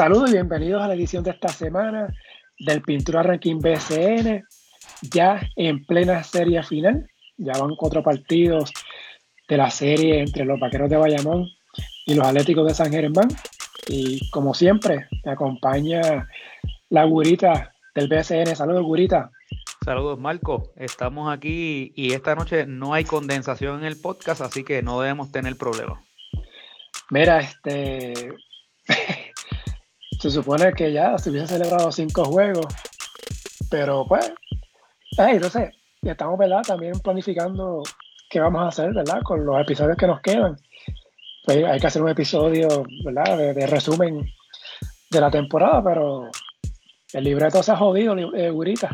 Saludos y bienvenidos a la edición de esta semana del Pintura Ranking BCN, ya en plena serie final. Ya van cuatro partidos de la serie entre los Vaqueros de Bayamón y los Atléticos de San Germán. Y como siempre, me acompaña la gurita del BCN. Saludos, gurita. Saludos, Marco. Estamos aquí y esta noche no hay condensación en el podcast, así que no debemos tener problemas. Mira, este. Se supone que ya se hubiese celebrado cinco juegos, pero pues, ay, no sé, ya estamos, ¿verdad? También planificando qué vamos a hacer, ¿verdad? Con los episodios que nos quedan. Pues hay que hacer un episodio, ¿verdad? De, resumen de la temporada, pero el libreto se ha jodido, eh, Gurita.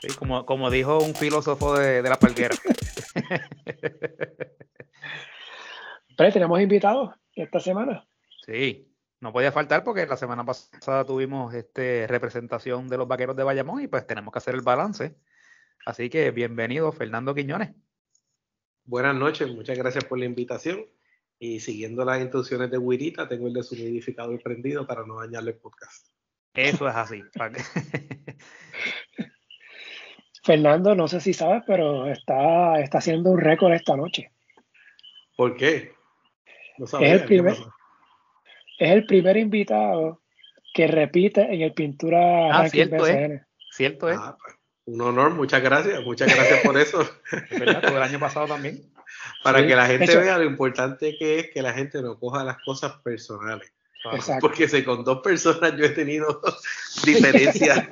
Sí, como, como dijo un filósofo de, la palguera. pero tenemos invitados esta semana. Sí, no podía faltar porque la semana pasada tuvimos este representación de los vaqueros de Bayamón y pues tenemos que hacer el balance. Así que bienvenido, Fernando Quiñones. Buenas noches, muchas gracias por la invitación. Y siguiendo las instrucciones de Wirita, tengo el deshumidificador prendido para no dañarle el podcast. Eso es así. Fernando, no sé si sabes, pero está, está haciendo un récord esta noche. ¿Por qué? No sabía, es el primer, es el primer invitado que repite en el Pintura ah, cierto Es. Cierto es. Ah, pues, un honor, muchas gracias, muchas gracias por eso. ¿Verdad? Todo el año pasado también. Para que la gente vea lo importante que es que la gente no coja las cosas personales. Porque si con dos personas yo he tenido diferencias,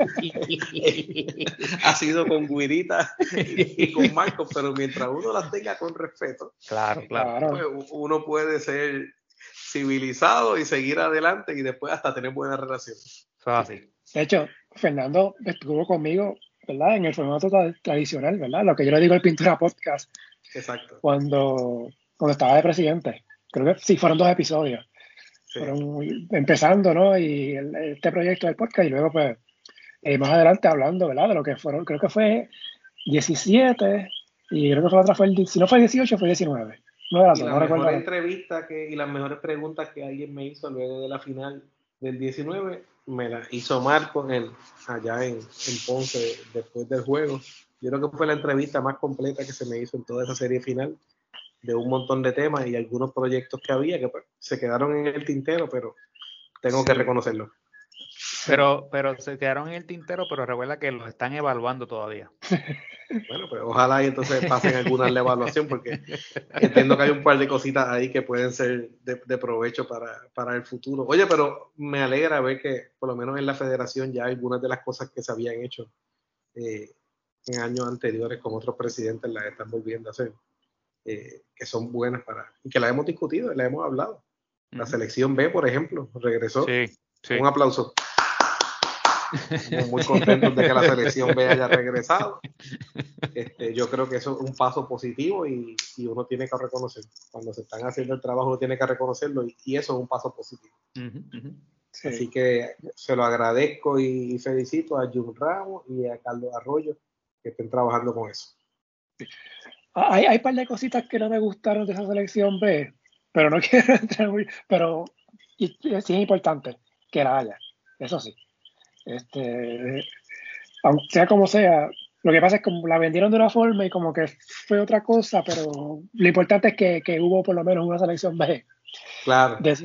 ha sido con Guirita y con Marcos, pero mientras uno las tenga con respeto, claro, claro. Pues, uno puede ser civilizado y seguir adelante y después hasta tener buenas relaciones. Así. De hecho, Fernando estuvo conmigo, ¿verdad? En el formato tradicional, ¿verdad? Lo que yo le digo al Pintura Podcast. Exacto. Cuando, cuando estaba de presidente. Creo que sí, fueron dos episodios. Fueron empezando, ¿no? Y este proyecto del podcast y luego, pues, eh, más adelante hablando, ¿verdad? De lo que fueron, creo que fue 17 y creo que fue la otra, fue el, si no fue 18, fue 19. No, y la mejor entrevista que, y las mejores preguntas que alguien me hizo luego de la final del 19 me la hizo Marco en, allá en, en, Ponce después del juego. Yo creo que fue la entrevista más completa que se me hizo en toda esa serie final de un montón de temas y algunos proyectos que había que pues, se quedaron en el tintero, pero tengo que reconocerlo. Pero, pero se quedaron en el tintero, pero recuerda que los están evaluando todavía. Bueno, pues ojalá y entonces pasen alguna la evaluación, porque entiendo que hay un par de cositas ahí que pueden ser de, provecho para, el futuro. Oye, pero me alegra ver que por lo menos en la federación ya algunas de las cosas que se habían hecho eh, en años anteriores con otros presidentes las están volviendo a hacer, eh, que son buenas para, y que las hemos discutido, las hemos hablado. La selección B, por ejemplo, regresó. Sí, Un aplauso muy contentos de que la selección B haya regresado. Este, yo creo que eso es un paso positivo y, uno tiene que reconocerlo. Cuando se están haciendo el trabajo, uno tiene que reconocerlo y, eso es un paso positivo. Así que se lo agradezco y felicito a Jun Ramos y a Carlos Arroyo que estén trabajando con eso. Hay, hay un par de cositas que no me gustaron de esa selección B, pero no quiero entrar muy. Pero sí es importante que la haya, eso sí. Este, aunque sea como sea, lo que pasa es que la vendieron de una forma y como que fue otra cosa, pero lo importante es que, que hubo por lo menos una selección B. Claro. De,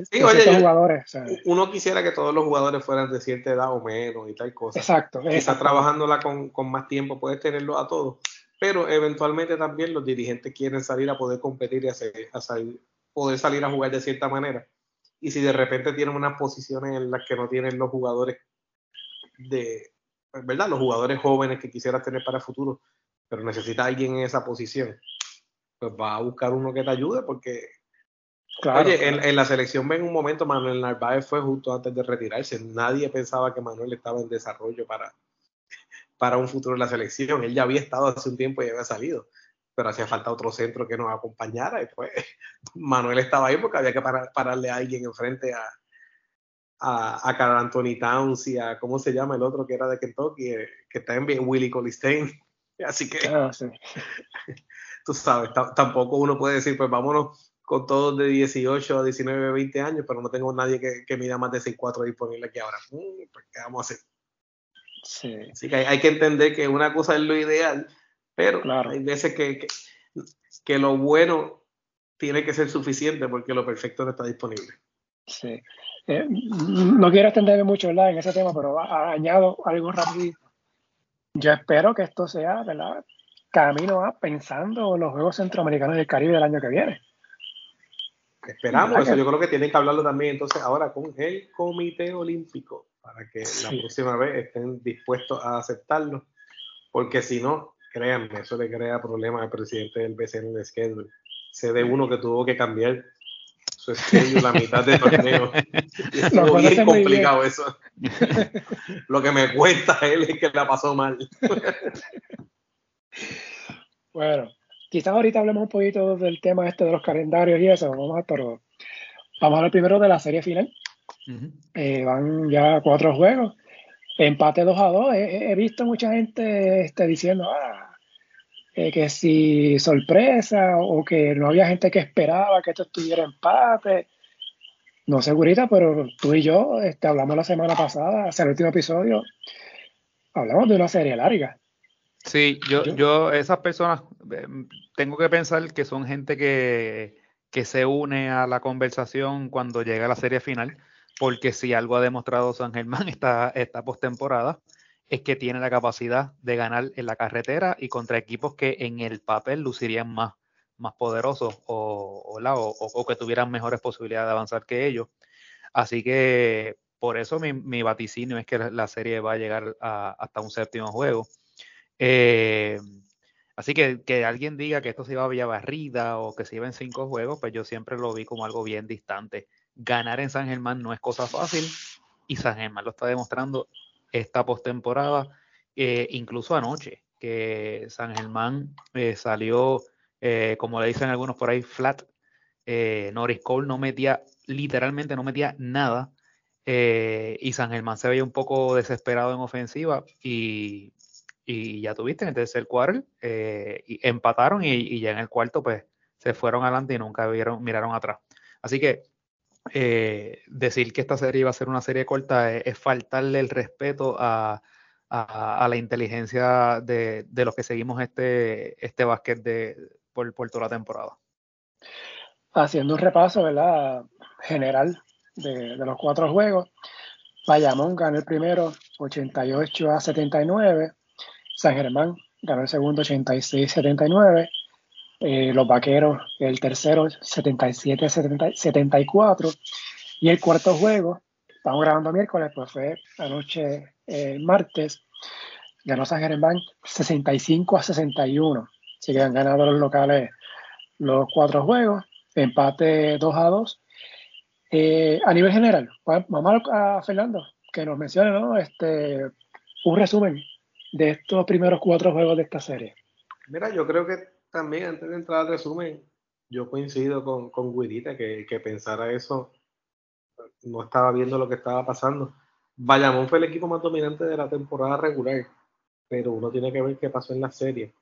jugadores. Uno quisiera que todos los jugadores fueran de cierta edad o menos y tal cosa. Exacto. Está trabajándola con, con, más tiempo, puedes tenerlo a todos. Pero eventualmente también los dirigentes quieren salir a poder competir y hacer, a salir, poder salir a jugar de cierta manera. Y si de repente tienen unas posiciones en las que no tienen los jugadores de, ¿verdad? Los jugadores jóvenes que quisieras tener para el futuro, pero necesita alguien en esa posición, pues va a buscar uno que te ayude porque, oye, En, la selección ven un momento Manuel Narváez fue justo antes de retirarse, nadie pensaba que Manuel estaba en desarrollo para, para un futuro en la selección, él ya había estado hace un tiempo y había salido pero hacía falta otro centro que nos acompañara y pues Manuel estaba ahí porque había que pararle a alguien enfrente a, a, a Carl Anthony Towns y a, ¿cómo se llama el otro que era de Kentucky? Eh, que está en Willy Colistein. Así que, ah, tú sabes, tampoco uno puede decir, pues vámonos con todos de 18 a 19, 20 años, pero no tengo nadie que, que mida más de 6'4 disponible aquí ahora. Mm, pues, ¿qué vamos a hacer? Sí. Así que hay, que entender que una cosa es lo ideal, pero hay veces que, que, lo bueno tiene que ser suficiente porque lo perfecto no está disponible. Sí. Eh, no quiero extenderme mucho en ese tema, pero añado algo rápido. Yo espero que esto sea, ¿verdad? Camino a pensando en los Juegos Centroamericanos del Caribe del año que viene. Esperamos eso. Yo creo que tienen que hablarlo también entonces ahora con el Comité Olímpico para que la próxima vez estén dispuestos a aceptarlo. Porque si no, créanme, eso le crea problemas al presidente del BCN de schedule. Sé de uno que tuvo que cambiar su schedule la mitad del torneo. es bien complicado eso. Lo que me cuesta él es que la pasó mal. bueno, quizás ahorita hablemos un poquito del tema este de los calendarios y eso, vamos a, pero vamos a hablar primero de la serie final. Eh, van ya cuatro juegos, empate 2 a 2. He, visto mucha gente este, diciendo ah, eh, que si sorpresa o que no había gente que esperaba que esto estuviera empate. No segurita, pero tú y yo este, hablamos la semana pasada, hacia el último episodio, hablamos de una serie larga. Sí, yo, yo, esas personas eh, tengo que pensar que son gente que, que se une a la conversación cuando llega la serie final, porque si algo ha demostrado San Germán esta, esta postemporada, es que tiene la capacidad de ganar en la carretera y contra equipos que en el papel lucirían más, más poderosos o, o, que tuvieran mejores posibilidades de avanzar que ellos. Así que por eso mi, mi vaticinio es que la serie va a llegar hasta un séptimo juego. Eh, así que que alguien diga que esto se iba a Villabarrida o que se iba en cinco juegos, pues yo siempre lo vi como algo bien distante. Ganar en San Germán no es cosa fácil y San Germán lo está demostrando esta postemporada, eh, incluso anoche, que San Germán eh, salió, eh, como le dicen algunos por ahí, flat. Norris Cole no metía, literalmente no metía nada. y San Germán se veía un poco desesperado en ofensiva y y ya tuviste en el tercer cuarto, eh, y empataron y, ya en el cuarto pues se fueron adelante y nunca vieron, miraron atrás. Así que eh, decir que esta serie iba a ser una serie corta es, faltarle el respeto a, la inteligencia de, los que seguimos este, este básquet de, por, toda la temporada. Haciendo un repaso general de, de los cuatro juegos, Bayamón ganó el primero 88 a 79. San Germán ganó el segundo 86-79. Eh, los Vaqueros el tercero 77-74. Y el cuarto juego, estamos grabando miércoles, pues fue anoche el martes, ganó San Germán 65 a 61. Así que han ganado los locales los cuatro juegos, empate 2 a 2. Eh, a nivel general, vamos a Fernando, que nos mencione ¿no? este, un resumen de estos primeros cuatro juegos de esta serie? Mira, yo creo que también, antes de entrar al resumen, yo coincido con, con que, que pensara eso, no estaba viendo lo que estaba pasando. Bayamón fue el equipo más dominante de la temporada regular, pero uno tiene que ver qué pasó en la serie.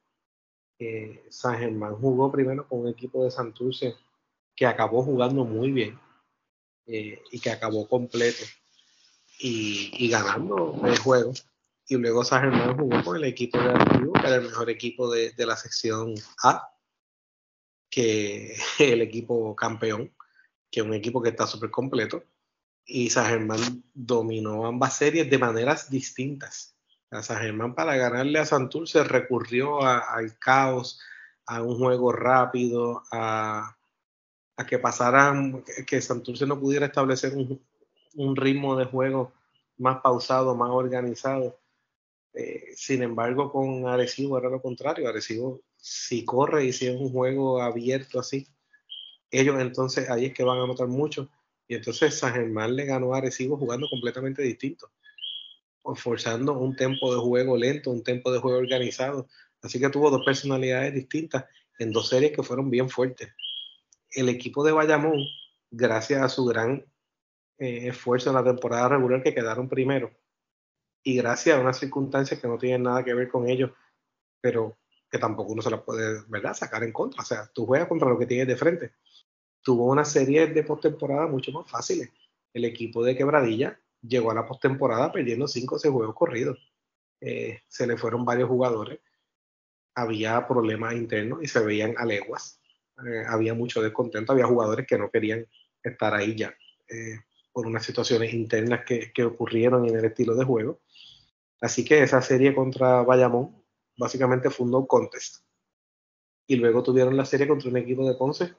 Eh, San Germán jugó primero con un equipo de Santurce que acabó jugando muy bien eh, y que acabó completo y, y ganando el juego y luego San Germán jugó con el equipo de Archivo, que era el mejor equipo de, la sección A, que el equipo campeón, que es un equipo que está súper completo. Y San Germán dominó ambas series de maneras distintas. A San Germán para ganarle a Santurce recurrió al caos, a un juego rápido, a, que pasaran, que Santurce no pudiera establecer un, un ritmo de juego más pausado, más organizado eh, sin embargo, con Arecibo era lo contrario. Arecibo, si corre y si es un juego abierto así, ellos entonces ahí es que van a notar mucho. Y entonces San Germán le ganó a Arecibo jugando completamente distinto, forzando un tempo de juego lento, un tempo de juego organizado. Así que tuvo dos personalidades distintas en dos series que fueron bien fuertes. El equipo de Bayamón, gracias a su gran eh, esfuerzo en la temporada regular que quedaron primero, y gracias a unas circunstancias que no tienen nada que ver con ellos, pero que tampoco uno se la puede, ¿verdad?, sacar en contra. O sea, tú juegas contra lo que tienes de frente. Tuvo una serie de postemporada mucho más fáciles. El equipo de Quebradilla llegó a la postemporada perdiendo 5 o 6 juegos corridos. Eh, se le fueron varios jugadores. Había problemas internos y se veían a. Eh, había mucho descontento. Había jugadores que no querían estar ahí ya eh, por unas situaciones internas que, que ocurrieron en el estilo de juego. Así que esa serie contra Bayamón básicamente fue un no contest. Y luego tuvieron la serie contra un equipo de Ponce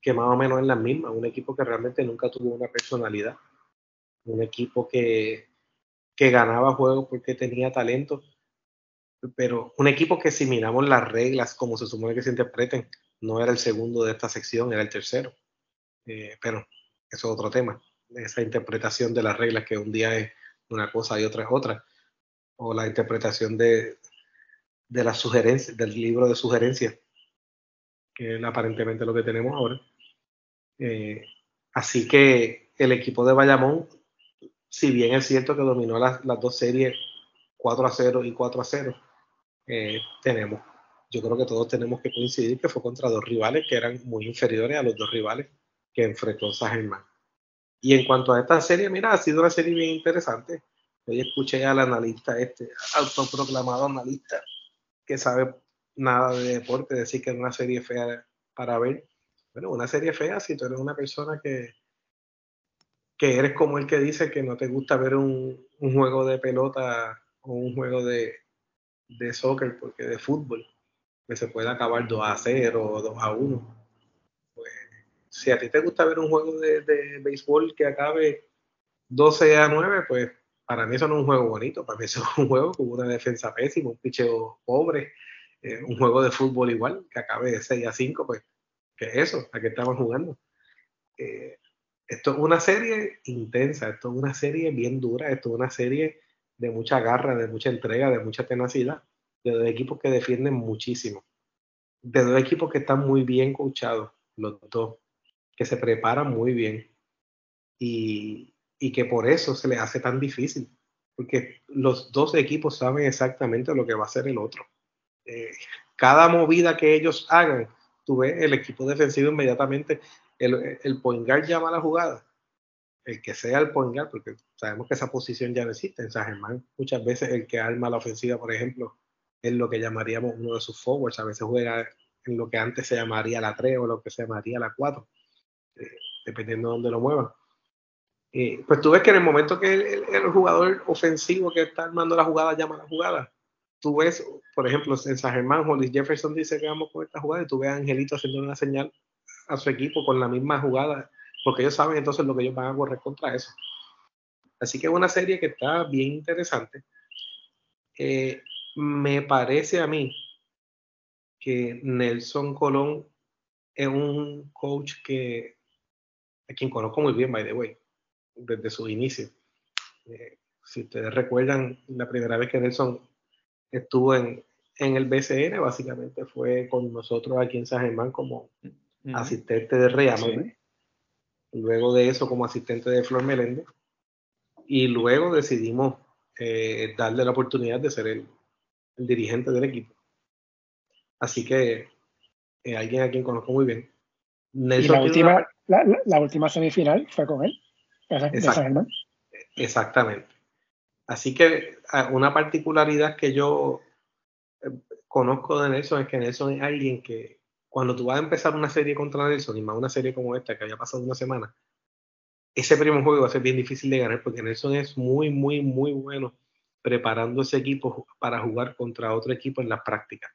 que más o menos es la misma, un equipo que realmente nunca tuvo una personalidad, un equipo que, que ganaba juegos porque tenía talento, pero un equipo que si miramos las reglas como se supone que se interpreten, no era el segundo de esta sección, era el tercero. Eh, pero eso es otro tema, esa interpretación de las reglas que un día es una cosa y otra es otra, o la interpretación de, de las sugerencias, del libro de sugerencias, que es aparentemente lo que tenemos ahora. Eh, así que el equipo de Bayamón, si bien es cierto que dominó las, dos series 4 a 0 y 4 a 0, eh, tenemos, yo creo que todos tenemos que coincidir que fue contra dos rivales que eran muy inferiores a los dos rivales que enfrentó Sajerman. Y en cuanto a esta serie, mira, ha sido una serie bien interesante. Hoy escuché al analista, este autoproclamado analista, que sabe nada de deporte, decir que es una serie fea para ver. Bueno, una serie fea si tú eres una persona que, que eres como el que dice que no te gusta ver un, juego de pelota o un juego de, de soccer, porque de fútbol, que se puede acabar 2 a 0 o 2 a 1. Pues, si a ti te gusta ver un juego de, de béisbol que acabe 12 a 9, pues para mí eso no es un juego bonito, para mí eso es un juego con una defensa pésima, un picheo pobre, eh, un juego de fútbol igual, que acabe de 6 a 5, pues, ¿qué es eso? ¿A qué estaban jugando? Eh, esto es una serie intensa, esto es una serie bien dura, esto es una serie de mucha garra, de mucha entrega, de mucha tenacidad, de dos equipos que defienden muchísimo, de dos equipos que están muy bien coachados, los dos, que se preparan muy bien. Y, y que por eso se les hace tan difícil, porque los dos equipos saben exactamente lo que va a hacer el otro. Eh, cada movida que ellos hagan, tú ves el equipo defensivo inmediatamente, el, el point guard llama la jugada, el que sea el point guard, porque sabemos que esa posición ya no existe en San Germán. Muchas veces el que arma la ofensiva, por ejemplo, es lo que llamaríamos uno de sus forwards, a veces juega en lo que antes se llamaría la 3 o lo que se llamaría la 4, eh, dependiendo de dónde lo muevan. Eh, pues tú ves que en el momento que el, jugador ofensivo que está armando la jugada llama la jugada, tú ves, por ejemplo, en San Germán, Hollis Jefferson dice que vamos con esta jugada y tú ves a Angelito haciendo una señal a su equipo con la misma jugada, porque ellos saben entonces lo que ellos van a correr contra eso. Así que es una serie que está bien interesante. Eh, me parece a mí que Nelson Colón es un coach que a quien conozco muy bien, by the way desde su inicio. Eh, si ustedes recuerdan, la primera vez que Nelson estuvo en, en, el BCN, básicamente fue con nosotros aquí en San Germán como asistente de Real Luego de eso, como asistente de Flor Meléndez. Y luego decidimos eh, darle la oportunidad de ser el, el, dirigente del equipo. Así que eh, alguien a quien conozco muy bien. Nelson la, última, la última semifinal fue con él. Exactamente. Así que ah, una particularidad que yo eh, conozco de Nelson es que Nelson es alguien que cuando tú vas a empezar una serie contra Nelson, y más una serie como esta que había pasado una semana, ese primer juego va a ser bien difícil de ganar porque Nelson es muy, muy, muy bueno preparando ese equipo para jugar contra otro equipo en las prácticas,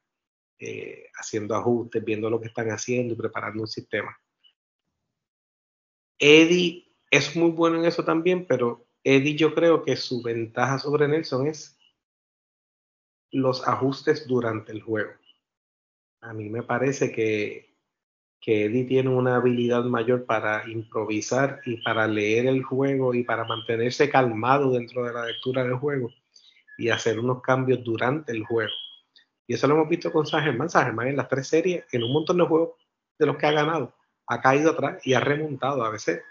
eh, haciendo ajustes, viendo lo que están haciendo y preparando un sistema. Eddie es muy bueno en eso también, pero Eddie yo creo que su ventaja sobre Nelson es los ajustes durante el juego. A mí me parece que, que Eddie tiene una habilidad mayor para improvisar y para leer el juego y para mantenerse calmado dentro de la lectura del juego y hacer unos cambios durante el juego. Y eso lo hemos visto con San Germán. En las tres series, en un montón de juegos de los que ha ganado, ha caído atrás y ha remontado. A veces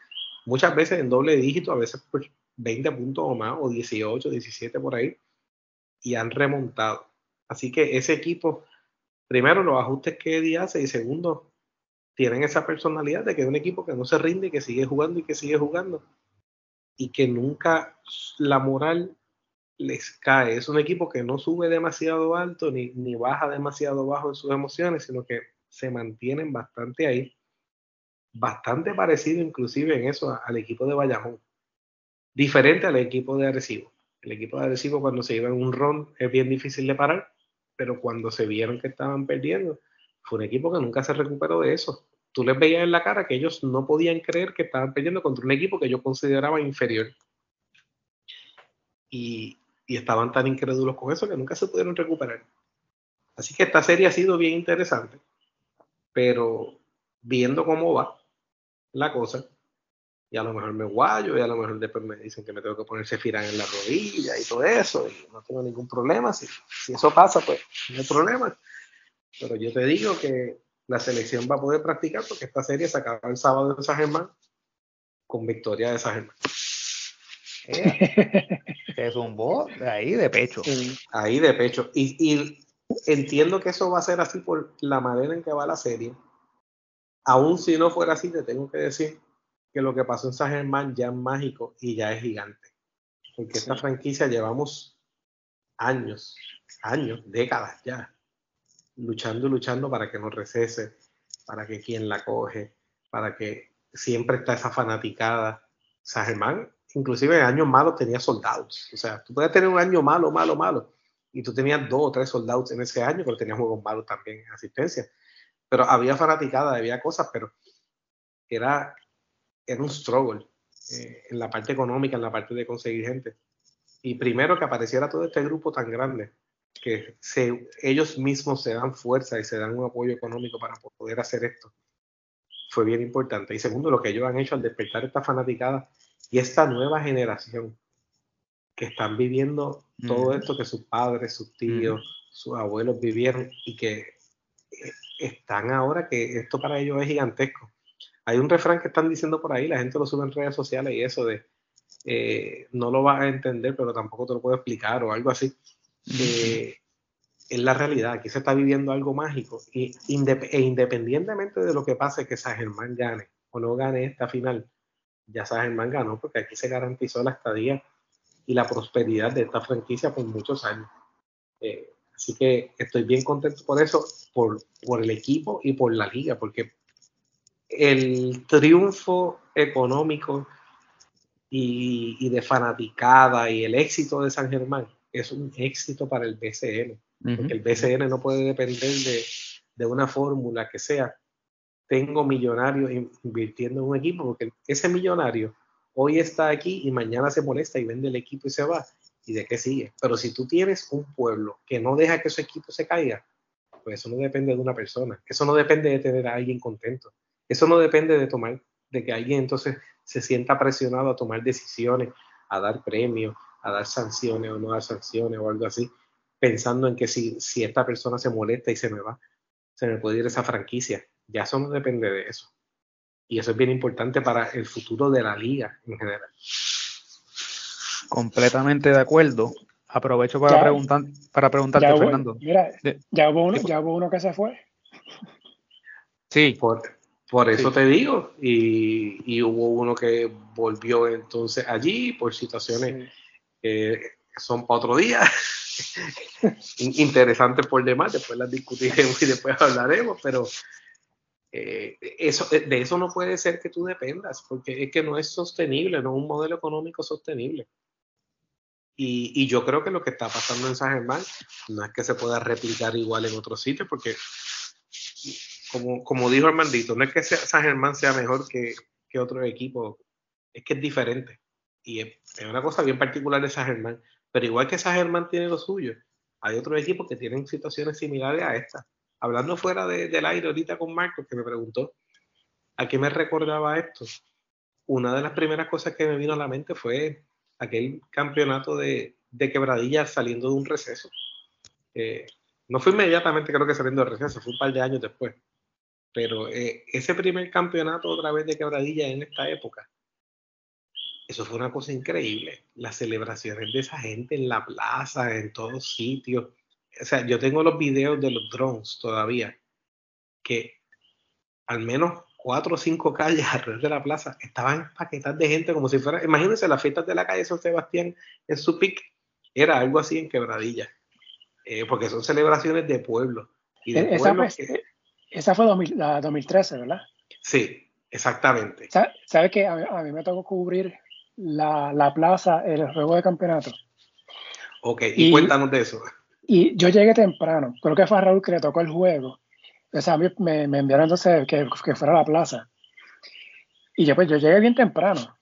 muchas veces en doble dígito, a veces pues 20 puntos o más, o 18, 17 por ahí, y han remontado. Así que ese equipo primero, los ajustes que Eddie hace y segundo, tienen esa personalidad de que es un equipo que no se rinde, que sigue jugando y que sigue jugando y que nunca la moral les cae. Es un equipo que no sube demasiado alto ni, ni baja demasiado bajo en sus emociones, sino que se mantienen bastante ahí. Bastante parecido inclusive en eso al equipo de Bayamón. Diferente al equipo de Arecibo. El equipo de Arecibo cuando se en un ron es bien difícil de parar, pero cuando se vieron que estaban perdiendo, fue un equipo que nunca se recuperó de eso. Tú les veías en la cara que ellos no podían creer que estaban perdiendo contra un equipo que yo consideraba inferior. Y, y estaban tan incrédulos con eso que nunca se pudieron recuperar. Así que esta serie ha sido bien interesante, pero viendo cómo va la cosa, y a lo mejor me guayo, y a lo mejor después me dicen que me tengo que poner Sefirán en la rodilla y todo eso, y no tengo ningún problema. Si, si eso pasa, pues no hay problema. Pero yo te digo que la selección va a poder practicar porque esta serie se acaba el sábado de San Germán con victoria de San Germán. es un bot ahí de pecho. Ahí de pecho. Y, y, entiendo que eso va a ser así por la manera en que va la serie. Aún si no fuera así, te tengo que decir que lo que pasó en San Germán ya es mágico y ya es gigante. Porque esta franquicia llevamos años, años, décadas ya, luchando y luchando para que no recese, para que quien la coge, para que siempre está esa fanaticada. San Germán, inclusive en años malos tenía soldados. O sea, tú puedes tener un año malo, malo, malo, y tú tenías dos o tres soldados en ese año, pero tenías juegos malos también en asistencia. Pero había fanaticada, había cosas, pero era, era un struggle eh, en la parte económica, en la parte de conseguir gente. Y primero que apareciera todo este grupo tan grande, que se, ellos mismos se dan fuerza y se dan un apoyo económico para poder hacer esto, fue bien importante. Y segundo, lo que ellos han hecho al despertar esta fanaticada y esta nueva generación que están viviendo todo esto que sus padres, sus tíos, sus abuelos vivieron y que eh, están ahora que esto para ellos es gigantesco. Hay un refrán que están diciendo por ahí, la gente lo sube en redes sociales y eso de eh, no lo vas a entender, pero tampoco te lo puedo explicar o algo así. Eh, es la realidad, aquí se está viviendo algo mágico y e independientemente de lo que pase que San Germán gane o no gane esta final, ya San Germán ganó porque aquí se garantizó la estadía y la prosperidad de esta franquicia por muchos años. Eh, así que estoy bien contento por eso, por, por el equipo y por la liga, porque el triunfo económico y, y, de fanaticada y el éxito de San Germán es un éxito para el BCN, porque el BCN no puede depender de, de una fórmula que sea, tengo millonarios invirtiendo en un equipo, porque ese millonario hoy está aquí y mañana se molesta y vende el equipo y se va. ¿Y de qué sigue? Pero si tú tienes un pueblo que no deja que su equipo se caiga, pues eso no depende de una persona. Eso no depende de tener a alguien contento. Eso no depende de tomar, de que alguien entonces se sienta presionado a tomar decisiones, a dar premios, a dar sanciones o no dar sanciones o algo así, pensando en que si, si esta persona se molesta y se me va, se me puede ir esa franquicia. Ya eso no depende de eso. Y eso es bien importante para el futuro de la liga en general. Completamente de acuerdo. Aprovecho para, preguntar, para preguntarte, Fernando. Mira, ya hubo, uno, ya hubo uno que se fue. Sí. Por, por eso te digo. Y, y, hubo uno que volvió entonces allí por situaciones que son para otro día. Interesantes por demás, después las discutiremos y después hablaremos, pero eh, eso, de eso no puede ser que tú dependas, porque es que no es sostenible, no es un modelo económico sostenible. Y, yo creo que lo que está pasando en San Germán no es que se pueda replicar igual en otros sitios, porque como, como dijo Armandito, no es que San Germán sea mejor que, que otro equipo, es que es diferente. Y es, una cosa bien particular de San Germán. Pero igual que San Germán tiene lo suyo, hay otros equipos que tienen situaciones similares a esta. Hablando fuera del aire ahorita con Marcos, que me preguntó a qué me recordaba esto. Una de las primeras cosas que me vino a la mente fue aquel campeonato de, de quebradilla saliendo de un receso. Eh, no fue inmediatamente, creo que saliendo de receso, fue un par de años después. Pero eh, ese primer campeonato otra vez de quebradilla en esta época, eso fue una cosa increíble. Las celebraciones de esa gente en la plaza, en todos sitios, o sea, yo tengo los videos de los drones todavía, que al menos cuatro o cinco calles alrededor de la plaza estaban paquetas de gente como si fuera, imagínense las fiestas de la calle San Sebastián en su pic, era algo así en quebradilla, eh, porque son celebraciones de pueblo. Y de esa, fue, esa fue la 2013, ¿verdad? Sí, exactamente. ¿Sabes que a, mí me tocó cubrir la, la plaza, el juego de campeonato? Ok, y, cuéntanos de eso. Y yo llegué temprano, creo que fue a Raúl que le tocó el juego. O sea, a mí me, me enviaron entonces que, que, fuera a la plaza. Y yo pues yo llegué bien temprano.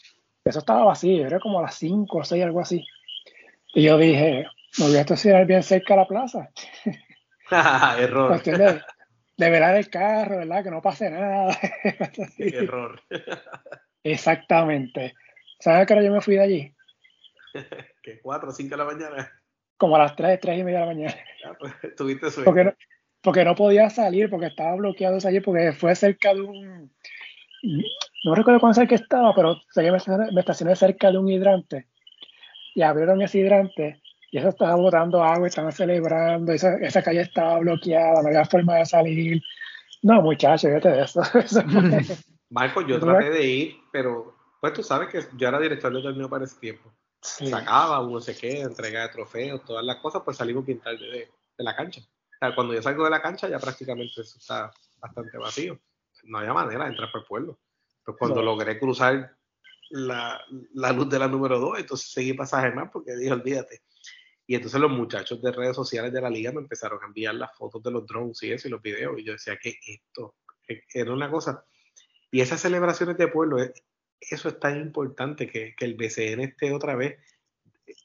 Eso estaba vacío, era como a las 5 o 6, algo así. Y yo dije, me voy a estacionar bien cerca de la plaza. Error. De, de velar el carro, ¿verdad? Que no pase nada. Error. Exactamente. ¿Sabes a qué hora yo me fui de allí? ¿Qué? ¿4 o 5 de la mañana? Como a las 3, 3 y media de la mañana. Ah, pues, tuviste suerte. Porque no, porque no podía salir, porque estaba bloqueado allí, porque fue cerca de un. No recuerdo cuándo que estaba, pero me estacioné cerca de un hidrante. Y abrieron ese hidrante y eso estaba botando agua, estaban celebrando, esa, esa calle estaba bloqueada, no había forma de salir. No, muchachos, fíjate de eso. Marco, yo traté de ir, pero pues tú sabes que yo era director de torneo para ese tiempo. Sacaba, uno se queda, entrega de trofeos, todas las cosas, pues salimos bien tarde de, de, la cancha. Sea, cuando yo salgo de la cancha ya prácticamente eso está bastante vacío. No había manera de entrar por el pueblo. Pero cuando logré cruzar la, la, luz de la número 2, entonces seguí pasaje más porque dije, olvídate. Y entonces los muchachos de redes sociales de la liga me empezaron a enviar las fotos de los drones y eso y los videos. Y yo decía que esto e, era una cosa. Y esas celebraciones de pueblo, eh, eso es tan importante que, que el BCN esté otra vez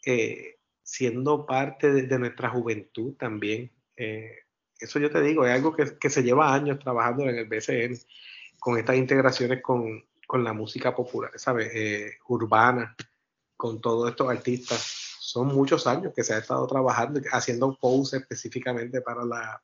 eh, siendo parte de, nuestra juventud también. Eh, eso yo te digo, es algo que, que, se lleva años trabajando en el BCN con estas integraciones con, con la música popular, ¿sabes? urbana, con todos estos artistas son muchos años que se ha estado trabajando, haciendo posts específicamente para la,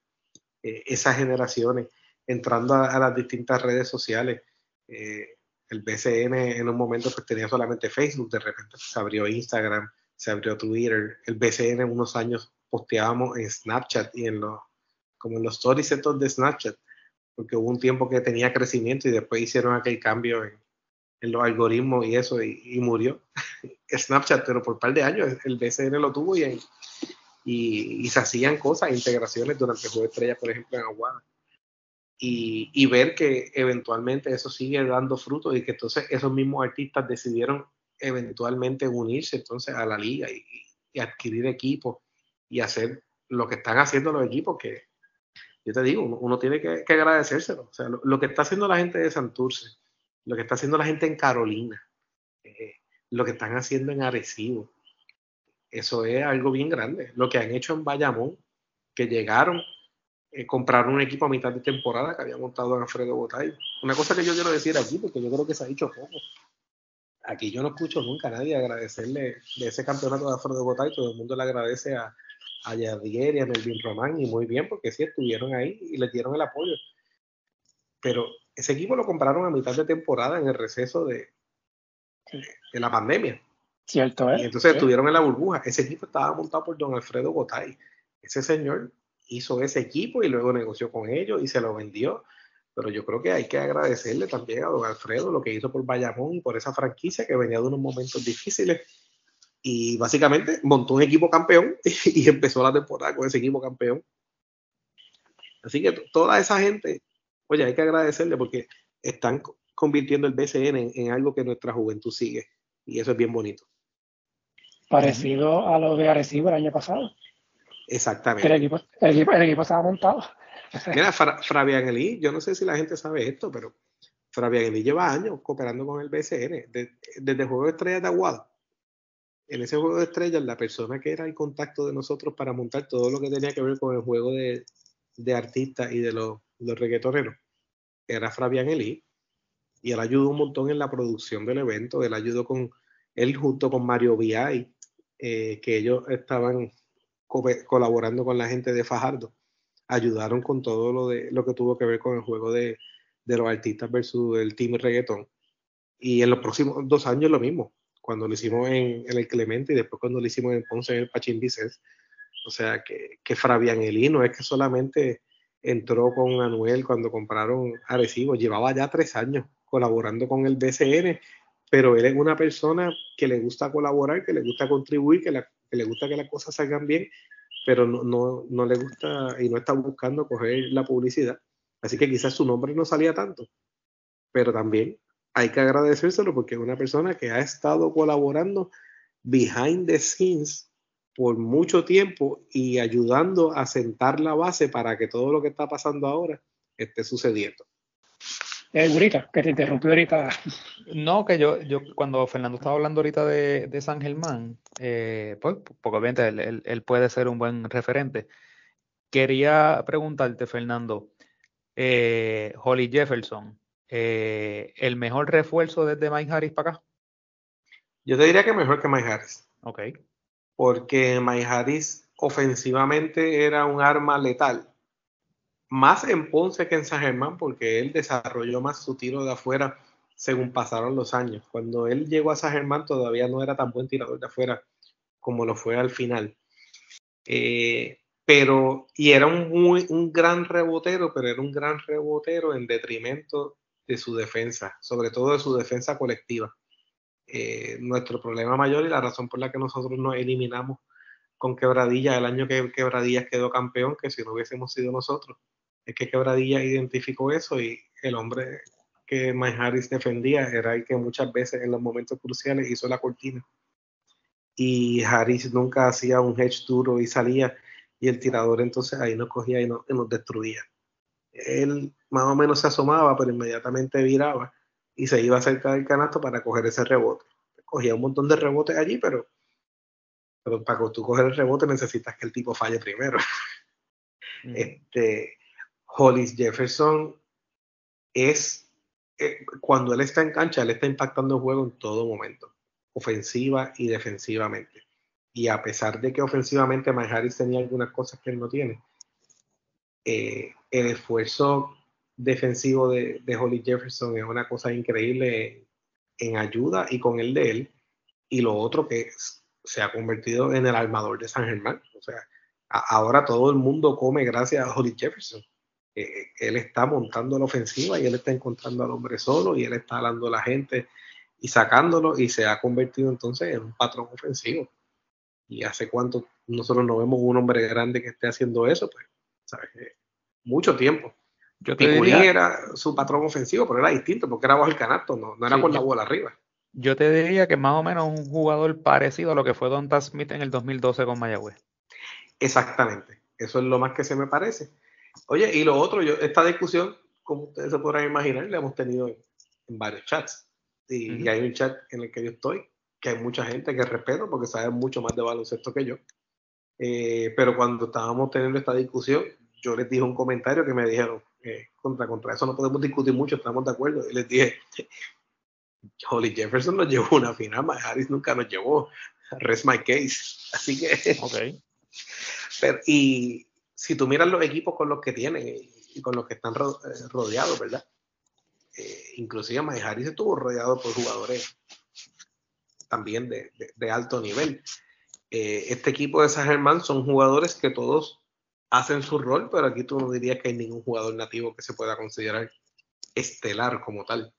eh, esas generaciones, entrando a, las distintas redes sociales. Eh, el BCN en un momento pues tenía solamente Facebook, de repente se abrió Instagram, se abrió Twitter. El BCN unos años posteábamos en Snapchat y en los, como en los stories de Snapchat, porque hubo un tiempo que tenía crecimiento y después hicieron aquel cambio en, los algoritmos y eso, y, murió. Snapchat, pero por un par de años el BCN lo tuvo y, y, se hacían cosas, integraciones durante juego estrella, por ejemplo, en Aguada. Y, y, ver que eventualmente eso sigue dando frutos y que entonces esos mismos artistas decidieron eventualmente unirse entonces a la liga y, adquirir equipos y hacer lo que están haciendo los equipos que yo te digo, uno, tiene que, agradecérselo. O sea, lo, que está haciendo la gente de Santurce, lo que está haciendo la gente en Carolina, eh, lo que están haciendo en Arecibo. Eso es algo bien grande. Lo que han hecho en Bayamón, que llegaron, eh, compraron un equipo a mitad de temporada que había montado Alfredo Botay. Una cosa que yo quiero decir aquí, porque yo creo que se ha dicho poco. Aquí yo no escucho nunca a nadie agradecerle de ese campeonato de Alfredo Botay. Todo el mundo le agradece a, a Yadier y a Melvin Román, y muy bien, porque sí estuvieron ahí y les dieron el apoyo. Pero ese equipo lo compraron a mitad de temporada en el receso de, de la pandemia. Cierto, ¿eh? Y entonces estuvieron en la burbuja. Ese equipo estaba montado por don Alfredo Gotay. Ese señor hizo ese equipo y luego negoció con ellos y se lo vendió. Pero yo creo que hay que agradecerle también a don Alfredo lo que hizo por Bayamón y por esa franquicia que venía de unos momentos difíciles. Y básicamente montó un equipo campeón y empezó la temporada con ese equipo campeón. Así que toda esa gente oye, hay que agradecerle porque están convirtiendo el BCN en, algo que nuestra juventud sigue y eso es bien bonito. Parecido a lo de Arecibo el año pasado. Exactamente. El equipo, el equipo, el equipo estaba montado. Mira, Fabián Elí, yo no sé si la gente sabe esto, pero Fabián Elí lleva años cooperando con el BCN, desde, el juego de estrellas de Aguada. En ese juego de estrellas, la persona que era el contacto de nosotros para montar todo lo que tenía que ver con el juego de, de artistas y de los, los reggaetoneros era Fabián Elí y él ayudó un montón en la producción del evento, él ayudó con, él junto con Mario Viay, eh, que ellos estaban colaborando con la gente de Fajardo, ayudaron con todo lo, de, lo que tuvo que ver con el juego de, de los artistas versus el team reggaeton. Y en los próximos dos años lo mismo, cuando lo hicimos en, el Clemente y después cuando lo hicimos en Ponce en el Pachín Vicens, O sea, que, que Fabián Elino es que solamente entró con Anuel cuando compraron Arecibo, llevaba ya tres años colaborando con el BCN, pero él es una persona que le gusta colaborar, que le gusta contribuir, que, le gusta que las cosas salgan bien, pero no, no, no, le gusta y no está buscando coger la publicidad. Así que quizás su nombre no salía tanto, pero también hay que agradecérselo porque es una persona que ha estado colaborando behind the scenes por mucho tiempo y ayudando a sentar la base para que todo lo que está pasando ahora esté sucediendo. Eh, ahorita, que te interrumpió ahorita. No, que yo, yo cuando Fernando estaba hablando ahorita de, San Germán, eh, pues, porque obviamente él, puede ser un buen referente. Quería preguntarte, Fernando, eh, Holly Jefferson, eh, ¿el mejor refuerzo desde Mike Harris para acá? Yo te diría que mejor que Mike Harris. Ok porque Mike Harris ofensivamente era un arma letal. Más en Ponce que en San Germán, porque él desarrolló más su tiro de afuera según pasaron los años. Cuando él llegó a San Germán todavía no era tan buen tirador de afuera como lo fue al final. Eh, pero, y era un, muy, un gran rebotero, pero era un gran rebotero en detrimento de su defensa, sobre todo de su defensa colectiva. Eh, nuestro problema mayor y la razón por la que nosotros nos eliminamos con Quebradilla el año que Quebradillas quedó campeón, que si no hubiésemos sido nosotros, es que Quebradilla identificó eso y el hombre que Mike Harris defendía era el que muchas veces en los momentos cruciales hizo la cortina. Y Harris nunca hacía un hedge duro y salía y el tirador entonces ahí nos cogía y y nos destruía. Él más o menos se asomaba, pero inmediatamente viraba y se iba cerca del canasto para coger ese rebote. Cogía un montón de rebotes allí, pero, pero para tú coger el rebote necesitas que el tipo falle primero. Mm. Este, Hollis Jefferson es, eh, cuando él está en cancha, él está impactando el juego en todo momento, ofensiva y defensivamente. Y a pesar de que ofensivamente Mike Harris tenía algunas cosas que él no tiene, eh, el esfuerzo defensivo de, de Holly Jefferson es una cosa increíble en ayuda y con el de él. Y lo otro que se ha convertido en el armador de San Germán. O sea, ahora todo el mundo come gracias a Holly Jefferson. Eh, eh, él está montando la ofensiva y él está encontrando al hombre solo y él está hablando a la gente y sacándolo y se ha convertido entonces en un patrón ofensivo. Y hace cuánto nosotros no vemos un hombre grande que esté haciendo eso, pues, ¿sabes? Mucho tiempo. Yo te diría, era su patrón ofensivo, pero era distinto porque era bajo el canasto, no, no era por la bola arriba. Yo te diría que más o menos un jugador parecido a lo que fue Don Smith en el 2012 con Mayagüez. Exactamente, eso es lo más que se me parece. Oye, y lo otro, yo, esta discusión, como ustedes se podrán imaginar, la hemos tenido en, varios chats. Y, hay un chat en el que yo estoy, que hay mucha gente que respeto porque sabe mucho más de baloncesto que yo. Eh, pero cuando estábamos teniendo esta discusión, yo les dije un comentario que me dijeron, eh, contra, contra eso no podemos discutir mucho, estamos de acuerdo. Y les dije, Holly Jefferson nos llevó una final, Mike Harris nunca nos llevó. Rest my case. Así que. Okay. Pero, y si tú miras los equipos con los que tienen y con los que están eh, rodeados, ¿verdad? Eh, inclusive Mike Harris estuvo rodeado por jugadores también de, de, alto nivel. este equipo de San Germán son jugadores que todos hacen su rol, pero aquí tú no dirías que hay ningún jugador nativo que se pueda considerar estelar como tal.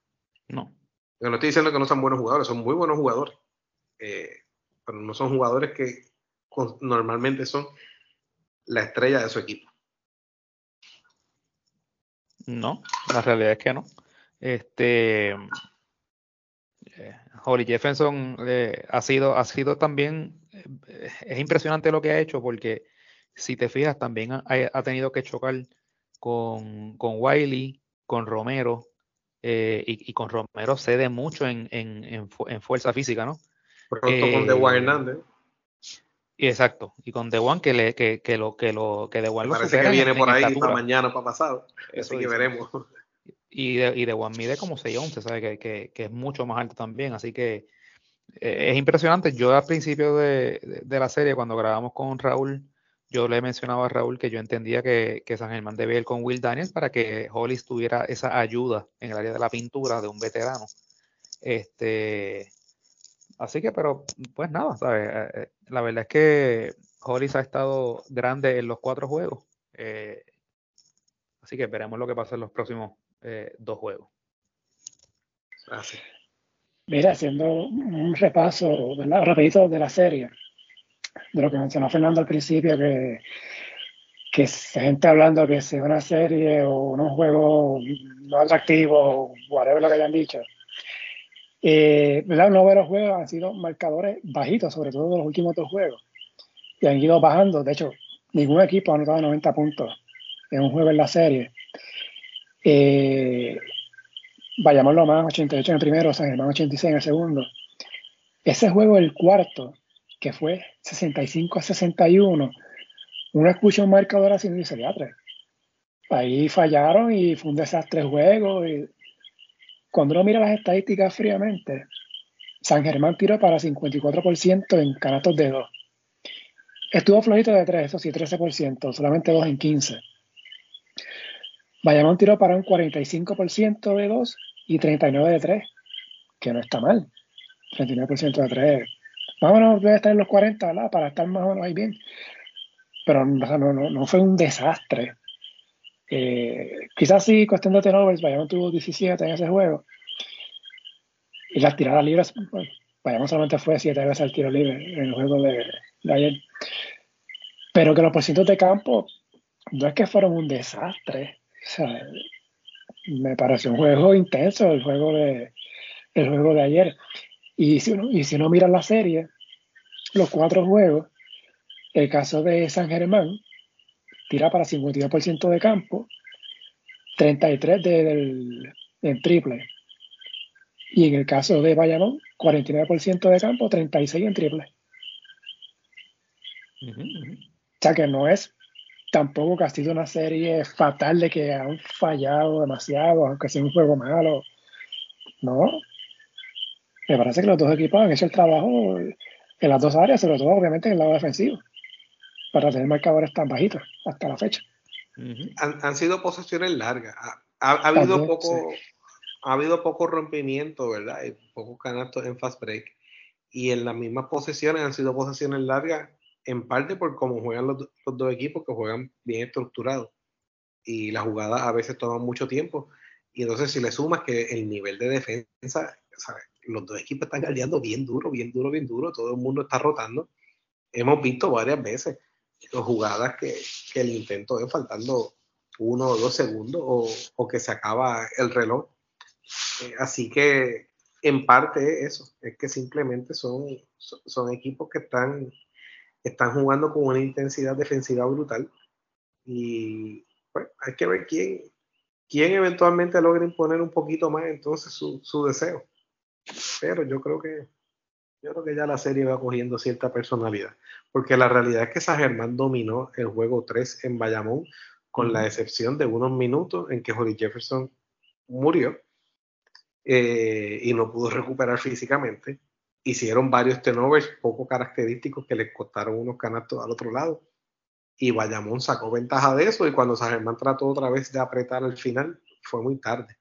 No. Yo no estoy diciendo que no son buenos jugadores, son muy buenos jugadores, eh, pero no son jugadores que normalmente son la estrella de su equipo. No, la realidad es que no. Este eh, Holly Jefferson eh, ha sido ha sido también es impresionante lo que ha hecho porque si te fijas, también ha, tenido que chocar con, con Wiley, con Romero, eh, y, con Romero cede mucho en, en, fuerza física, ¿no? Pronto con Dewan eh, Hernández. Y exacto, y con Dewan que, le, que, que lo que lo que Dewan lo Parece que viene por ahí para mañana, para pasado. Eso así que veremos. Y de, y Dewan mide como 6'11, ¿sabes? Que, que, que, es mucho más alto también, así que eh, es impresionante. Yo al principio de, de, la serie, cuando grabamos con Raúl, yo le mencionaba a Raúl que yo entendía que, que San Germán debía ir con Will Daniels para que Hollis tuviera esa ayuda en el área de la pintura de un veterano. Este, así que, pero, pues nada, ¿sabes? Eh, eh, la verdad es que Hollis ha estado grande en los cuatro juegos. Eh, así que veremos lo que pasa en los próximos eh, dos juegos. Gracias. Mira, haciendo un repaso ¿verdad? rapidito de la serie, de lo que mencionó Fernando al principio, que, que gente hablando que sea una serie o un juego no atractivo, whatever lo que hayan dicho. Eh, ¿verdad? Los los juegos han sido marcadores bajitos, sobre todo los últimos dos juegos. Y han ido bajando. De hecho, ningún equipo ha anotado 90 puntos en un juego en la serie. Eh, vayamos lo más 88 en el primero, San Germán 86 en el segundo. Ese juego, el cuarto, que fue 65 a 61, una expulsión marcadora sin dice Ahí fallaron y fue un desastre el juego. Y cuando uno mira las estadísticas fríamente, San Germán tiró para 54% en canastos de 2. Estuvo flojito de 3, eso sí, 13%, solamente 2 en 15. Bayamón tiró para un 45% de 2 y 39 de 3, que no está mal. 39% de 3. Vámonos, debe estar en los 40, ¿verdad? Para estar más o menos ahí bien. Pero no, no, no fue un desastre. Eh, quizás sí, cuestión de turnovers, Bayamón tuvo 17 en ese juego. Y las tiradas libres, bueno, Bayamón solamente fue 7 veces al tiro libre en el juego de, de ayer. Pero que los porcientos de campo no es que fueron un desastre. O sea, me pareció un juego intenso el juego de, el juego de ayer. Y si, uno, y si uno mira la serie, los cuatro juegos, el caso de San Germán, tira para 52% de campo, 33% de, del, en triple. Y en el caso de Bayamón, 49% de campo, 36% en triple. O sea que no es tampoco que ha sido una serie fatal de que han fallado demasiado, aunque sea un juego malo. No. Me parece que los dos equipos han hecho el trabajo en las dos áreas, sobre todo obviamente en el lado defensivo, para tener marcadores tan bajitos hasta la fecha. han, sido posesiones largas. Ha, habido poco, ha habido poco rompimiento, ¿verdad? Y pocos canastos en fast break. Y en las mismas posesiones han sido posesiones largas en parte por cómo juegan los, dos equipos, que juegan bien estructurados. Y las jugadas a veces toman mucho tiempo. Y entonces si le sumas que el nivel de defensa, los dos equipos están galdeando bien duro, bien duro, bien duro, todo el mundo está rotando. Hemos visto varias veces jugadas que, el intento es faltando uno o dos segundos o, que se acaba el reloj. Eh, así que en parte eso, es que simplemente son, son equipos que están están jugando con una intensidad defensiva brutal y pues, hay que ver quién, quién eventualmente logra imponer un poquito más entonces su, su deseo. Pero yo creo que yo creo que ya la serie va cogiendo cierta personalidad, porque la realidad es que San Germán dominó el juego 3 en Bayamón, con la excepción de unos minutos en que Holly Jefferson murió eh, y no pudo recuperar físicamente hicieron varios tenovers poco característicos que les costaron unos canastos al otro lado. Y Bayamón sacó ventaja de eso y cuando San Germán trató otra vez de apretar al final, fue muy tarde.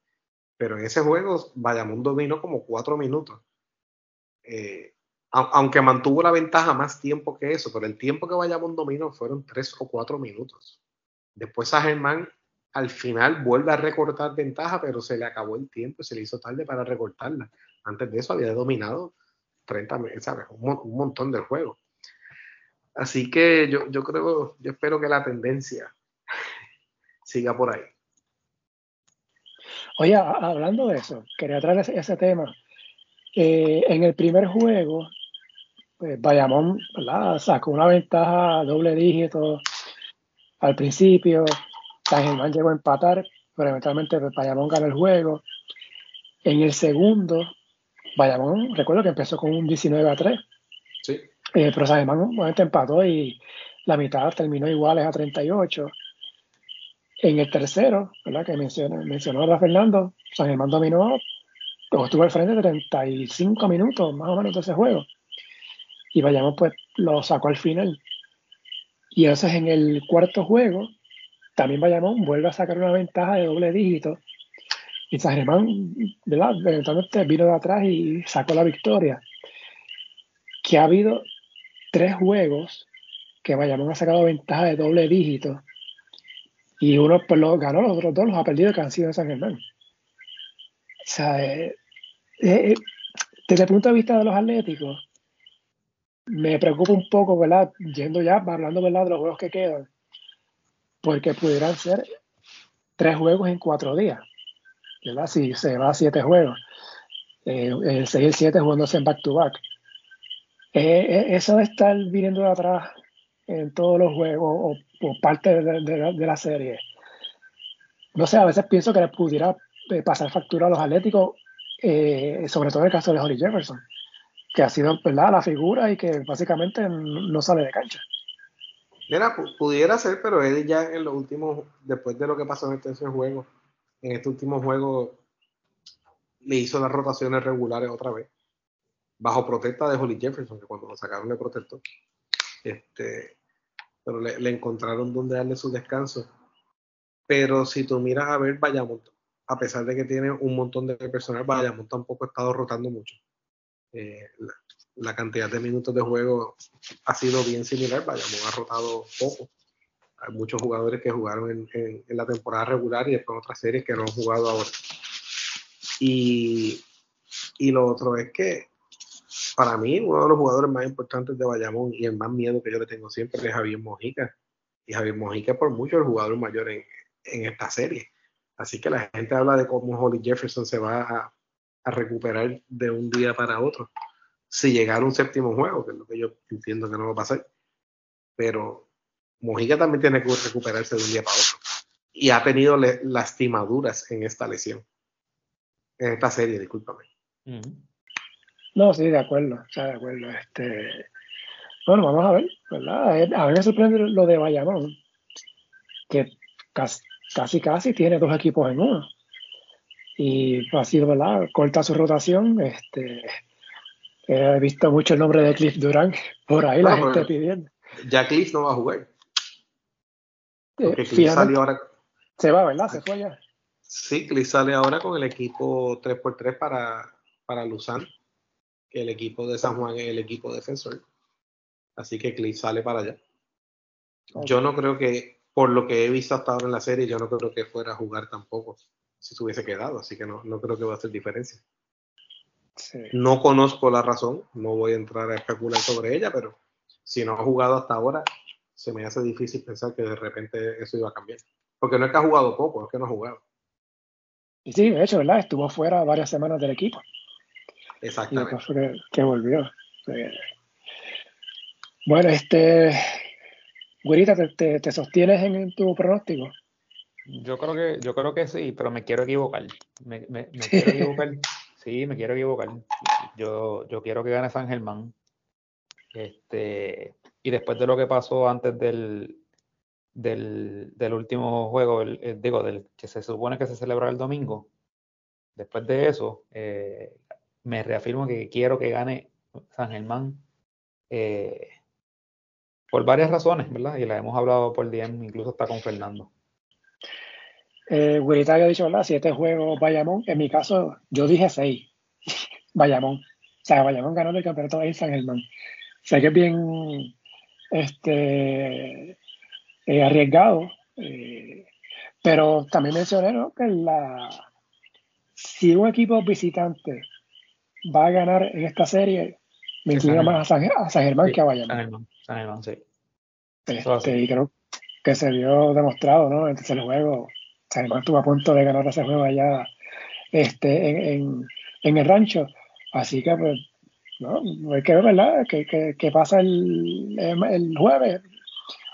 Pero en ese juego Bayamón dominó como cuatro minutos. Eh, aunque mantuvo la ventaja más tiempo que eso, pero el tiempo que Bayamón dominó fueron tres o cuatro minutos. Después San Germán al final vuelve a recortar ventaja, pero se le acabó el tiempo, se le hizo tarde para recortarla. Antes de eso había dominado 30, ¿sabes? Un, un montón del juego. Así que yo, yo creo, yo espero que la tendencia siga por ahí. Oye, hablando de eso, quería traer ese, tema. Eh, en el primer juego, pues Bayamón sacó una ventaja doble dígito al principio. San Germán llegó a empatar, pero eventualmente pues, Bayamón ganó el juego. En el segundo, Bayamón, recuerdo que empezó con un 19 a 3. Sí. Eh, pero San Germán momento empató y la mitad terminó iguales a 38. En el tercero, ¿verdad? Que mencionó, mencionó a Fernando, San Germán dominó, estuvo al frente de 35 minutos más o menos de ese juego. Y Bayamón pues lo sacó al final. Y entonces en el cuarto juego, también Bayamón vuelve a sacar una ventaja de doble dígito y San Germán, ¿verdad? Eventualmente vino de atrás y sacó la victoria. Que ha habido tres juegos que Bayamón ha sacado ventaja de doble dígito y uno pues, lo ganó, los otros dos los ha perdido que han sido de San Germán. O sea, eh, eh, desde el punto de vista de los atléticos, me preocupa un poco, ¿verdad? Yendo ya, hablando, ¿verdad? De los juegos que quedan, porque pudieran ser tres juegos en cuatro días, ¿verdad? Si se va a siete juegos, eh, el 6 y el 7 jugándose en back-to-back. eso de estar viniendo de atrás en todos los juegos o, parte de, la serie. No sé, a veces pienso que le pudiera eh, pasar factura a los atléticos, eh, sobre todo en el caso de Holly Jefferson, que ha sido ¿verdad? la figura y que básicamente no sale de cancha. Mira, pudiera ser, pero Eddie ya en los últimos, después de lo que pasó en este juego, en este último juego, le hizo las rotaciones regulares otra vez, bajo protesta de Holly Jefferson, que cuando lo sacaron le protestó. Este, pero le, encontraron donde darle su descanso. Pero si tú miras a ver Bayamón, a pesar de que tiene un montón de personal, Bayamón tampoco ha estado rotando mucho. Eh, la, cantidad de minutos de juego ha sido bien similar. Bayamón ha rotado poco. Hay muchos jugadores que jugaron en, la temporada regular y después otras series que no han jugado ahora. Y lo otro es que para mí, uno de los jugadores más importantes de Bayamón y el más miedo que yo le tengo siempre es Javier Mojica. Y Javier Mojica, por mucho, el jugador mayor en, en esta serie. Así que la gente habla de cómo Holly Jefferson se va a, a, recuperar de un día para otro. Si llegara un séptimo juego, que es lo que yo entiendo que no va a pasar. Pero Mojica también tiene que recuperarse de un día para otro. Y ha tenido lastimaduras en esta lesión. En esta serie, discúlpame. No, sí, de acuerdo, o sea, de acuerdo. Este, bueno, vamos a ver, ¿verdad? A mí me sorprende lo de Bayamón, que casi, casi, tiene dos equipos en uno. Y ha sido, ¿verdad? Corta su rotación. Este, he visto mucho el nombre de Cliff Durán por ahí, la gente pidiendo. Ya Cliff no va a jugar. Eh, Porque Cliff salió ahora. Se va, ¿verdad? Se fue ya. Sí, Cliff sale ahora con el equipo 3x3 para, para Luzán que el equipo de San Juan es el equipo defensor. Así que Cliff sale para allá. Yo no creo que, por lo que he visto hasta ahora en la serie, yo no creo que fuera a jugar tampoco si se hubiese quedado. Así que no, no creo que va a hacer diferencia. No conozco la razón, no voy a entrar a especular sobre ella, pero si no ha jugado hasta ahora, se me hace difícil pensar que de repente eso iba a cambiar. Porque no es que ha jugado poco, es que no ha jugado. Y sí, de hecho, ¿verdad? Estuvo fuera varias semanas del equipo. Exactamente. que, volvió. Bueno, este. Güerita, ¿te, te, sostienes en, tu pronóstico? Yo creo que, yo creo que sí, pero me quiero equivocar. Me, me, quiero equivocar. Sí, me quiero equivocar. Yo, yo quiero que gane San Germán. Este, y después de lo que pasó antes del, del, del último juego, digo, del que se supone que se celebra el domingo, después de eso, eh, me reafirmo que quiero que gane San Germán eh, por varias razones, ¿verdad? Y la hemos hablado por DM, incluso está con Fernando. Eh, había dicho, ¿verdad? Siete juegos Bayamón. En mi caso, yo dije seis. Bayamón. O sea, Bayamón ganó el campeonato en San Germán. Sé que es bien este, eh, arriesgado, eh, pero también mencioné ¿no? que la, si un equipo visitante va a ganar en esta serie, me inclino más a San, Germán que a Bayamón. San Germán, San Germán, sí. Este, y creo que se vio demostrado, ¿no? En el juego, San Germán estuvo a punto de ganar ese juego allá este, en, en, en el rancho. Así que, pues, ¿no? hay que ver, ¿verdad? ¿Qué, pasa el, el, jueves?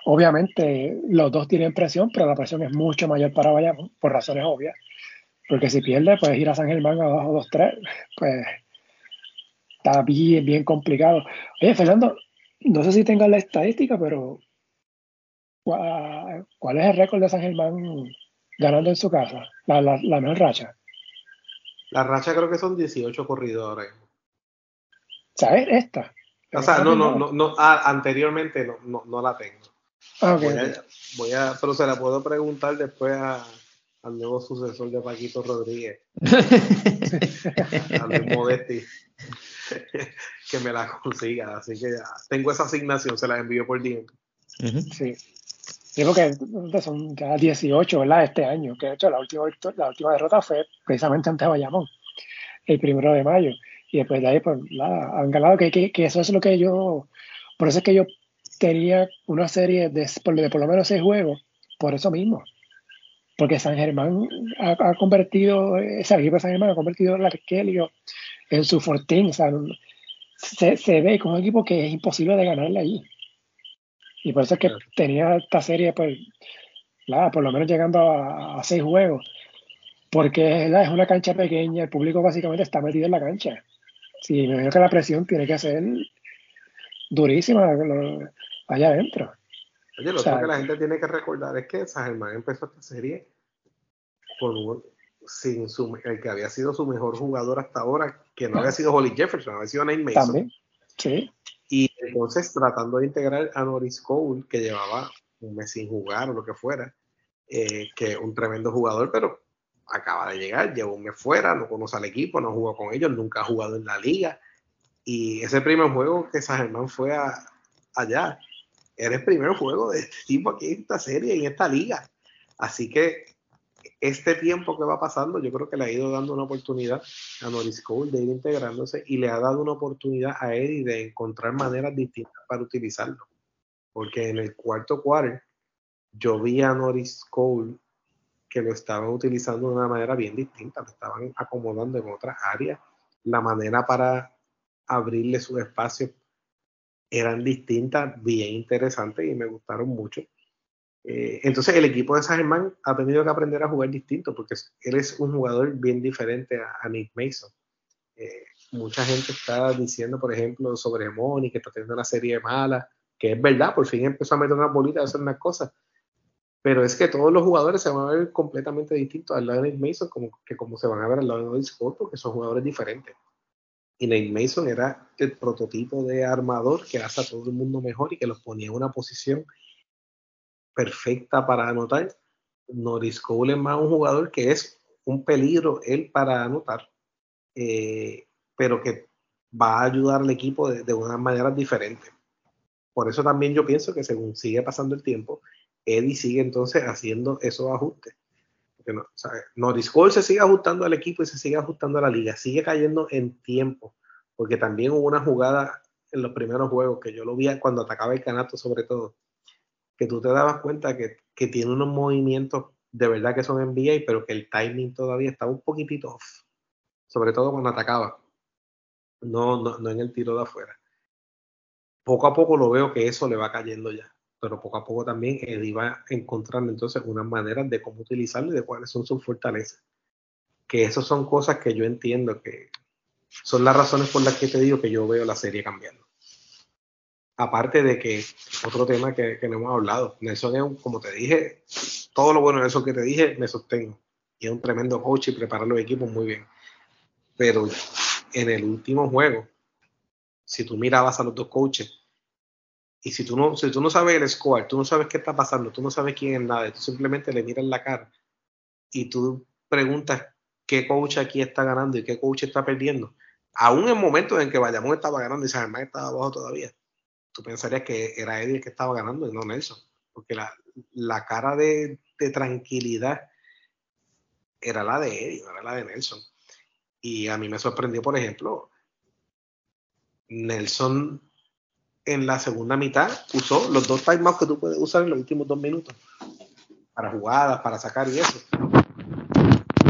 Obviamente, los dos tienen presión, pero la presión es mucho mayor para Bayamón, por razones obvias. Porque si pierde, pues ir a San Germán abajo 2-3, pues está bien, bien complicado. Oye, Fernando, no sé si tengas la estadística, pero ¿cuál es el récord de San Germán ganando en su casa? La, la, mejor racha. La racha creo que son 18 corridos ahora ¿Sabes? Esta. O sea, no, no, no, no ah, anteriormente no, no, no, la tengo. Ah, voy, a, pero se la puedo preguntar después al nuevo sucesor de Paquito Rodríguez. a Modesti. que me la consiga. Así que tengo esa asignación, se la envío por DM. Sí. Digo que son ya 18, ¿verdad? Este año, que de hecho la última, la última derrota fue precisamente ante Bayamón, el primero de mayo. Y después de ahí, pues, la, han ganado, que, que, eso es lo que yo, por eso es que yo tenía una serie de, de por lo menos seis juegos, por eso mismo. Porque San Germán ha, convertido, ese equipo de San Germán ha convertido el Arquelio en su fortín. O sea, se, se ve como un equipo que es imposible de ganarle allí. Y por eso es que tenía esta serie, pues, nada, por lo menos llegando a, seis juegos. Porque es una cancha pequeña, el público básicamente está metido en la cancha. Sí, me veo que la presión tiene que ser durísima allá adentro. Oye, lo que la gente tiene que recordar es que San Germán empezó esta serie con sin su, el que había sido su mejor jugador hasta ahora, que no había sido Holly Jefferson, había sido Nate Mason. También, sí. Y entonces tratando de integrar a Norris Cole, que llevaba un mes sin jugar o lo que fuera, eh, que un tremendo jugador, pero acaba de llegar, lleva un mes fuera, no conoce al equipo, no jugó con ellos, nunca ha jugado en la liga. Y ese primer juego que San Germán fue allá, era el primer juego de este tipo aquí en esta serie, en esta liga. Así que este tiempo que va pasando, yo creo que le ha ido dando una oportunidad a Norris Cole de ir integrándose y le ha dado una oportunidad a Eddie de encontrar maneras distintas para utilizarlo. Porque en el cuarto quarter yo vi a Norris Cole que lo estaban utilizando de una manera bien distinta, lo estaban acomodando en otras áreas. La manera para abrirle su espacio eran distintas, bien interesantes y me gustaron mucho. Eh, entonces el equipo de San ha tenido que aprender a jugar distinto porque él es un jugador bien diferente a, Nick Mason. Eh, mucha gente está diciendo, por ejemplo, sobre Moni, que está teniendo una serie mala, que es verdad, por fin empezó a meter una bolita a hacer unas cosas, pero es que todos los jugadores se van a ver completamente distintos al lado de Nick Mason como, que como se van a ver al lado de Scott, porque son jugadores diferentes. Y Nate Mason era el prototipo de armador que hace a todo el mundo mejor y que los ponía en una posición perfecta para anotar. Norris Cole es más un jugador que es un peligro él para anotar, eh, pero que va a ayudar al equipo de, de unas maneras diferentes. Por eso también yo pienso que según sigue pasando el tiempo, Eddie sigue entonces haciendo esos ajustes. No, Cole se sigue ajustando al equipo y se sigue ajustando a la liga, sigue cayendo en tiempo, porque también hubo una jugada en los primeros juegos que yo lo vi cuando atacaba el canato sobre todo, que tú te dabas cuenta que, tiene unos movimientos de verdad que son NBA, pero que el timing todavía estaba un poquitito off. Sobre todo cuando atacaba. No, no, no en el tiro de afuera. Poco a poco lo veo que eso le va cayendo ya. Pero poco a poco también él va encontrando entonces unas maneras de cómo utilizarlo y de cuáles son sus fortalezas. Que esas son cosas que yo entiendo que son las razones por las que te digo que yo veo la serie cambiando. Aparte de que, otro tema que, no hemos hablado, Nelson es, como te dije, todo lo bueno de eso que te dije, me sostengo. Y es un tremendo coach y prepara los equipos muy bien. Pero en el último juego, si tú mirabas a los dos coaches, y si tú no, si tú no sabes el score, tú no sabes qué está pasando, tú no sabes quién es nada, tú simplemente le miras la cara y tú preguntas qué coach aquí está ganando y qué coach está perdiendo, aún en momentos en que Bayamón estaba ganando y San estaba abajo todavía, tú pensarías que era Eddie el que estaba ganando y no Nelson, porque la, cara de, tranquilidad era la de Eddie, no era la de Nelson. Y a mí me sorprendió, por ejemplo, Nelson en la segunda mitad usó los dos timeouts que tú puedes usar en los últimos dos minutos para jugadas, para sacar y eso.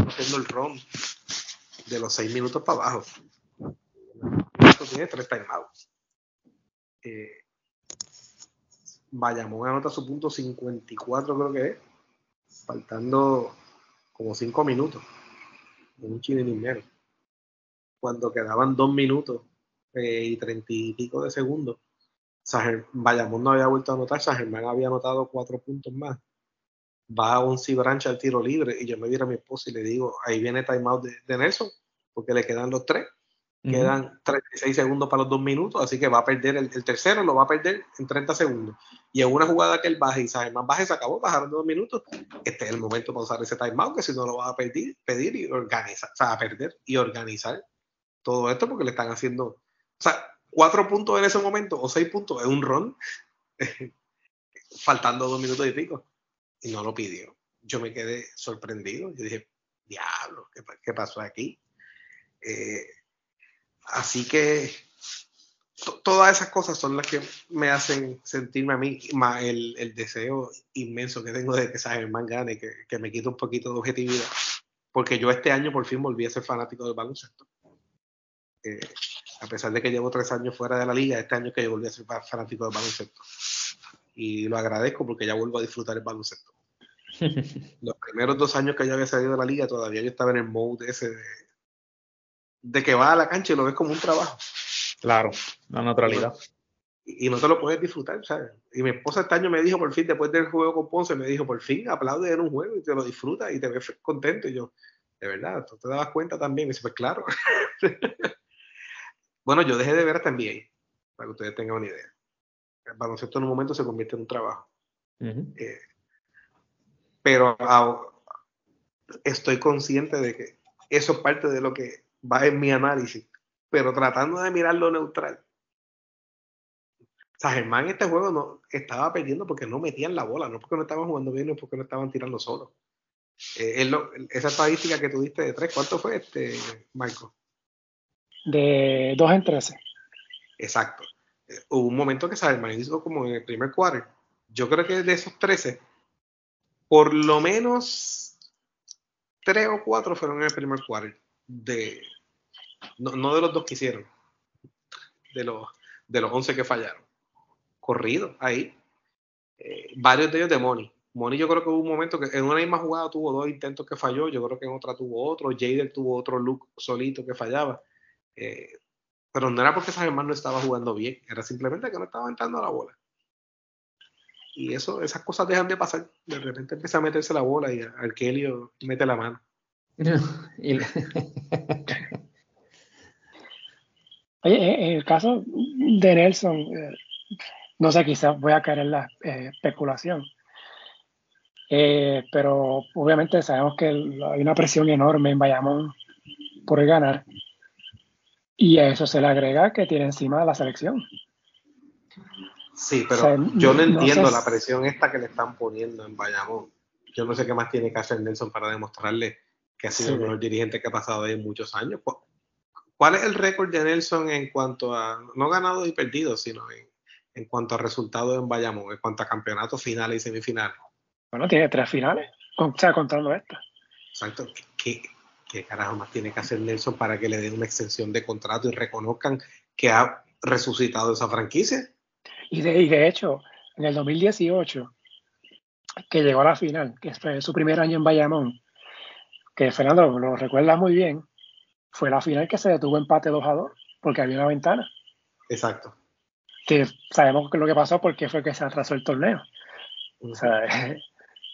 Haciendo el ron de los seis minutos para abajo. Esto tiene tres timeouts. Eh, Bayamón anota su punto 54, creo que es, faltando como 5 minutos, un chile dinero. Cuando quedaban 2 minutos eh, y 30 y pico de segundos, Bayamón no había vuelto a anotar, San Germán había anotado 4 puntos más. Va a un cibrancha al tiro libre y yo me diera a mi esposa y le digo, ahí viene timeout de, de Nelson, porque le quedan los tres. Quedan 36 segundos para los dos minutos, así que va a perder el, tercero, lo va a perder en 30 segundos. Y en una jugada que él baje y sabe más baje, se acabó, bajaron dos minutos. Este es el momento para usar ese timeout, que si no lo va a pedir, pedir y organizar, o sea, a perder y organizar todo esto porque le están haciendo, o sea, cuatro puntos en ese momento o seis puntos es un run faltando dos minutos y pico. Y no lo pidió. Yo me quedé sorprendido. Yo dije, diablo, ¿qué, pasó aquí? Eh, así que todas esas cosas son las que me hacen sentirme a mí más el, deseo inmenso que tengo de que Germán gane, que, que me quite un poquito de objetividad. Porque yo este año por fin volví a ser fanático del baloncesto. Eh, a pesar de que llevo tres años fuera de la liga, este año que yo volví a ser fanático del baloncesto. Y lo agradezco porque ya vuelvo a disfrutar el baloncesto. Los primeros dos años que yo había salido de la liga, todavía yo estaba en el mode ese de, de que vas a la cancha y lo ves como un trabajo. Claro, la neutralidad. Y, no te lo puedes disfrutar, ¿sabes? Y mi esposa este año me dijo, por fin, después del juego con Ponce, me dijo, por fin, aplaude en un juego y te lo disfrutas y te ves contento. Y yo, de verdad, tú te dabas cuenta también. Y dice, pues claro. bueno, yo dejé de ver hasta NBA, para que ustedes tengan una idea. El baloncesto en un momento se convierte en un trabajo. Eh, pero estoy consciente de que eso es parte de lo que va en mi análisis pero tratando de mirar lo neutral. O sea, Germán este juego no estaba perdiendo porque no metían la bola, no porque no estaban jugando bien, no porque no estaban tirando solo. Eh, esa estadística que tuviste de tres, ¿cuánto fue este, Marco? De 2 en 13. Exacto. Eh, hubo un momento que Germán hizo como en el primer quarter. Yo creo que de esos 13, por lo menos 3 o 4 fueron en el primer quarter de, no, de los dos que hicieron, de los, de los 11 que fallaron. Corrido, ahí. Eh, varios de ellos de Moni. Moni yo creo que hubo un momento que en una misma jugada tuvo dos intentos que falló, yo creo que en otra tuvo otro, Jader tuvo otro look solito que fallaba. Eh, pero no era porque esa no estaba jugando bien, era simplemente que no estaba entrando a la bola. Y eso, esas cosas dejan de pasar. De repente empieza a meterse la bola y Arkelio mete la mano. Oye, en el caso de Nelson, eh, no sé, quizás voy a caer en la eh, especulación. Eh, pero obviamente sabemos que hay una presión enorme en Bayamón por ganar. Y a eso se le agrega que tiene encima la selección. Sí, pero yo no entiendo la presión esta que le están poniendo en Bayamón. Yo no sé qué más tiene que hacer Nelson para demostrarle que ha sido el mejor dirigente que ha pasado ahí en muchos años. ¿Cuál es el récord de Nelson en cuanto a, no ganados y perdidos, sino en, cuanto a resultados en Bayamón, en cuanto a campeonatos finales y semifinales? Bueno, tiene tres finales, o sea, contando esta. Exacto. ¿Qué, ¿Qué carajo más tiene que hacer Nelson para que le den una extensión de contrato y reconozcan que ha resucitado esa franquicia? Y de, y de hecho, en el 2018, que llegó a la final, que fue su primer año en Bayamón, que Fernando lo recuerda muy bien, fue la final que se detuvo empate 2 a 2 porque había una ventana. Exacto. Que sabemos lo que pasó porque fue que se atrasó el torneo.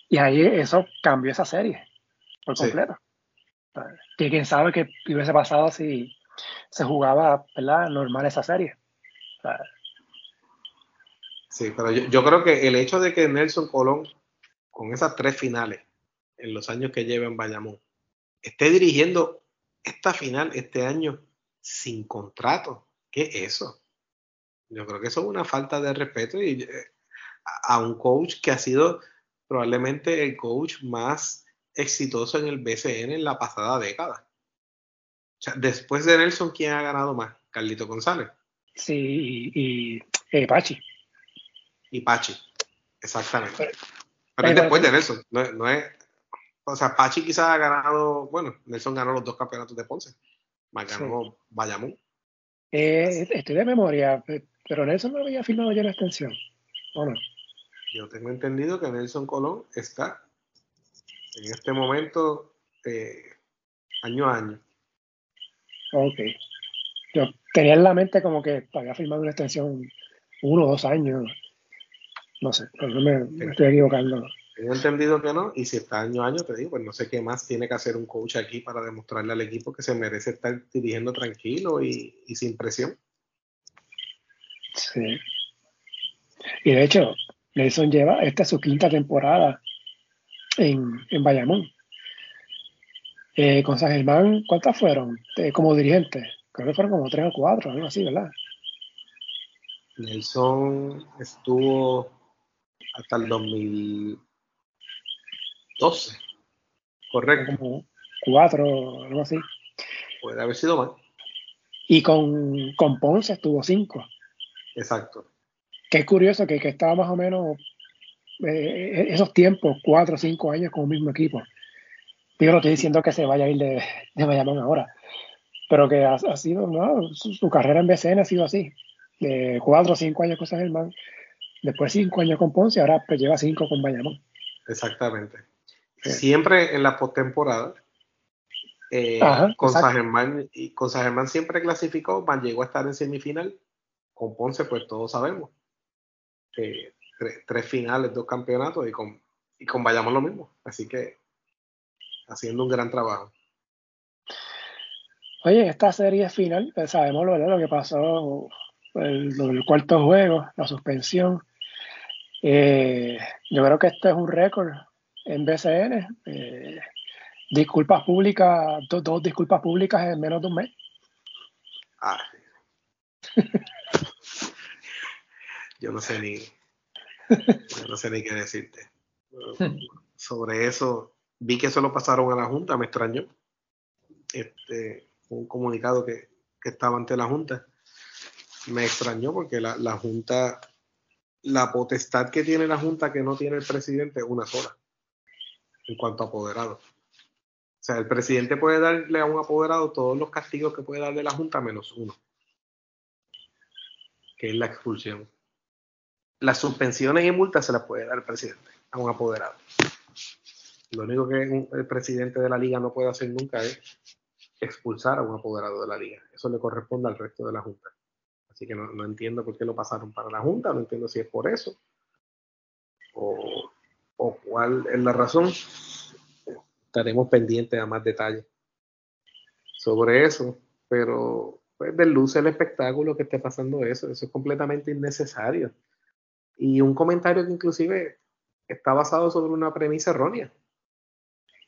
y ahí eso cambió esa serie por completo. Que quién sabe qué hubiese pasado si se jugaba ¿verdad? normal esa serie. sí, pero yo, creo que el hecho de que Nelson Colón, con esas tres finales en los años que lleva en Bayamón, esté dirigiendo esta final este año sin contrato. ¿Qué es eso? Yo creo que eso es una falta de respeto y, eh, a un coach que ha sido probablemente el coach más exitoso en el BCN en la pasada década. después de Nelson, ¿quién ha ganado más? Carlito González. Sí, y, eh, Pachi. Y Pachi, exactamente. Pero, después de Nelson, no es, o sea, Pachi quizás ha ganado, bueno, Nelson ganó los dos campeonatos de Ponce, más ganó Bayamón. Eh, estoy de memoria, pero Nelson no había firmado ya la extensión, ¿o no? Yo tengo entendido que Nelson Colón está en este momento eh, año a año. Ok. Yo tenía en la mente como que había firmado una extensión uno o dos años. No sé, pero me, me estoy equivocando. Tengo entendido que no, y si está año a año, te digo, pues no sé qué más tiene que hacer un coach aquí para demostrarle al equipo que se merece estar dirigiendo tranquilo y, sin presión. Sí. Y de hecho, Nelson lleva, esta es su quinta temporada en, en Bayamón. Eh, con San Germán, ¿cuántas fueron eh, como dirigente? Creo que fueron como tres o cuatro, algo así, ¿verdad? Nelson estuvo hasta el 2012. Correcto. Como cuatro, algo así. Puede haber sido más. Y con, con Ponce estuvo cinco. Exacto. Que es curioso que, que estaba más o menos eh, esos tiempos, cuatro o cinco años con un mismo equipo. Digo, no estoy diciendo que se vaya a ir de, de Bayamón ahora, pero que ha, sido, ¿no? Su, carrera en BCN ha sido así. De cuatro o cinco años con San Germán, después cinco años con Ponce, ahora pues lleva cinco con Bayamón. Exactamente. Siempre en la postemporada, eh, con, San Germán, y con San Germán siempre clasificó, Van llegó a estar en semifinal. Con Ponce, pues todos sabemos. Eh, tres, finales, dos campeonatos y con, y con Bayamón lo mismo. Así que haciendo un gran trabajo. Oye, esta serie final, pues, sabemos lo, lo que pasó, el, el, cuarto juego, la suspensión. Eh, yo creo que esto es un récord en BCN. Eh, disculpas públicas, dos, disculpas públicas en menos de un mes. Ah, yo no sé ni, no sé ni qué decirte. Sobre eso, vi que eso lo pasaron a la Junta, me extrañó. Este, un comunicado que, estaba ante la Junta. Me extrañó porque la, la Junta, la potestad que tiene la Junta que no tiene el presidente es una sola, en cuanto a apoderado. O sea, el presidente puede darle a un apoderado todos los castigos que puede darle la Junta menos uno, que es la expulsión las suspensiones y multas se las puede dar el presidente a un apoderado. Lo único que el presidente de la liga no puede hacer nunca es expulsar a un apoderado de la liga. Eso le corresponde al resto de la junta. Así que no, entiendo por qué lo pasaron para la junta, no entiendo si es por eso o, o cuál es la razón. Estaremos pendientes a más detalles sobre eso, pero pues desluce el espectáculo que esté pasando eso, eso es completamente innecesario. Y un comentario que inclusive está basado sobre una premisa errónea.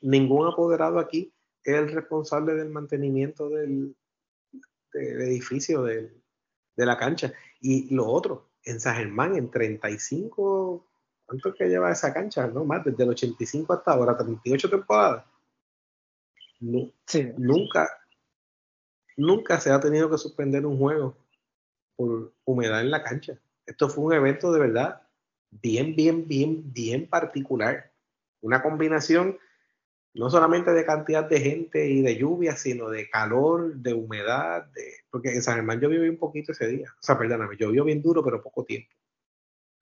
Ningún apoderado aquí es el responsable del mantenimiento del, edificio, de la cancha. Y lo otro, en San Germán, en 35, ¿cuánto es que lleva esa cancha? No más, desde el 85 hasta ahora, 38 temporadas. Nunca, nunca se ha tenido que suspender un juego por humedad en la cancha. Esto fue un evento de verdad bien, bien, bien, bien particular. Una combinación no solamente de cantidad de gente y de lluvia, sino de calor, de humedad, de... porque en San Germán llovió bien poquito ese día. O sea, perdóname, llovió bien duro, pero poco tiempo.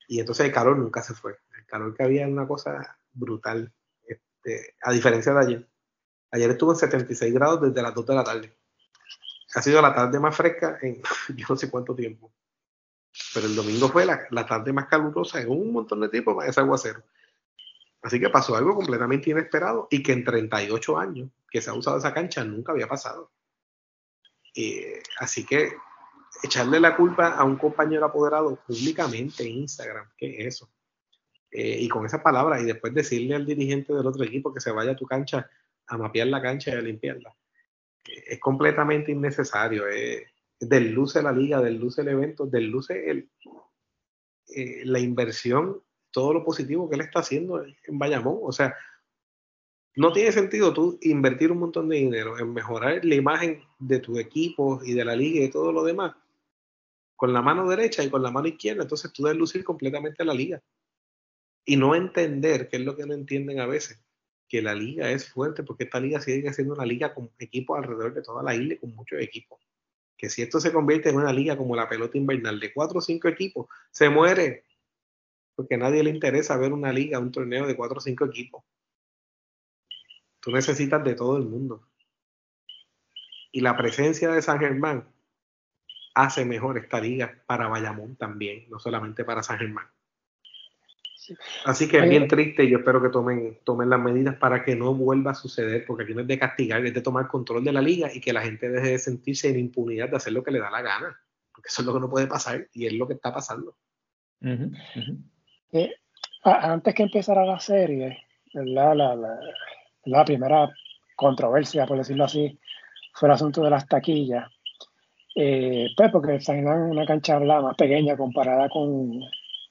Y entonces el calor nunca se fue. El calor que había era una cosa brutal. Este, a diferencia de ayer. Ayer estuvo en 76 grados desde las 2 de la tarde. Ha sido la tarde más fresca en yo no sé cuánto tiempo. Pero el domingo fue la, tarde más calurosa en un montón de tiempo para ese aguacero. Así que pasó algo completamente inesperado y que en 38 años que se ha usado esa cancha nunca había pasado. así que echarle la culpa a un compañero apoderado públicamente en Instagram, ¿qué es eso? Eh, y con esa palabra, y después decirle al dirigente del otro equipo que se vaya a tu cancha a mapear la cancha y a limpiarla. Eh, es completamente innecesario. Eh, desluce la liga, desluce el evento, desluce el, eh, la inversión, todo lo positivo que él está haciendo en Bayamón. O sea, no tiene sentido tú invertir un montón de dinero en mejorar la imagen de tu equipo y de la liga y todo lo demás con la mano derecha y con la mano izquierda. Entonces tú debes lucir completamente la liga. Y no entender, que es lo que no entienden a veces, que la liga es fuerte porque esta liga sigue siendo una liga con equipos alrededor de toda la isla y con muchos equipos que si esto se convierte en una liga como la pelota invernal de cuatro o cinco equipos, se muere. Porque a nadie le interesa ver una liga, un torneo de cuatro o cinco equipos. Tú necesitas de todo el mundo. Y la presencia de San Germán hace mejor esta liga para Bayamón también, no solamente para San Germán. Así que es bien triste y yo espero que tomen, tomen las medidas para que no vuelva a suceder, porque aquí no es de castigar, es de tomar control de la liga y que la gente deje de sentirse en impunidad de hacer lo que le da la gana, porque eso es lo que no puede pasar y es lo que está pasando. Eh, antes que empezara la serie, La, la, primera controversia, por decirlo así, fue el asunto de las taquillas. Eh, pues porque San es una cancha más pequeña comparada con,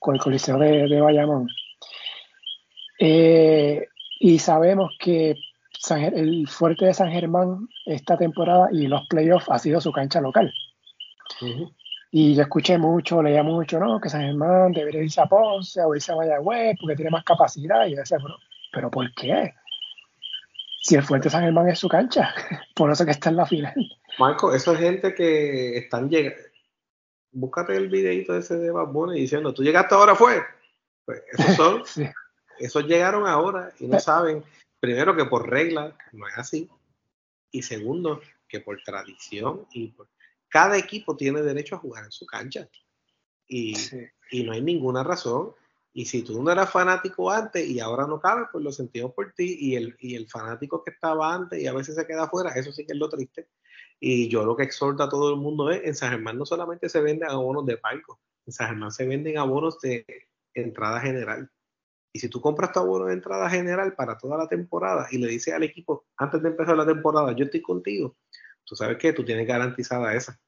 con el Coliseo de, de Bayamón. Eh, y sabemos que el fuerte de San Germán esta temporada y los playoffs ha sido su cancha local. Y yo escuché mucho, leía mucho, ¿no? Que San Germán debería irse a Ponce o irse a Mayagüez porque tiene más capacidad. Y yo decía, pero, ¿pero por qué? Si el fuerte de San Germán es su cancha, por eso que está en la final. Marco, eso es gente que están llegando. Búscate el videito ese de Bad Bunny diciendo, ¿tú llegaste ahora fue? Pues esos son, esos llegaron ahora y no saben primero que por regla no es así, y segundo que por tradición y por... cada equipo tiene derecho a jugar en su cancha y, y no hay ninguna razón. Y si tú no eras fanático antes y ahora no cabe, pues lo sentimos por ti. Y el, y el fanático que estaba antes y a veces se queda afuera, eso sí que es lo triste. Y yo lo que exhorta a todo el mundo es, en San Germán no solamente se venden abonos de palco, en San Germán se venden abonos de entrada general. Y si tú compras tu abono de entrada general para toda la temporada y le dices al equipo antes de empezar la temporada, yo estoy contigo, tú sabes que tú tienes garantizada esa.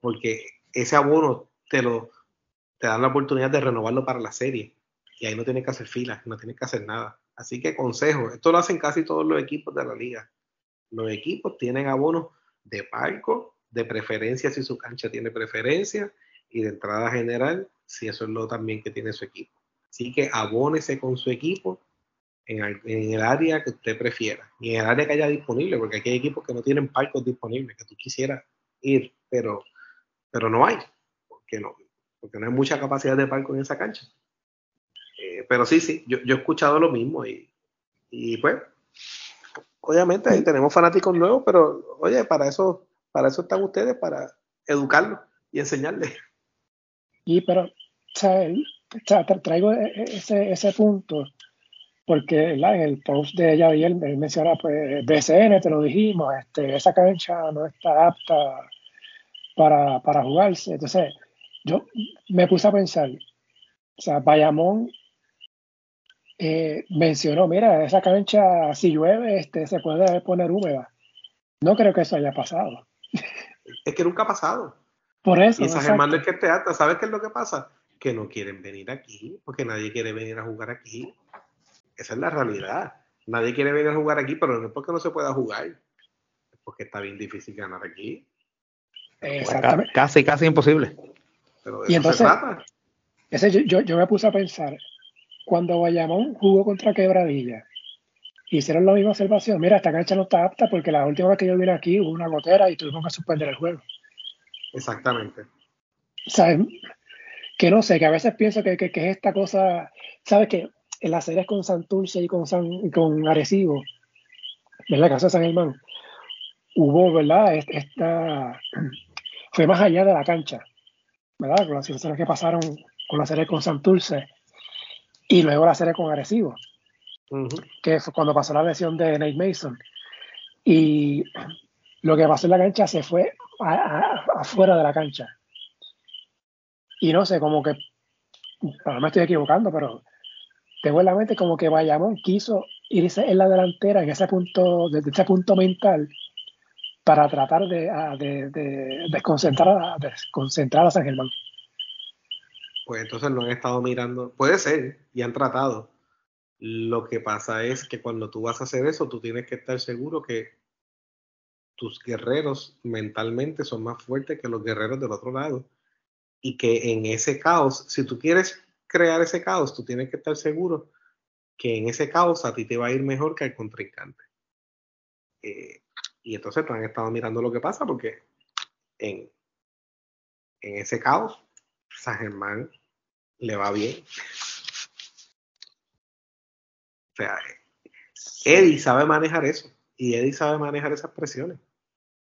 Porque ese abono te lo te dan la oportunidad de renovarlo para la serie. Y ahí no tienes que hacer filas, no tienes que hacer nada. Así que consejo, esto lo hacen casi todos los equipos de la liga. Los equipos tienen abonos de palco, de preferencia si su cancha tiene preferencia, y de entrada general si eso es lo también que tiene su equipo. Así que abónese con su equipo en el, área que usted prefiera y en el área que haya disponible, porque aquí hay equipos que no tienen palcos disponibles, que tú quisieras ir, pero, pero no hay, porque no, porque no hay mucha capacidad de palco en esa cancha. Eh, pero sí, sí, yo, yo, he escuchado lo mismo y, y pues, obviamente ahí tenemos fanáticos nuevos, pero oye, para eso, para eso están ustedes, para educarlos y enseñarles. Y pero, o traigo e, e, ese, ese punto porque en el post de ella y él, menciona, pues, BCN, te lo dijimos, este, esa cancha no está apta para, para jugarse. Entonces, yo me puse a pensar, o sea, Bayamón eh, mencionó, mira, esa cancha, si llueve, este, se puede poner húmeda. No creo que eso haya pasado. Es que nunca ha pasado. Por eso. Y San Germán es que te ata. ¿Sabes qué es lo que pasa? que no quieren venir aquí, porque nadie quiere venir a jugar aquí. Esa es la realidad. Nadie quiere venir a jugar aquí, pero no es porque no se pueda jugar, es porque está bien difícil ganar aquí. Exactamente. Casi, casi imposible. Pero y entonces, Ese, yo, yo, me puse a pensar, cuando Bayamón jugó contra Quebradilla, hicieron la misma observación. Mira, esta cancha no está apta porque la última vez que yo vine aquí hubo una gotera y tuvimos que suspender el juego. Exactamente. ¿Sabes? que no sé, que a veces pienso que, que, es esta cosa, ¿sabes? Que en las series con Santurce y con, San, con Arecibo, en la casa de San Germán, hubo, ¿verdad? Esta, fue más allá de la cancha, ¿verdad? Con las situaciones que pasaron con la serie con Santurce y luego la serie con Arecibo, que fue cuando pasó la lesión de Nate Mason. Y lo que pasó en la cancha se fue afuera de la cancha. Y no sé, como que, no me estoy equivocando, pero tengo en la mente como que Bayamón quiso irse en la delantera en ese punto, desde ese punto mental, para tratar de, de, de desconcentrar, a, desconcentrar a San Germán. Pues entonces lo han estado mirando, puede ser, y han tratado. Lo que pasa es que cuando tú vas a hacer eso, tú tienes que estar seguro que tus guerreros mentalmente son más fuertes que los guerreros del otro lado y que en ese caos, si tú quieres crear ese caos, tú tienes que estar seguro que en ese caos a ti te va a ir mejor que al contrincante. Eh, y entonces tú han estado mirando lo que pasa porque en, en ese caos, San Germán le va bien. O sea, Eddie sabe manejar eso y Eddie sabe manejar esas presiones.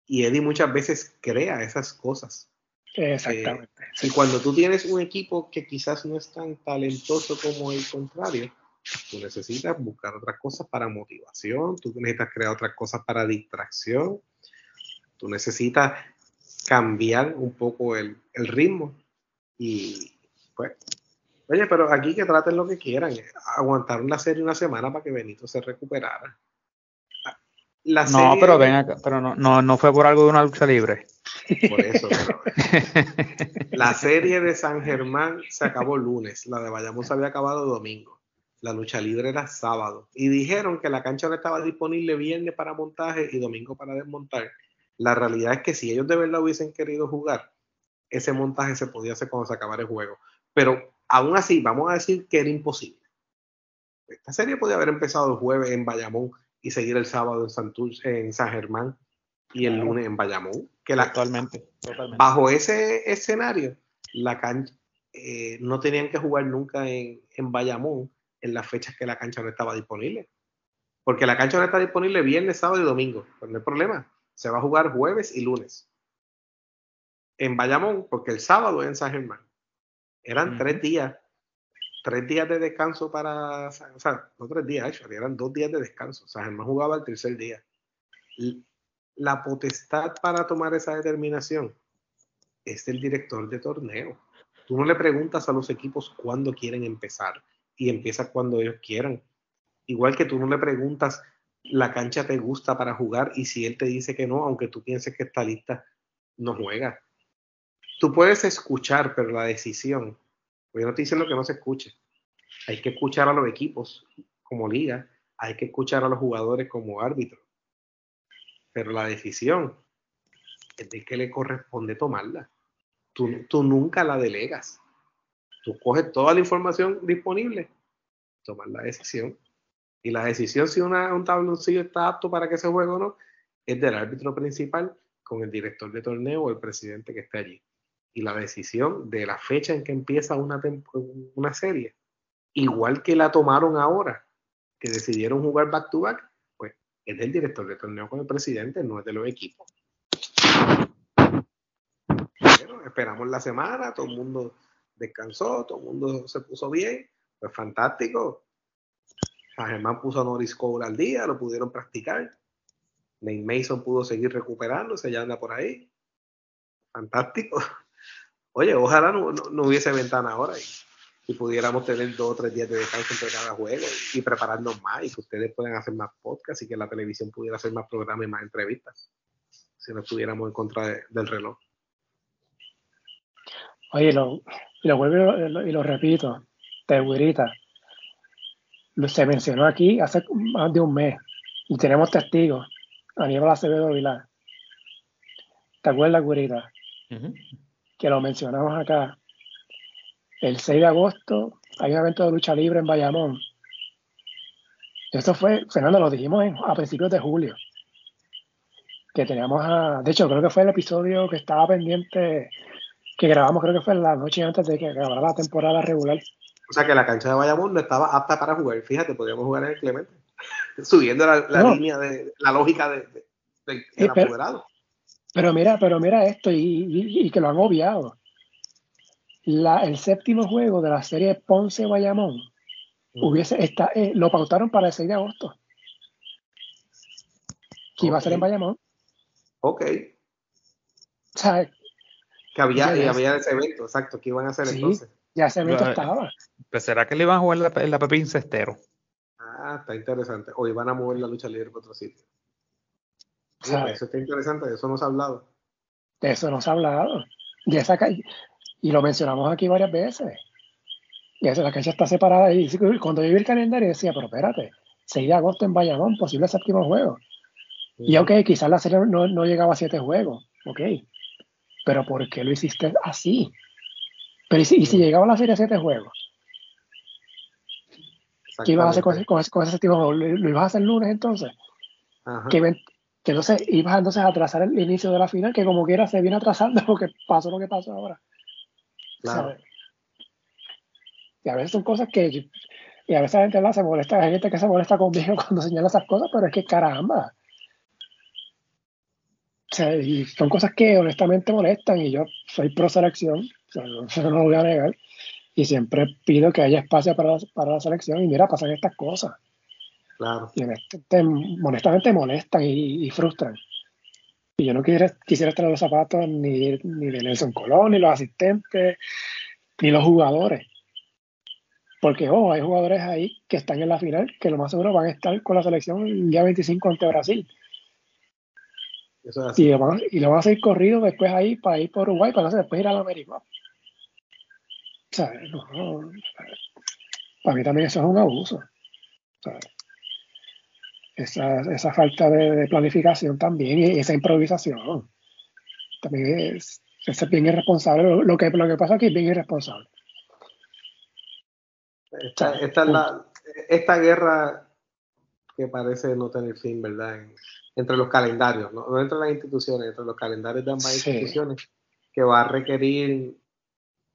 Y Eddie muchas veces crea esas cosas. Exactamente. Eh, y cuando tú tienes un equipo que quizás no es tan talentoso como el contrario, tú necesitas buscar otras cosas para motivación, tú necesitas crear otras cosas para distracción, tú necesitas cambiar un poco el, el ritmo y pues, oye, pero aquí que traten lo que quieran, aguantar una serie una semana para que Benito se recuperara. no, pero ven acá, pero no, no, no fue por algo de una lucha libre. Por eso. la serie de San Germán se acabó lunes, la de Bayamón se había acabado domingo. la lucha libre era sábado. Y dijeron que la cancha no estaba disponible viernes para montaje y domingo para desmontar. La realidad es que si ellos de verdad hubiesen querido jugar, ese montaje se podía hacer cuando se acabara el juego. Pero aún así, vamos a decir que era imposible. Esta serie podía haber empezado el jueves en Bayamón y seguir el sábado en, Santurce, en San Germán y el lunes en Bayamón. Que la, totalmente, Bajo ese escenario, la cancha, eh, no tenían que jugar nunca en, en Bayamón en las fechas que la cancha no estaba disponible. Porque la cancha no está disponible viernes, sábado y domingo. Pues no hay problema. Se va a jugar jueves y lunes. En Bayamón, porque el sábado es en San Germán. Eran tres días. Tres días de descanso para. O sea, no tres días, eran dos días de descanso. San Germán jugaba el tercer día. La potestad para tomar esa determinación es el director de torneo. Tú no le preguntas a los equipos cuándo quieren empezar y empieza cuando ellos quieran. Igual que tú no le preguntas, la cancha te gusta para jugar y si él te dice que no, aunque tú pienses que está lista, no juega. Tú puedes escuchar, pero la decisión, pues yo no estoy diciendo que no se escuche. Hay que escuchar a los equipos como liga, hay que escuchar a los jugadores como árbitro. Pero la decisión es de que le corresponde tomarla. Tú, tú nunca la delegas. Tú coges toda la información disponible, tomar la decisión. Y la decisión si una, un tabloncillo está apto para que se juegue o no, es del árbitro principal con el director de torneo o el presidente que esté allí. Y la decisión de la fecha en que empieza una, una serie, igual que la tomaron ahora, que decidieron jugar back to back, pues es del director de torneo con el presidente, no es de los equipos. Pero esperamos la semana, todo el mundo descansó, todo el mundo se puso bien, pues fantástico. Puso a Norris Cole al día, lo pudieron practicar. Nate Mason pudo seguir recuperándose, ya anda por ahí. Fantástico. Oye, ojalá no, hubiese ventana ahora y, pudiéramos tener dos o tres días de descanso entre cada juego y, prepararnos más y que ustedes puedan hacer más podcasts y que la televisión pudiera hacer más programas y más entrevistas si no estuviéramos en contra del reloj. Oye, lo, y lo vuelvo y lo, repito, Teguirita, se mencionó aquí hace más de un mes y tenemos testigos, Aníbal Acevedo Vilar. ¿Te acuerdas, Guirita? Que lo mencionamos acá. El 6 de agosto hay un evento de lucha libre en Bayamón. Esto fue, Fernando, lo dijimos a principios de julio. Que teníamos a. De hecho, creo que fue el episodio que estaba pendiente que grabamos, creo que fue la noche antes de que acabara la temporada regular. O sea que la cancha de Bayamón no estaba apta para jugar. Fíjate, podríamos jugar en el Clemente. Subiendo la, línea de la lógica de, del pero, apoderado. Pero mira, pero mira esto, y, que lo han obviado. La, el séptimo juego de la serie Ponce Bayamón mm. hubiese está, eh, lo pautaron para el 6 de agosto. Que iba a ser en Bayamón. Ok. O sea, que había, había ese evento, exacto, que iban a hacer sí, entonces. Ya ese evento estaba. Pues será que le iban a jugar la, la Pepín Cestero. Ah, está interesante. O iban a mover la lucha libre para otro sitio. Eso está interesante, de eso nos ha hablado. De eso nos ha hablado. Y, esa, y lo mencionamos aquí varias veces. Y esa, la cancha está separada. Y cuando yo vi el calendario decía, pero espérate, 6 de agosto en Bayamón, posible séptimo juego. Y ok, quizás la serie no, no llegaba a siete juegos. Ok pero ¿por qué lo hiciste así? Pero ¿y si, y llegaba a la serie 7 juegos? ¿Qué ibas a hacer con, con, ese tipo? ¿Lo, ibas a hacer lunes entonces? Que, que, entonces ibas entonces a atrasar el inicio de la final, que como quiera se viene atrasando porque pasó lo que pasó ahora. Claro. Y a veces son cosas que. Y a veces la gente se molesta, hay gente que se molesta conmigo cuando señala esas cosas, pero es que caramba y son cosas que honestamente molestan y yo soy pro selección, o no lo voy a negar, y siempre pido que haya espacio para, para la selección y mira, pasan estas cosas. Claro. Y honestamente molestan y, frustran. Y yo no quisiera, quisiera estar en los zapatos ni, ni de Nelson Colón, ni los asistentes, ni los jugadores. Porque, oh, hay jugadores ahí que están en la final que lo más seguro van a estar con la selección el día 25 ante Brasil y, le van, y a seguir corrido después ahí para ir por Uruguay para después ir a la América. O sea, no, para mí también eso es un abuso. Esa, esa, falta de, planificación también y esa improvisación también es, es bien irresponsable. Lo que, lo que pasa aquí es bien irresponsable. Esta, esta, la, esta guerra que parece no tener fin, ¿verdad? entre los calendarios, ¿no? entre las instituciones, entre los calendarios de ambas instituciones, que va a requerir,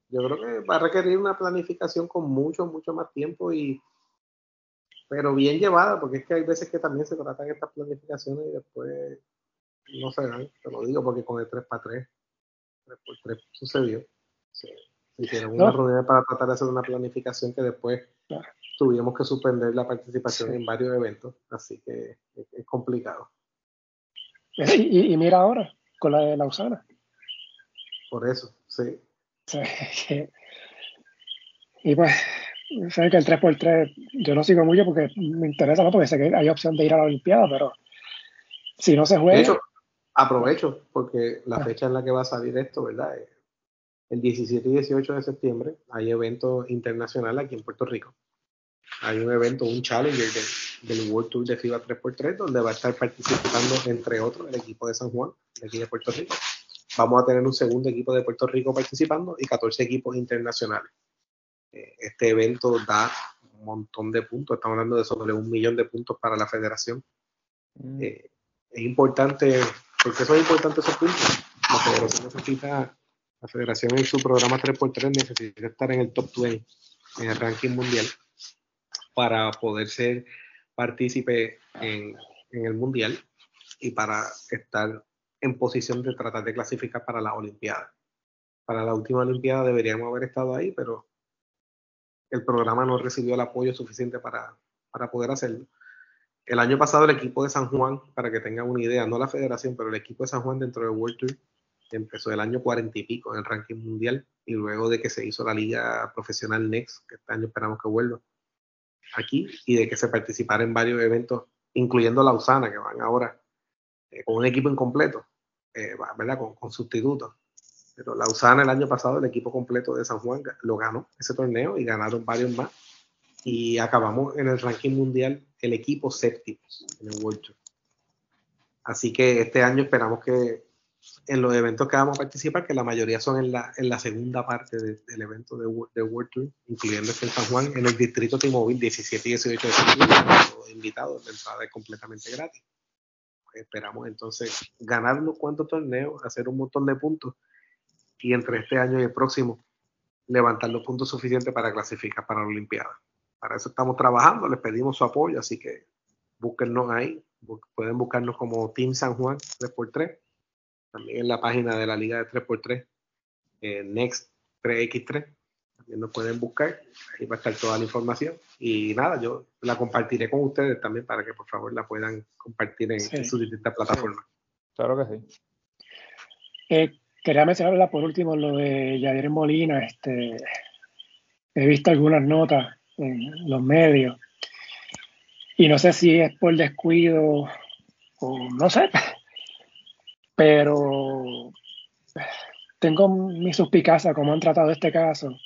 yo creo que va a requerir una planificación con mucho, mucho más tiempo y pero bien llevada, porque es que hay veces que también se tratan estas planificaciones y después no se dan, te lo digo porque con el 3 para 3, 3 por 3 sucedió. Se, hicieron una reunión para tratar de hacer una planificación que después tuvimos que suspender la participación en varios eventos, así que es, complicado. Y, mira ahora, con la de Lausana. Por eso, sí. y pues, sé que el 3x3 yo no sigo mucho porque me interesa, ¿no? Porque sé que hay opción de ir a la Olimpiada, pero si no se juega. De hecho, aprovecho, porque la ah. fecha en la que va a salir esto, ¿verdad? El 17 y 18 de septiembre hay evento internacional aquí en Puerto Rico hay un evento, un challenger del World Tour de FIBA 3x3, donde va a estar participando, entre otros, el equipo de San Juan, de aquí de Puerto Rico. Vamos a tener un segundo equipo de Puerto Rico participando y 14 equipos internacionales. Este evento da un montón de puntos, estamos hablando de sobre un millón de puntos para la federación. Mm. Eh, es importante, ¿por qué son importantes esos puntos? La federación necesita, la federación en su programa 3x3 necesita estar en el top 20 en el ranking mundial para poder ser partícipe en, el Mundial y para estar en posición de tratar de clasificar para la Olimpiada. Para la última Olimpiada deberíamos haber estado ahí, pero el programa no recibió el apoyo suficiente para, para poder hacerlo. El año pasado el equipo de San Juan, para que tengan una idea, no la federación, pero el equipo de San Juan dentro del World Tour empezó el año cuarenta y pico en el ranking mundial y luego de que se hizo la liga profesional Next, que este año esperamos que vuelva, aquí y de que se participara en varios eventos, incluyendo la USANA, que van ahora eh, con un equipo incompleto, eh, ¿verdad? Con, sustitutos. Pero la USANA el año pasado, el equipo completo de San Juan lo ganó ese torneo y ganaron varios más. Y acabamos en el ranking mundial el equipo séptimo en el World Tour. Así que este año esperamos que en los eventos que vamos a participar, que la mayoría son en la, en la segunda parte del evento de, de, World Tour, incluyendo este en San Juan, en el distrito T-Mobile, 17 y 18 de septiembre, invitados, la entrada es completamente gratis. esperamos entonces ganar unos cuantos torneos, hacer un montón de puntos y entre este año y el próximo levantar los puntos suficientes para clasificar para la Olimpiada. Para eso estamos trabajando, les pedimos su apoyo, así que búsquennos ahí, pueden buscarnos como Team San Juan 3x3 también en la página de la Liga de 3x3, eh, Next 3x3. También nos pueden buscar, ahí va a estar toda la información. Y nada, yo la compartiré con ustedes también para que por favor la puedan compartir en, sus distintas plataformas. Claro que sí. Eh, quería mencionarla por último lo de Yadier Molina. Este, he visto algunas notas en los medios y no sé si es por descuido o no sé, pero tengo mi suspicacia cómo han tratado este caso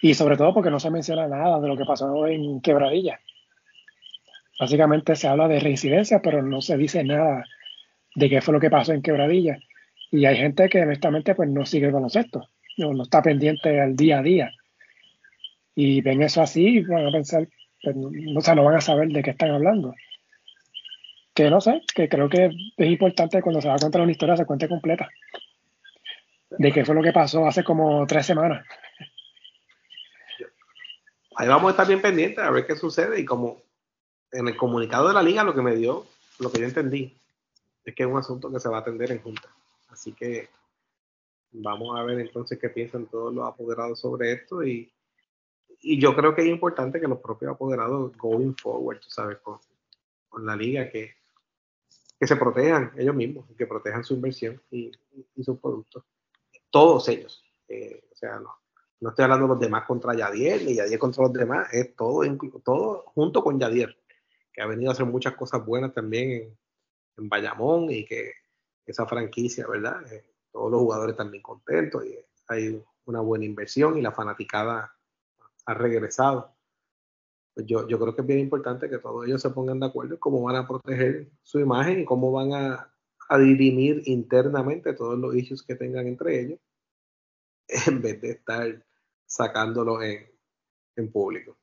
y sobre todo porque no se menciona nada de lo que pasó en Quebradilla. Básicamente se habla de reincidencia, pero no se dice nada de qué fue lo que pasó en Quebradilla. Y hay gente que honestamente pues no sigue el baloncesto, no, no está pendiente al día a día. Y ven eso así y van a pensar, pues, no, o sea, no van a saber de qué están hablando que no sé, que creo que es importante cuando se va a contar una historia se cuente completa. De qué fue lo que pasó hace como tres semanas. Ahí vamos a estar bien pendientes a ver qué sucede y como en el comunicado de la liga lo que me dio, lo que yo entendí, es que es un asunto que se va a atender en junta. Así que vamos a ver entonces qué piensan todos los apoderados sobre esto y, y yo creo que es importante que los propios apoderados going forward, tú sabes, con, con la liga, que, que se protejan ellos mismos, que protejan su inversión y, y, sus productos. Todos ellos. Eh, o sea, no, no estoy hablando de los demás contra Yadier, ni Yadier contra los demás, es todo, todo junto con Yadier, que ha venido a hacer muchas cosas buenas también en, en Bayamón y que esa franquicia, ¿verdad? Eh, todos los jugadores están bien contentos y hay una buena inversión y la fanaticada ha regresado. Pues yo, yo creo que es bien importante que todos ellos se pongan de acuerdo en cómo van a proteger su imagen y cómo van a, a dirimir internamente todos los issues que tengan entre ellos, en vez de estar sacándolo en, en público.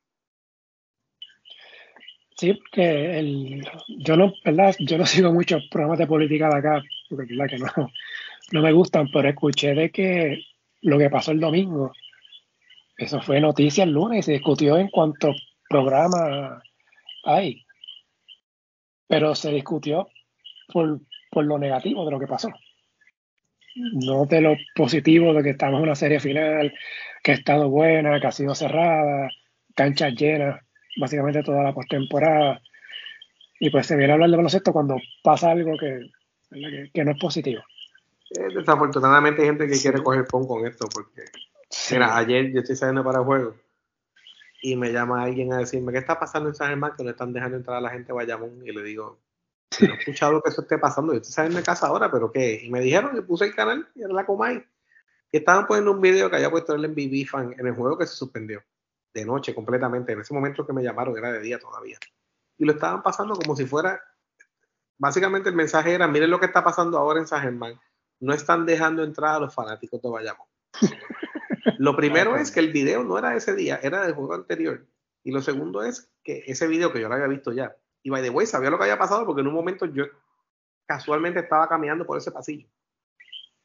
Sí, el, yo no, ¿verdad? Yo no sigo muchos programas de política de acá, verdad que no, me gustan, pero escuché de que lo que pasó el domingo, eso fue noticia el lunes y se discutió en cuántos programas hay. Pero se discutió por, por lo negativo de lo que pasó. No de lo positivo de que estamos en una serie final, que ha estado buena, que ha sido cerrada, canchas llenas básicamente toda la postemporada. Y pues se viene a hablar de baloncesto cuando pasa algo que, que, no es positivo. Eh, desafortunadamente hay gente que quiere coger pon con esto porque, mira, ayer yo estoy saliendo para el juego y me llama alguien a decirme, ¿qué está pasando en San Germán que no están dejando entrar a la gente de Bayamón? Y le digo, no he escuchado que eso esté pasando, yo estoy saliendo de casa ahora, pero ¿qué? Y me dijeron que puse el canal y era la Comay. Y estaban poniendo un video que había puesto el MVP fan en el juego que se suspendió de noche completamente. En ese momento que me llamaron era de día todavía. Y lo estaban pasando como si fuera, básicamente el mensaje era, miren lo que está pasando ahora en San Germán. No están dejando entrar a los fanáticos de Bayamón. lo primero es que el video no era de ese día, era del juego anterior. Y lo segundo es que ese video que yo lo había visto ya, y by the way, sabía lo que había pasado porque en un momento yo casualmente estaba caminando por ese pasillo.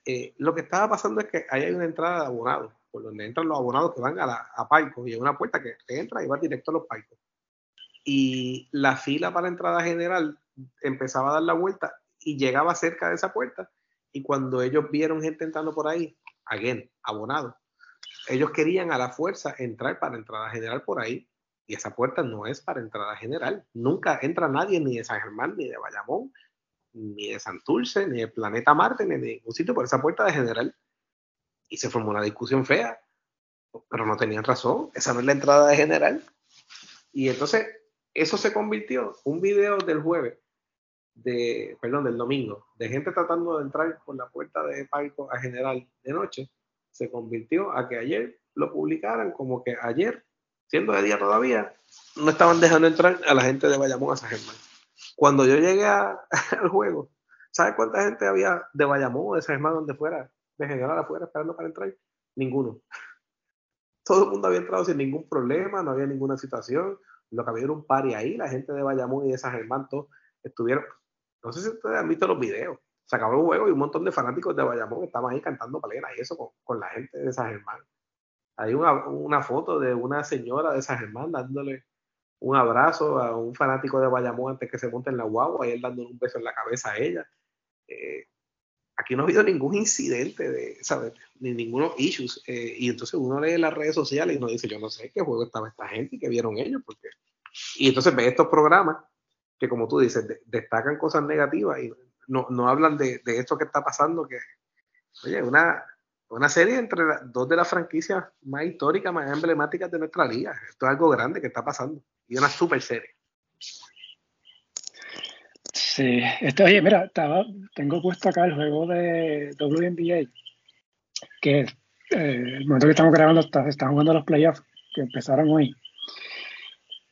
Eh, lo que estaba pasando es que ahí hay una entrada de abonados por donde entran los abonados que van a, la, a Paico, y hay una puerta que entra y va directo a los Paicos. Y la fila para la entrada general empezaba a dar la vuelta y llegaba cerca de esa puerta. Y cuando ellos vieron gente entrando por ahí, again, abonados, ellos querían a la fuerza entrar para entrada general por ahí. Y esa puerta no es para entrada general. Nunca entra nadie ni de San Germán, ni de Bayamón, ni de Santurce, ni de Planeta Marte, ni de ningún sitio por esa puerta de general y se formó una discusión fea, pero no tenían razón, esa no es la entrada de general. Y entonces eso se convirtió, un video del jueves, de, perdón, del domingo, de gente tratando de entrar por la puerta de Paico a general de noche, se convirtió a que ayer lo publicaran como que ayer, siendo de día todavía, no estaban dejando entrar a la gente de Bayamón a San Germán. Cuando yo llegué al juego, ¿sabes cuánta gente había de Bayamón o de San Germán donde fuera? de general afuera esperando para entrar? Ninguno. Todo el mundo había entrado sin ningún problema, no había ninguna situación. Lo que había era un party ahí, la gente de Bayamón y de San Germán todos estuvieron. No sé si ustedes han visto los videos. Se acabó el juego y un montón de fanáticos de Bayamón estaban ahí cantando plena y eso con, la gente de San Germán. Hay una, una, foto de una señora de San Germán dándole un abrazo a un fanático de Bayamón antes que se monte en la guagua y él dándole un beso en la cabeza a ella. Eh, aquí no ha habido ningún incidente de, ¿sabes? Ni ninguno issues. Eh, y entonces uno lee las redes sociales y uno dice, yo no sé qué juego estaba esta gente y qué vieron ellos, porque... Y entonces ve estos programas que, como tú dices, destacan cosas negativas y no, no hablan de, de, esto que está pasando, que, oye, una, una serie entre dos de las franquicias más históricas, más emblemáticas de nuestra liga. Esto es algo grande que está pasando. Y una super serie. Sí, este, oye, mira, estaba, tengo puesto acá el juego de WNBA, que eh, el momento que estamos grabando está, están jugando los playoffs, que empezaron hoy,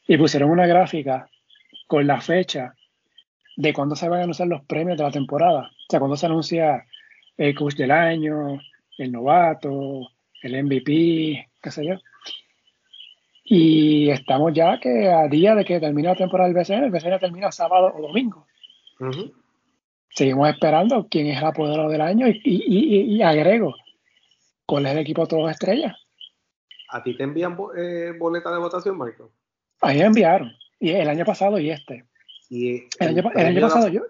y pusieron una gráfica con la fecha de cuándo se van a anunciar los premios de la temporada, o sea, cuándo se anuncia el coach del año, el novato, el MVP, qué sé yo. Y estamos ya que a día de que termine la temporada del BCN, el BCN termina sábado o domingo. Seguimos esperando quién es el apoderado del año y, y, y, agrego, ¿cuál es el equipo de todas estrellas? ¿A ti te envían eh, boleta de votación, Marco? Ahí enviaron, y el año pasado y este. Y el, año, pasado yo.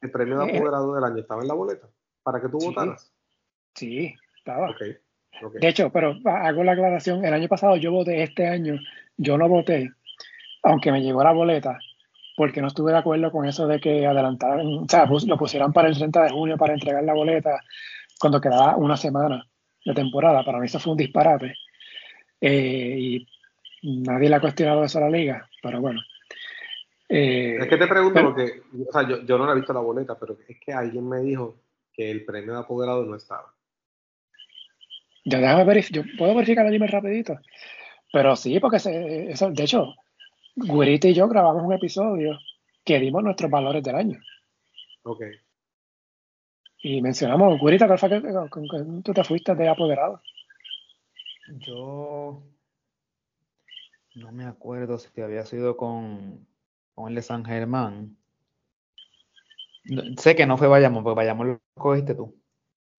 ¿El premio de eh, apoderado del año estaba en la boleta? ¿Para que tú votaras? Sí, estaba. De hecho, pero hago la aclaración, el año pasado yo voté, este año yo no voté, aunque me llegó la boleta, porque no estuve de acuerdo con eso de que adelantaran, o sea, lo pusieran para el 30 de junio para entregar la boleta cuando quedaba una semana de temporada. Para mí eso fue un disparate. Eh, y nadie le ha cuestionado eso a la liga, pero bueno. Eh, es que te pregunto porque, o sea, yo, yo, no la he visto la boleta, pero es que alguien me dijo que el premio de apoderado no estaba. Ya déjame verificar, yo puedo verificar dime rapidito, Pero sí, porque eso, de hecho, Gurita y yo grabamos un episodio que dimos nuestros valores del año. Ok. Y mencionamos, Gurita, ¿cuál fue que, tú te fuiste de apoderado? Yo no me acuerdo si había sido con, con el de San Germán. sé que no fue Bayamón, porque Bayamón lo cogiste tú.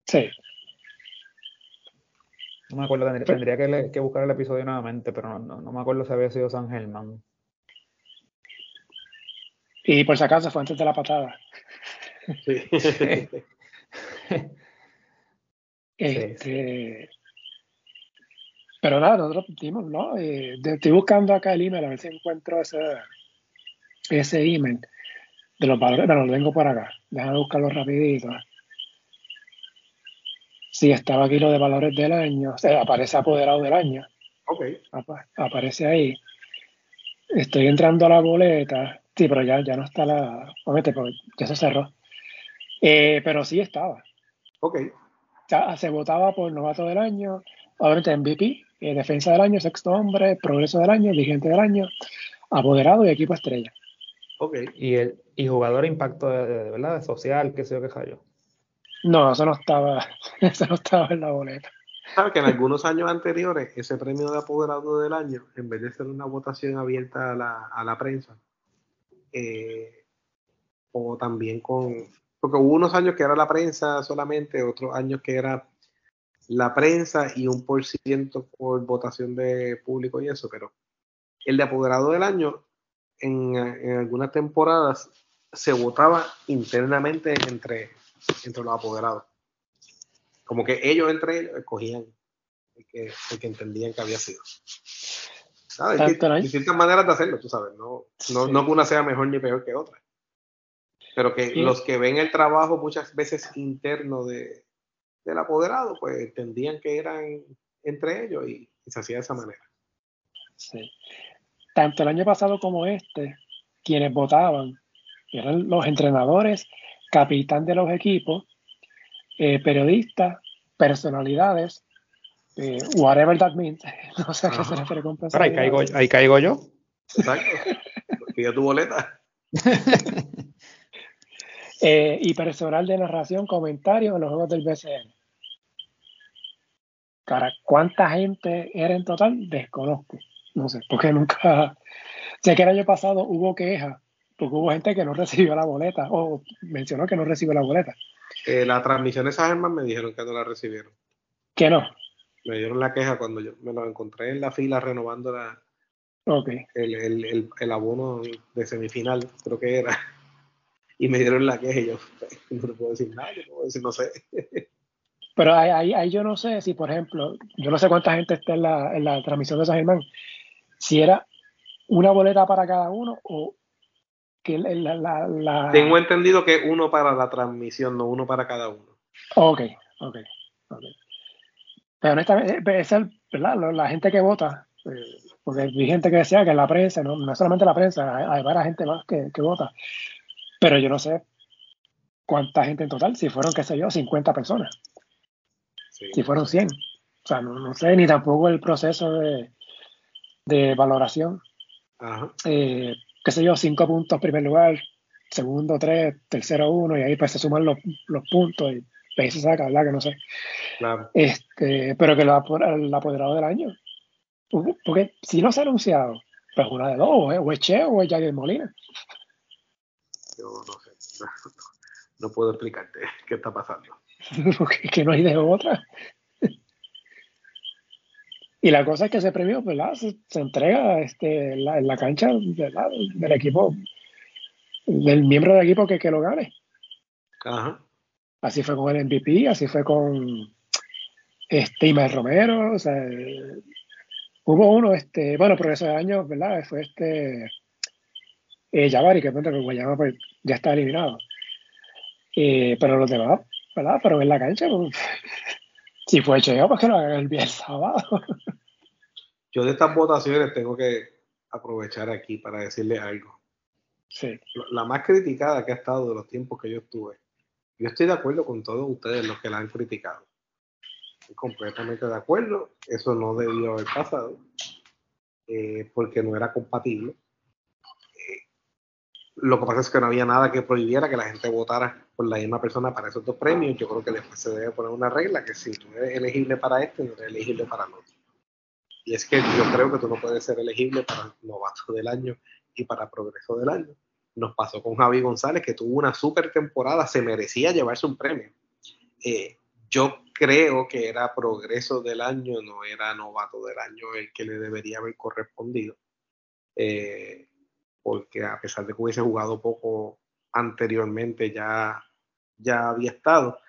Sí. No me acuerdo, tendría, que, buscar el episodio nuevamente, pero no, no, me acuerdo si había sido San Germán. Y por si acaso fue antes de la patada. Sí. este, Pero nada, nosotros dimos, ¿no? Eh, estoy buscando acá el email a ver si encuentro ese, ese email de los valores. Bueno, lo tengo por acá. Déjame buscarlo rapidito. Sí, estaba aquí lo de valores del año. O sea, aparece apoderado del año. Ok. aparece ahí. Estoy entrando a la boleta. Sí, pero ya, ya no está la. Obviamente, porque ya se cerró. Eh, pero sí estaba. Ok. se votaba por novato del año, obviamente MVP, eh, defensa del año, sexto hombre, progreso del año, dirigente del año, apoderado y equipo estrella. Ok. Y, el, y jugador impacto de, verdad social, qué sé yo, qué fallo. No, eso no estaba, eso no estaba en la boleta. Sabes que en algunos años anteriores, ese premio de apoderado del año, en vez de ser una votación abierta a la, a la prensa, eh, o también con, porque hubo unos años que era la prensa solamente, otros años que era la prensa y un por ciento por votación de público y eso, pero el de apoderado del año, en, algunas temporadas, se votaba internamente entre, entre los apoderados. Como que ellos entre ellos escogían el que, que entendían que había sido. Hay distintas maneras de hacerlo, tú sabes, no, no, que una sea mejor ni peor que otra. Pero que los que ven el trabajo muchas veces interno de, del apoderado, pues entendían que eran entre ellos y, se hacía de esa manera. Sí. Tanto el año pasado como este, quienes votaban eran los entrenadores, capitán de los equipos, eh, periodistas, personalidades, eh, whatever that means. No sé a qué se refiere con ahí caigo, ahí caigo yo. Exacto. Pide tu boleta. Eh, y personal de narración, comentarios en los juegos del BCN. Cara, ¿cuánta gente era en total? Desconozco. No sé, porque nunca. Sé que el año pasado hubo quejas, porque hubo gente que no recibió la boleta, o mencionó que no recibió la boleta. Eh, la transmisión de esas armas me dijeron que no la recibieron. ¿Que no? Me dieron la queja cuando yo me lo encontré en la fila renovando la, okay. el, el, el abono de semifinal, creo que era y me dieron la queja y yo no puedo decir nada, yo puedo decir no sé. Pero ahí, ahí, yo no sé si, por ejemplo, yo no sé cuánta gente está en la, en la transmisión de San Germán, si era una boleta para cada uno o que la, la, Tengo entendido que uno para la transmisión, no uno para cada uno. Ok, ok, ok. Pero honestamente, eh, es ¿verdad? La gente que vota, eh, porque hay gente que decía que la prensa, no, no solamente la prensa, hay, hay varias gente más que, que vota, pero yo no sé cuánta gente en total, si fueron, qué sé yo, 50 personas. Si fueron 100. O sea, no, sé ni tampoco el proceso de, de valoración. Ajá. Eh, qué sé yo, 5 puntos primer lugar, segundo 3, tercero 1, y ahí pues se suman los, los puntos y ahí se saca, ¿verdad? Que no sé. Claro. Este, pero que el, apoderado del año. Porque si no se ha anunciado, pues una de dos, o es Che o es Javier Molina no sé, no, puedo explicarte qué está pasando. Porque que no hay de otra. Y la cosa es que ese premio, ¿verdad? Se, entrega este, en, la, cancha del equipo, del miembro del equipo que, que lo gane. Ajá. Así fue con el MVP, así fue con este Romero, o sea, hubo uno, este, bueno, progreso de año, ¿verdad? Fue este eh, Jabari, que cuenta que Guayama pues, ya está eliminado. Eh, pero los demás, ¿verdad? Pero en la cancha, pues, si fue Cheo, pues que lo hagan el día sábado. Yo de estas votaciones tengo que aprovechar aquí para decirle algo. Sí. La más criticada que ha estado de los tiempos que yo estuve. Yo estoy de acuerdo con todos ustedes los que la han criticado. Estoy completamente de acuerdo. Eso no debió haber pasado. eh, porque no era compatible. Lo que pasa es que no había nada que prohibiera que la gente votara por la misma persona para esos dos premios. Yo creo que después se debe poner una regla que si tú eres elegible para este, no eres elegible para el otro. Y es que yo creo que tú no puedes ser elegible para novato del año y para progreso del año. Nos pasó con Javi González, que tuvo una super temporada, se merecía llevarse un premio. Eh, yo creo que era progreso del año, no era novato del año el que le debería haber correspondido. Eh, porque a pesar de que hubiese jugado poco anteriormente, ya, ya había estado.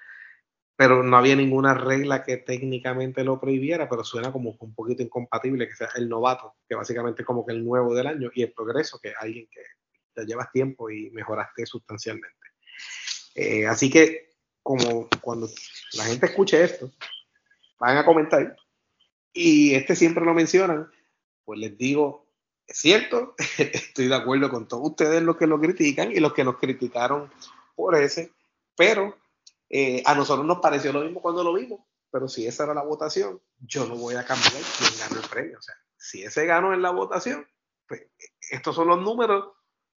Pero no había ninguna regla que técnicamente lo prohibiera, pero suena como un poquito incompatible que sea el novato, que básicamente es como que el nuevo del año, y el progreso, que es alguien que ya llevas tiempo y mejoraste sustancialmente. Eh, así que como cuando la gente escuche esto, van a comentar, y este siempre lo mencionan, pues les digo, es cierto, estoy de acuerdo con todos ustedes los que lo critican y los que nos criticaron por ese, pero eh, a nosotros nos pareció lo mismo cuando lo vimos, pero si esa era la votación, yo no voy a cambiar quién ganó el premio. O sea, si ese ganó en la votación, pues estos son los números,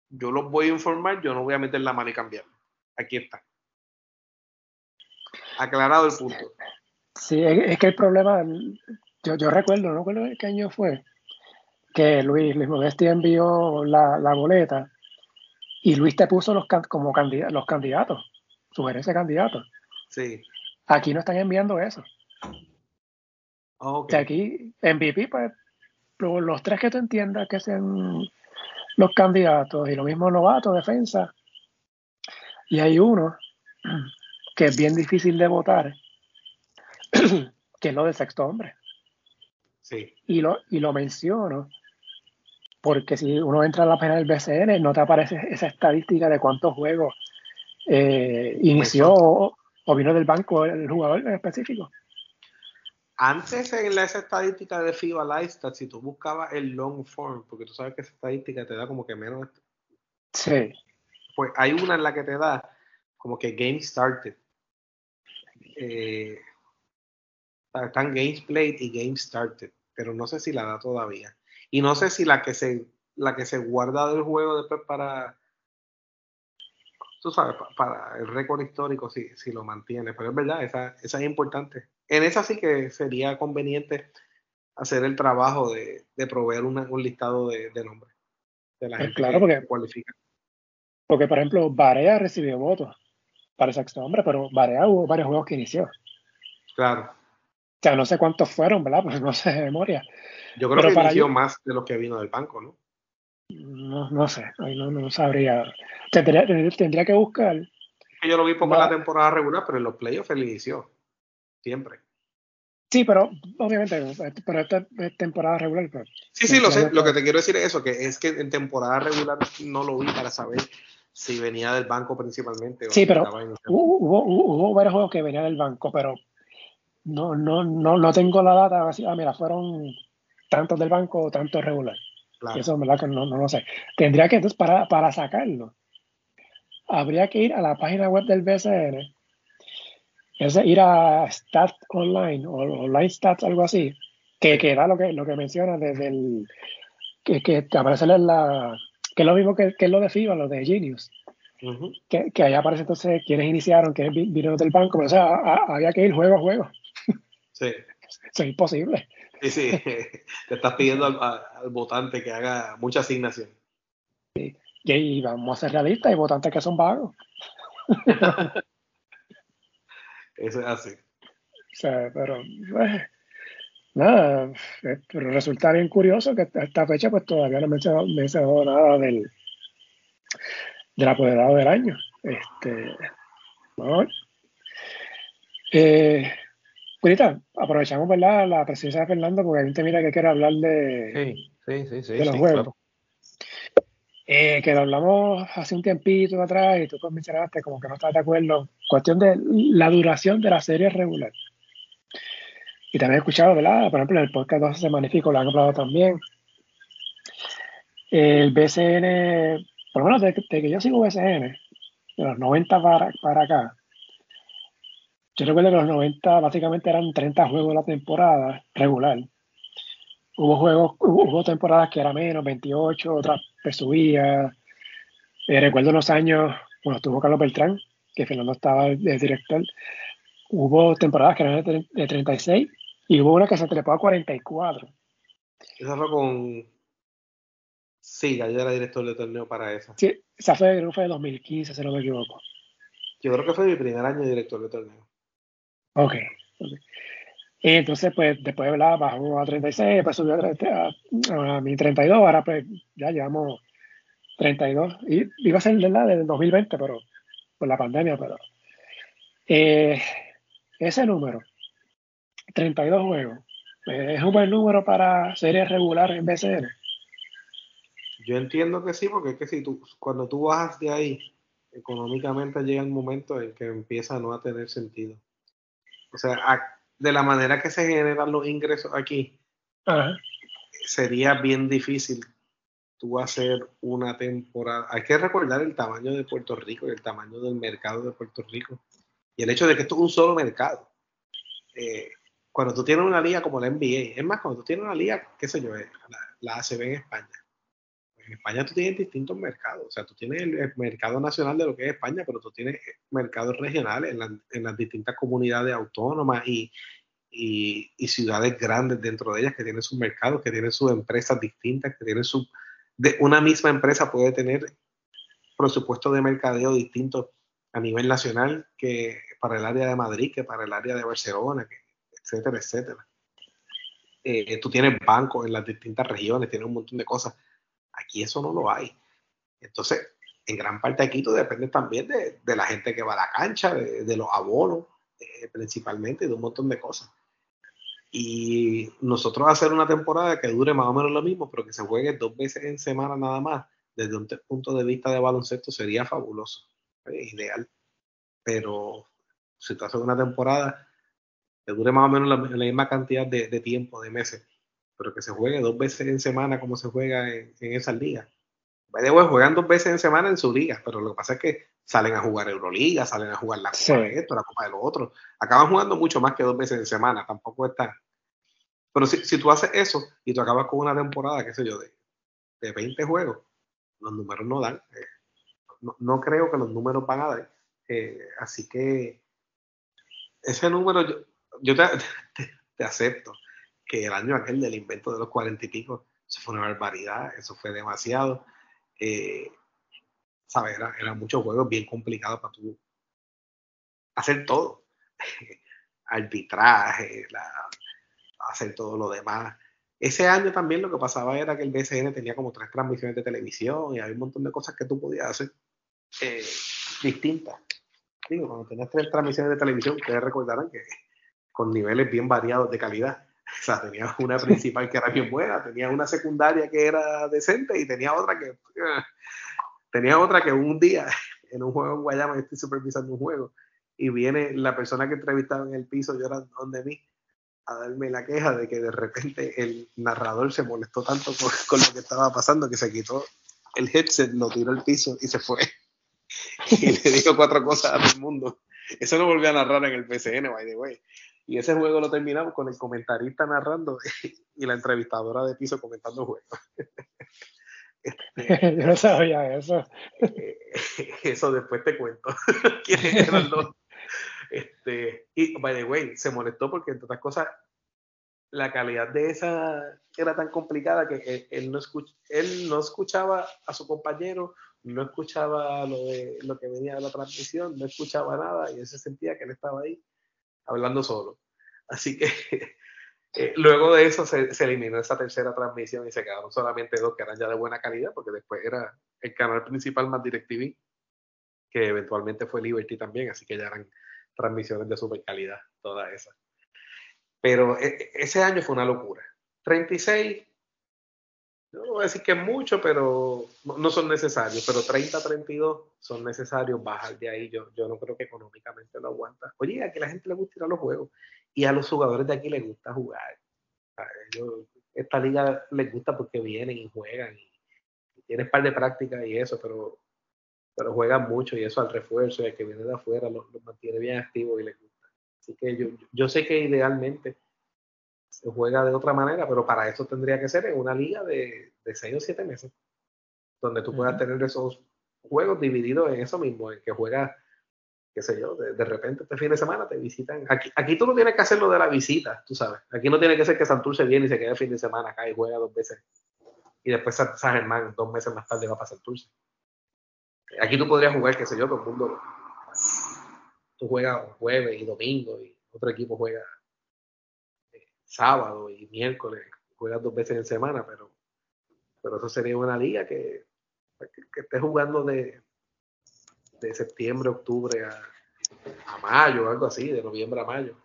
yo los voy a informar, yo no voy a meter la mano y cambiarlo. Aquí está aclarado el punto. Sí, es, que el problema, yo, yo recuerdo, no recuerdo qué año fue, que Luis, Luis Modesti envió la, boleta y Luis te puso los, como candidatos, los candidatos, sugerencia de candidatos. Sí. Aquí no están enviando eso. Okay. Que aquí, en VP, pues, los tres que tú entiendas que sean los candidatos y lo mismo novato, defensa, y hay uno que es bien difícil de votar, que es lo del sexto hombre. Sí. Y lo, y lo menciono porque si uno entra a la página del BCN, no te aparece esa estadística de cuántos juegos eh, inició o, vino del banco el jugador en específico. Antes en esa estadística de FIBA Lifestyle, si tú buscabas el long form, porque tú sabes que esa estadística te da como que menos. Sí. Pues hay una en la que te da como que game started eh, están Games Played y Games Started, pero no sé si la da todavía. Y no sé si la que se, la que se guarda del juego después para, tú sabes, para, el récord histórico si, si lo mantiene, pero es verdad, esa, esa es importante. En esa sí que sería conveniente hacer el trabajo de, de proveer un listado de, nombres de la pues gente claro, porque, cualifica. Porque, por ejemplo, Barea recibió votos para el sexto hombre, pero Barea hubo varios juegos que inició. Claro. O sea, no sé cuántos fueron, ¿verdad? Pues no sé de memoria. Yo creo que inició más de lo que vino del banco, ¿no? No, no sé, no, no sabría. Tendría, tendría que buscar. Yo lo vi poco en la temporada regular, pero en los playoffs él inició. Siempre. Sí, pero obviamente, pero esta es temporada regular. Pero, sí, sí, lo sé. Lo que te quiero decir es eso, que es que en temporada regular no lo vi para saber si venía del banco principalmente. Sí, pero hubo, hubo, varios juegos que venían del banco, pero no, no, no, no tengo la data. Así, ah, mira, fueron tantos del banco o tantos regular. Claro. Eso, ¿verdad? Que no, no lo sé. Tendría que, entonces, para, para sacarlo, habría que ir a la página web del BCN, es ir a Stats Online o Online Stats, algo así, que, que da lo que, lo que menciona desde el. que, que aparece en la que es lo mismo que, que es lo de FIBA, lo de Genius. que, que, ahí aparece entonces quienes iniciaron, quienes vinieron del banco, pero o sea, había que ir juego a juego. Sí. Eso es imposible. Sí, sí, te estás pidiendo al, votante que haga mucha asignación. Sí. Y, vamos a ser realistas, hay votantes que son vagos. Eso es así. O sea, pero pues, nada, eh, pero resulta bien curioso que a esta fecha pues todavía no me he mencionado nada del, del apoderado del año. Este, vamos eh, aprovechamos ¿verdad? la presencia de Fernando porque hay gente mira que quiere hablar de, sí, sí, sí, de los juegos. Eh, que lo hablamos hace un tiempito atrás y tú mencionaste como que no estás de acuerdo. Cuestión de la duración de la serie regular. Y también he escuchado, ¿verdad? Por ejemplo, en el podcast 12 se magnifico, lo han hablado también. El BCN, por lo menos desde, que yo sigo BCN, de los 90 para, para acá, yo recuerdo que los 90 básicamente eran 30 juegos de la temporada regular. hubo juegos, hubo, temporadas que era menos, 28, otras pues subía. Eh, recuerdo unos años, bueno, estuvo Carlos Beltrán, que Fernando estaba de director. Hubo temporadas que eran de, 36 y hubo una que se trepó a 44. Esa fue con. Sí, yo era director de torneo para esa. Sí, esa fue, fue de 2015, si no me equivoco. Yo creo que fue mi primer año de director de torneo. Ok. Entonces, pues, después, ¿verdad? Bajó a 36, después subió a, a, mi 32, ahora pues ya llevamos 32. Y iba a ser, ¿verdad? Desde 2020, pero por la pandemia, pero... Eh, ese número, 32 juegos, ¿es un buen número para series regulares en BCN? Yo entiendo que sí, porque es que si tú, cuando tú bajas de ahí, económicamente llega el momento en que empieza a no a tener sentido. O sea, de la manera que se generan los ingresos aquí, sería bien difícil tú hacer una temporada. Hay que recordar el tamaño de Puerto Rico y el tamaño del mercado de Puerto Rico. Y el hecho de que esto es un solo mercado. Eh, cuando tú tienes una liga como la NBA, es más, cuando tú tienes una liga, qué sé yo, eh, la, la ACB en España, en España tú tienes distintos mercados. O sea, tú tienes el, mercado nacional de lo que es España, pero tú tienes mercados regionales en, las distintas comunidades autónomas y, ciudades grandes dentro de ellas que tienen sus mercados, que tienen sus empresas distintas, que tienen su... De una misma empresa puede tener presupuestos de mercadeo distintos a nivel nacional que para el área de Madrid, que para el área de Barcelona, etcétera, etcétera. Eh, tú tienes bancos en las distintas regiones, tienes un montón de cosas. Aquí eso no lo hay. Entonces, en gran parte aquí tú depende también de, la gente que va a la cancha, de, los abonos, eh, principalmente, de un montón de cosas. Y nosotros hacer una temporada que dure más o menos lo mismo, pero que se juegue dos veces en semana nada más, desde un punto de vista de baloncesto sería fabuloso, ideal. Pero si tú haces una temporada que dure más o menos la, misma cantidad de, de tiempo, de meses, pero que se juegue dos veces en semana como se juega en, esas ligas. juegan dos veces en semana en su liga, pero lo que pasa es que salen a jugar Euroliga, salen a jugar la Copa de esto, la Copa de lo otro. Acaban jugando mucho más que dos veces en semana, tampoco está. Pero si, si tú haces eso y tú acabas con una temporada, qué sé yo, de, de 20 juegos, los números no dan. Eh, no, creo que los números van a dar. Eh, así que ese número yo, yo te acepto que el año aquel del invento de los cuarenta y pico, eso fue una barbaridad, eso fue demasiado. Eh, ¿sabes? Eran era muchos juegos bien complicados para tú hacer todo. Arbitraje, hacer todo lo demás. Ese año también lo que pasaba era que el BCN tenía como tres transmisiones de televisión y había un montón de cosas que tú podías hacer eh, distintas. Digo, cuando tenías tres transmisiones de televisión, ustedes recordarán que con niveles bien variados de calidad. Tenía una principal que era bien buena, tenía una secundaria que era decente y tenía otra que tenía otra que un día en un juego en Guayama, estoy supervisando un juego y viene la persona que entrevistaba en el piso llorando donde mí a darme la queja de que de repente el narrador se molestó tanto con, lo que estaba pasando que se quitó el headset, lo tiró al piso y se fue. Y le dijo cuatro cosas a todo el mundo. Eso lo volvió a narrar en el PCN, by the way. Y ese juego lo terminamos con el comentarista narrando y la entrevistadora de piso comentando el juego. Este, Yo no sabía eso. Eh, eso después te cuento. ¿Quiénes eran los? Este, y, by the way, se molestó porque, entre otras cosas, la calidad de esa era tan complicada que él, no, él no escuchaba a su compañero, no escuchaba lo, de, lo que venía de la transmisión, no escuchaba nada y él se sentía que él estaba ahí hablando solo. Así que eh, luego de eso se, eliminó esa tercera transmisión y se quedaron solamente dos que eran ya de buena calidad, porque después era el canal principal más DirecTV, que eventualmente fue Liberty también, así que ya eran transmisiones de super calidad, todas esas. Pero e, e, ese año fue una locura. 36 no voy a decir que mucho, pero no, son necesarios, pero 30, 32 son necesarios bajar de ahí. Yo, yo no creo que económicamente lo aguanta. Oye, a que la gente le gusta ir a los juegos y a los jugadores de aquí les gusta jugar. esta liga les gusta porque vienen y juegan y, tienen par de prácticas y eso, pero, pero juegan mucho y eso al refuerzo y el que viene de afuera los, mantiene bien activos y les gusta. Así que yo, yo sé que idealmente juega de otra manera, pero para eso tendría que ser en una liga de, de seis o siete meses, donde tú puedas tener esos juegos divididos en eso mismo, en que juegas, qué sé yo, de, repente este fin de semana te visitan. Aquí, aquí tú no tienes que hacer lo de la visita, tú sabes. Aquí no tiene que ser que Santurce viene y se quede el fin de semana acá y juega dos veces. Y después San Germán, dos meses más tarde, va para Santurce. Aquí tú podrías jugar, qué sé yo, todo el mundo. Tú juegas jueves y domingo y otro equipo juega sábado y miércoles, juegas dos veces en semana, pero, pero eso sería una liga que, que, esté jugando de, de septiembre, octubre a, a mayo, algo así, de noviembre a mayo.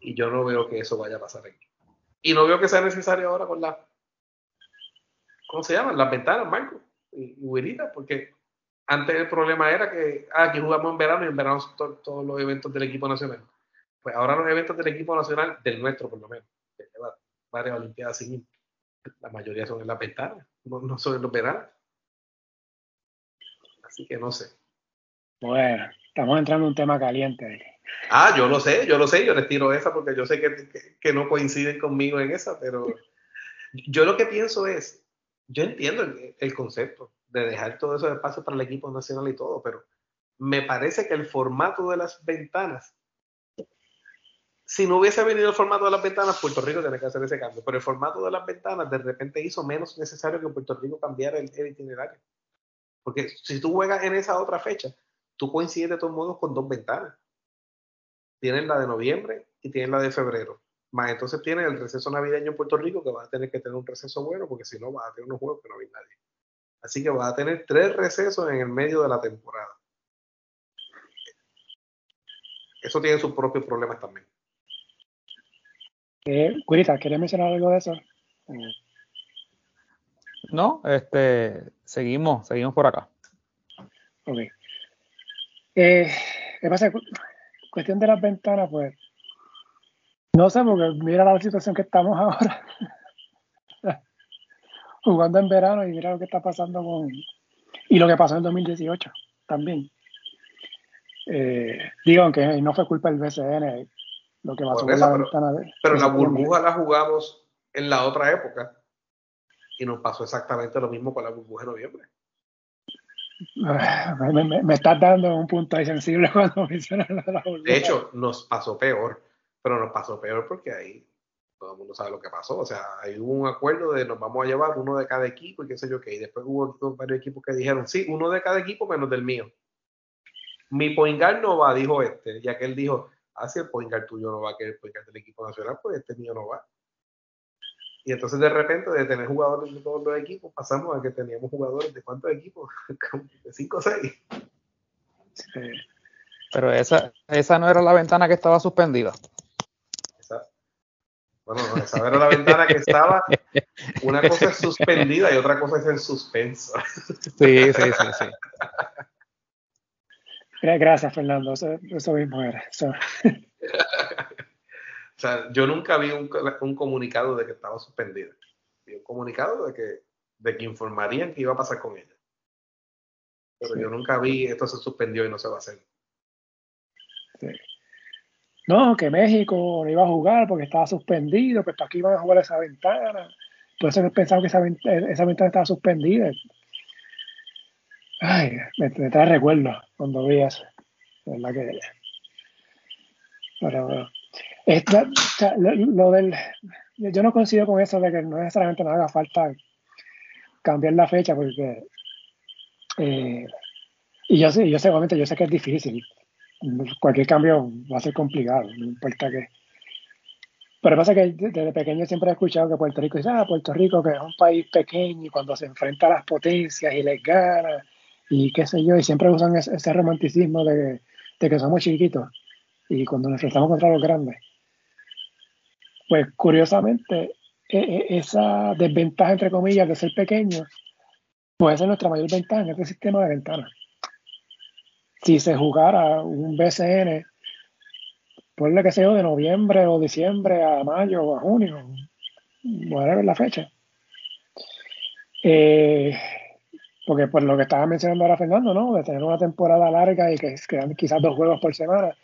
Y yo no veo que eso vaya a pasar aquí. Y no veo que sea necesario ahora con la, ¿cómo se llaman? Las ventanas, Marco y, y porque antes el problema era que ah, aquí jugamos en verano y en verano son todos los eventos del equipo nacional. Pues ahora los eventos del equipo nacional, del nuestro por lo menos, que lleva varias Olimpiadas sin la mayoría son en las ventanas, no, son en los veranos. Así que no sé. Bueno, estamos entrando en un tema caliente. Ah, yo lo sé, yo lo sé, yo les tiro esa porque yo sé que, que no coinciden conmigo en esa, pero yo lo que pienso es, yo entiendo el, concepto de dejar todo eso de espacio para el equipo nacional y todo, pero me parece que el formato de las ventanas, si no hubiese venido el formato de las ventanas, Puerto Rico tiene que hacer ese cambio, pero el formato de las ventanas de repente hizo menos necesario que Puerto Rico cambiara el, itinerario. Porque si tú juegas en esa otra fecha, tú coincides de todos modos con dos ventanas. Tienes la de noviembre y tienes la de febrero. Más entonces tiene el receso navideño en Puerto Rico, que va a tener que tener un receso bueno, porque si no va a tener unos juegos que no hay nadie. Así que va a tener tres recesos en el medio de la temporada. Eso tiene sus propios problemas también. Eh, Curita, ¿quieres mencionar algo de eso? No, este, seguimos, seguimos por acá. Ok. Eh, ¿Qué pasa? Cuestión de las ventanas, pues no sé, porque mira la situación que estamos ahora. Jugando en verano y mira lo que está pasando con. Y lo que pasó en 2018 también. Eh, digo, aunque no fue culpa del BCN, lo que pasó con la ventana de, Pero la burbuja la jugamos en la otra época y nos pasó exactamente lo mismo con la burbuja de noviembre. Me, me, estás dando un punto ahí sensible cuando mencionas la burbuja. De hecho, nos pasó peor pero nos pasó peor porque ahí todo el mundo sabe lo que pasó. O sea, ahí hubo un acuerdo de nos vamos a llevar uno de cada equipo y qué sé yo qué. Y después hubo varios equipos que dijeron, sí, uno de cada equipo menos del mío. Mi poingar no va, dijo este. Ya que él dijo, ah, si el poingar tuyo no va, que el poingar del equipo nacional, pues este mío no va. Y entonces de repente, de tener jugadores de todos los equipos, pasamos a que teníamos jugadores de cuántos equipos? de cinco o seis. Pero esa, esa no era la ventana que estaba suspendida. Bueno, no, esa era la ventana que estaba. Una cosa es suspendida y otra cosa es en suspenso. Sí, sí, sí, sí. Gracias, Fernando. Eso, mismo era. o sea, yo nunca vi un, comunicado de que estaba suspendida. Vi un comunicado de que, de que informarían qué iba a pasar con ella. Pero yo nunca vi esto se suspendió y no se va a hacer. Sí no, que México no iba a jugar porque estaba suspendido, pues para aquí iban a jugar esa ventana. Por eso pensaba que esa, esa ventana estaba suspendida. Ay, me, trae recuerdo cuando vi eso. ¿Verdad que? Pero, bueno. lo, del, yo no coincido con eso de que no necesariamente no haga falta cambiar la fecha porque eh, y yo yo sé, obviamente, yo sé que es difícil cualquier cambio va a ser complicado, no importa qué. Pero pasa que desde pequeño siempre he escuchado que Puerto Rico dice, ah, Puerto Rico que es un país pequeño y cuando se enfrenta a las potencias y les gana y qué sé yo, y siempre usan ese, romanticismo de, que somos chiquitos y cuando nos enfrentamos contra los grandes. Pues curiosamente, e, e, esa desventaja, entre comillas, de ser pequeño, puede ser nuestra mayor ventaja en este sistema de ventanas si se jugara un BCN, ponle que sea de noviembre o diciembre a mayo o a junio, ver la fecha. Eh, porque por lo que estaba mencionando ahora Fernando, ¿no? De tener una temporada larga y que quedan quizás dos juegos por semana,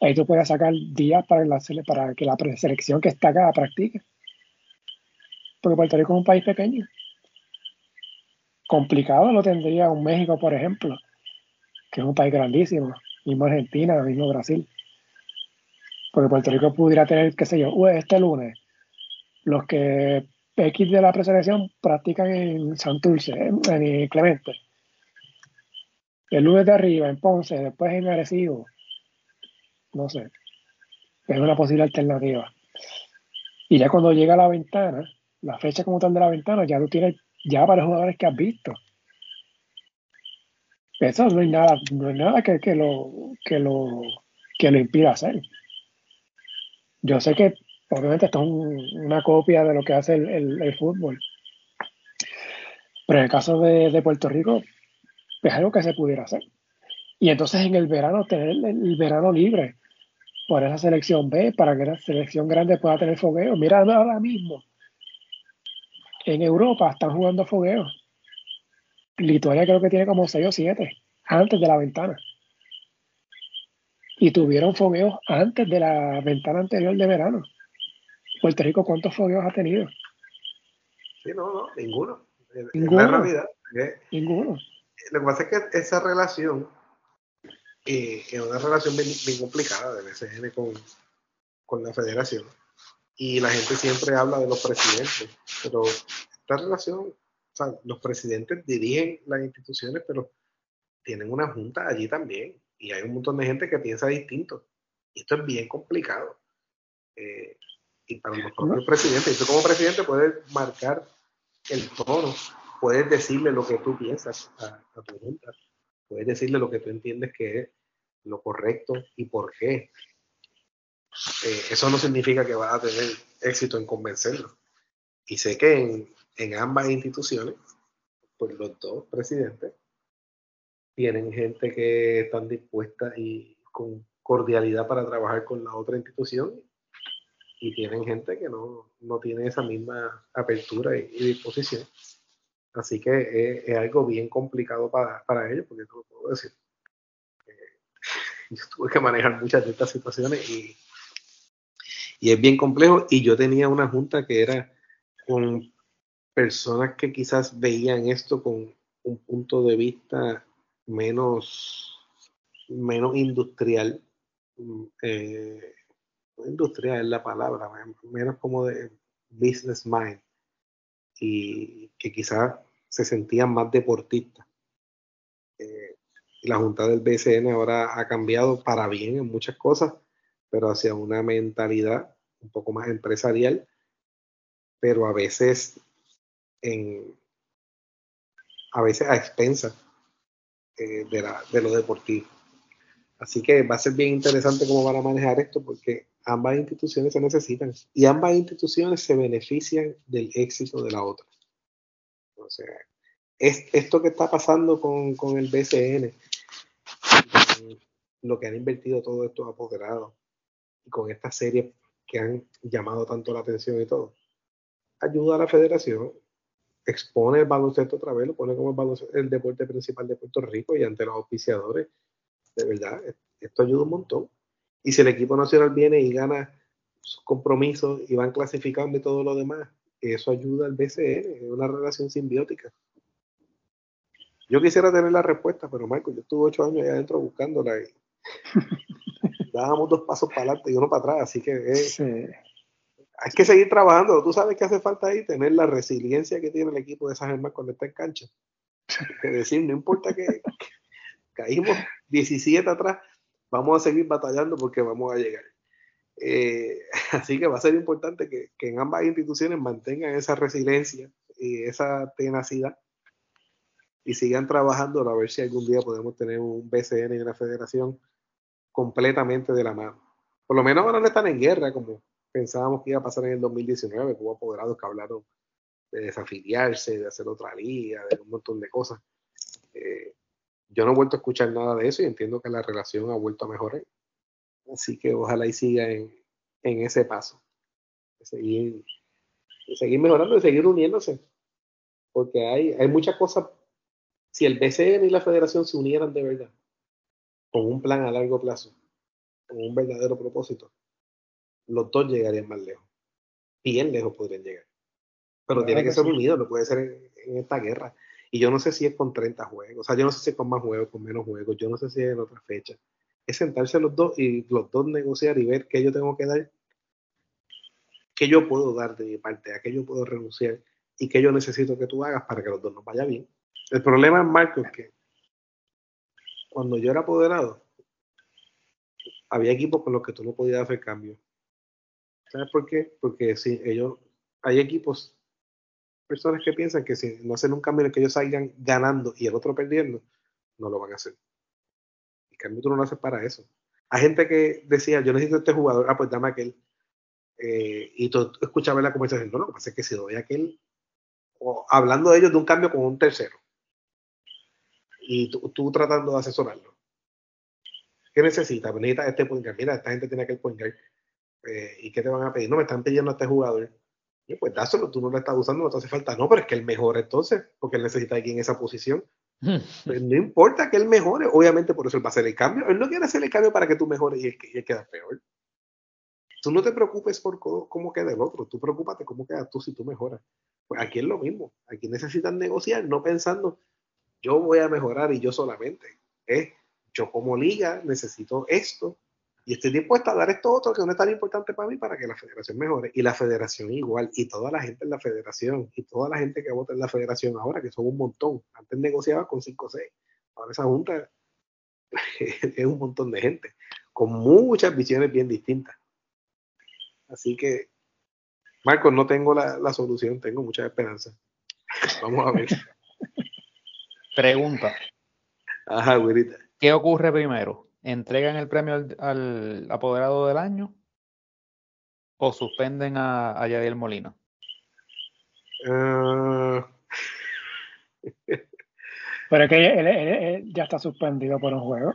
ahí tú puedes sacar días para, la, para que la selección que está acá practique. Porque Puerto Rico es un país pequeño. Complicado lo tendría un México, por ejemplo, que es un país grandísimo, mismo Argentina, mismo Brasil. Porque Puerto Rico pudiera tener, qué sé yo, este lunes, los que X de la preselección practican en Santurce, en, Clemente. El lunes de arriba, en Ponce, después en Arecibo. No sé. Es una posible alternativa. Y ya cuando llega la ventana, la fecha como tal de la ventana, ya tú tienes ya para los jugadores que has visto. Eso no hay nada, no hay nada que, lo, que lo, que lo impida hacer. Yo sé que obviamente esto es una copia de lo que hace el, fútbol. Pero en el caso de, Puerto Rico, es algo que se pudiera hacer. Y entonces en el verano, tener el, verano libre por esa selección B, para que la selección grande pueda tener fogueo. Mira ahora mismo, en Europa están jugando fogueo. Lituania creo que tiene como 6 o 7 antes de la ventana. Y tuvieron fogueos antes de la ventana anterior de verano. Puerto Rico, ¿cuántos fogueos ha tenido? Sí, no, no, ninguno. ninguno. la realidad. ninguno. Lo que pasa es que esa relación eh, es una relación bien, complicada de BCN con, con la federación. Y la gente siempre habla de los presidentes, pero esta relación, o sea, los presidentes dirigen las instituciones, pero tienen una junta allí también. Y hay un montón de gente que piensa distinto. Y esto es bien complicado. Eh, y para los propios presidentes. Y tú como presidente puedes marcar el tono, puedes decirle lo que tú piensas a, tu junta, puedes decirle lo que tú entiendes que es lo correcto y por qué. Eh, eso no significa que vas a tener éxito en convencerlo. Y sé que en, en ambas instituciones, pues los dos presidentes tienen gente que están dispuesta y con cordialidad para trabajar con la otra institución y tienen gente que no, tiene esa misma apertura y, disposición. Así que es, algo bien complicado para, ellos, porque no lo puedo decir. Eh, yo tuve que manejar muchas de estas situaciones y, y es bien complejo. Y yo tenía una junta que era con personas que quizás veían esto con un punto de vista menos, menos industrial. Mm, eh, industria es la palabra, menos como de business mind, y que quizás se sentían más deportistas. Eh, la Junta del BCN ahora ha cambiado para bien en muchas cosas, pero hacia una mentalidad un poco más empresarial, pero a veces en a veces a expensas eh, de, de lo deportivo. Así que va a ser bien interesante cómo van a manejar esto, porque ambas instituciones se necesitan y ambas instituciones se benefician del éxito de la otra. O sea, es, esto que está pasando con, con el BCN, lo que han invertido todos estos apoderados y con estas series que han llamado tanto la atención y todo, ayuda a la federación, expone el baloncesto otra vez, lo pone como el, el deporte principal de Puerto Rico y ante los auspiciadores. De verdad, esto ayuda un montón. Y si el equipo nacional viene y gana sus compromisos y van clasificando y todo lo demás, eso ayuda al BCN, es una relación simbiótica. Yo quisiera tener la respuesta, pero Michael, yo estuve ocho años ahí adentro buscándola y dábamos dos pasos para adelante y uno para atrás, así que hay que seguir trabajando. Tú sabes que hace falta ahí tener la resiliencia que tiene el equipo de San Germán cuando está en cancha. Es decir, no importa que caímos 17 atrás, vamos a seguir batallando porque vamos a llegar. Eh, así que va a ser importante que, en ambas instituciones mantengan esa resiliencia y esa tenacidad y sigan trabajando a ver si algún día podemos tener un BCN y una federación completamente de la mano. Por lo menos ahora no están en guerra como pensábamos que iba a pasar en el 2019, como apoderados que hablaron de desafiliarse, de hacer otra liga, de un montón de cosas. Eh, yo no he vuelto a escuchar nada de eso y entiendo que la relación ha vuelto a mejorar. Así que ojalá y siga en, ese paso. De seguir, seguir mejorando, y seguir uniéndose. Porque hay, hay muchas cosas. Si el BCN y la federación se unieran de verdad, con un plan a largo plazo, con un verdadero propósito, los dos llegarían más lejos. Bien lejos podrían llegar. Pero tiene que, ser unido, no puede ser en, esta guerra. Y yo no sé si es con 30 juegos, o sea, yo no sé si es con más juegos, con menos juegos, yo no sé si es en otra fecha. Es sentarse los dos y los dos negociar y ver qué yo tengo que dar, qué yo puedo dar de mi parte, a qué yo puedo renunciar y qué yo necesito que tú hagas para que los dos nos vaya bien. El problema, Marco, es que cuando yo era apoderado, había equipos con los que tú no podías hacer cambios. ¿Sabes por qué? Porque si ellos, hay equipos, personas que piensan que si no hacen un cambio en que ellos salgan ganando y el otro perdiendo, no lo van a hacer. El cambio tú no lo haces para eso. Hay gente que decía, yo necesito este jugador, ah, pues dame aquel. Eh, y tú escuchabas la conversación, no, lo que pasa es que si doy aquel, o hablando de ellos de un cambio con un tercero, y tú, tratando de asesorarlo. ¿Qué necesitas? Necesitas este point guard. Mira, esta gente tiene aquel point guard. Eh, ¿Y qué te van a pedir? No, me están pidiendo a este jugador. Pues dáselo, tú no lo estás usando, no te hace falta. No, pero es que el mejor entonces, porque él necesita aquí en esa posición. Pues no importa que él mejore, obviamente por eso él va a hacer el cambio. Él no quiere hacer el cambio para que tú mejores y él, y queda peor. Tú no te preocupes por cómo, queda el otro, tú preocúpate cómo quedas tú si tú mejoras. Pues aquí es lo mismo, aquí necesitan negociar, no pensando, yo voy a mejorar y yo solamente. ¿eh? Yo como liga necesito esto y estoy dispuesta a dar esto otro que no es tan importante para mí para que la federación mejore. Y la federación igual, y toda la gente en la federación, y toda la gente que vota en la federación ahora, que son un montón. Antes negociaba con 5 o 6. Ahora esa junta es un montón de gente, con muchas visiones bien distintas. Así que, Marcos, no tengo la, la solución, tengo mucha esperanza. Vamos a ver. Pregunta. Ajá, güerita. ¿Qué ocurre primero? ¿Entregan el premio al, apoderado del año? ¿O suspenden a, a Yadiel Molina? Ah. pero es que él, ya está suspendido por un juego.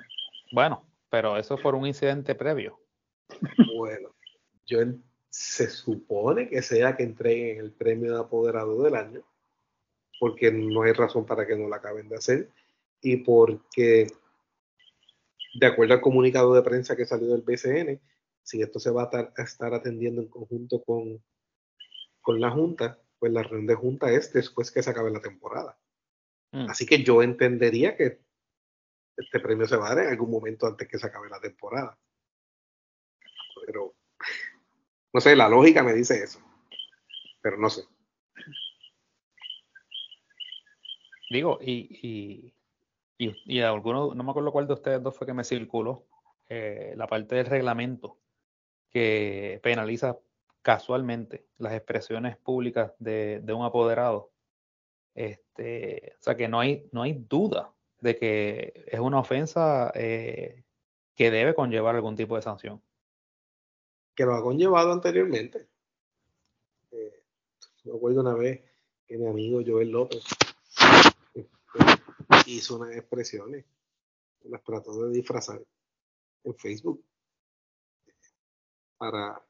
Bueno, pero eso fue un incidente previo. Bueno, yo se supone que sea que entreguen el premio de apoderado del año porque no hay razón para que no la acaben de hacer y porque, de acuerdo al comunicado de prensa que salió del BCN, si esto se va a estar, atendiendo en conjunto con, con la Junta, pues la reunión de Junta es después que se acabe la temporada. Mm. Así que yo entendería que este premio se va a dar en algún momento antes que se acabe la temporada. Pero, no sé, la lógica me dice eso. Pero no sé. Digo, y, y, y, alguno, no me acuerdo cuál de ustedes dos fue que me circuló, eh, la parte del reglamento que penaliza casualmente las expresiones públicas de, un apoderado. Este, o sea que no hay, no hay duda de que es una ofensa eh, que debe conllevar algún tipo de sanción. Que lo ha conllevado anteriormente. Eh, me acuerdo una vez que mi amigo Joel López hizo unas expresiones, las trató de disfrazar en Facebook para,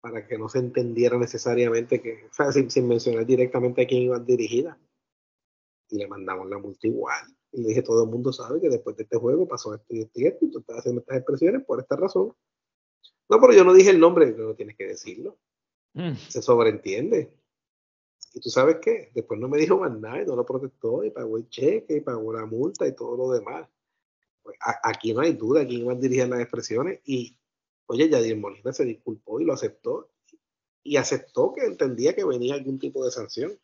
para que no se entendiera necesariamente que, o sea, sin, mencionar directamente a quién iban dirigidas. Y le mandamos la multa igual. Y le dije, todo el mundo sabe que después de este juego pasó esto y esto y esto, y tú estás haciendo estas expresiones por esta razón. No, pero yo no dije el nombre, no tienes que decirlo. Mm. Se sobreentiende. Y tú sabes qué, después no me dijo más nada y no lo protestó y pagó el cheque y pagó la multa y todo lo demás. Pues, aquí no hay duda quién iba a dirigir las expresiones y, oye, Yadir Molina se disculpó y lo aceptó y aceptó que entendía que venía algún tipo de sanción.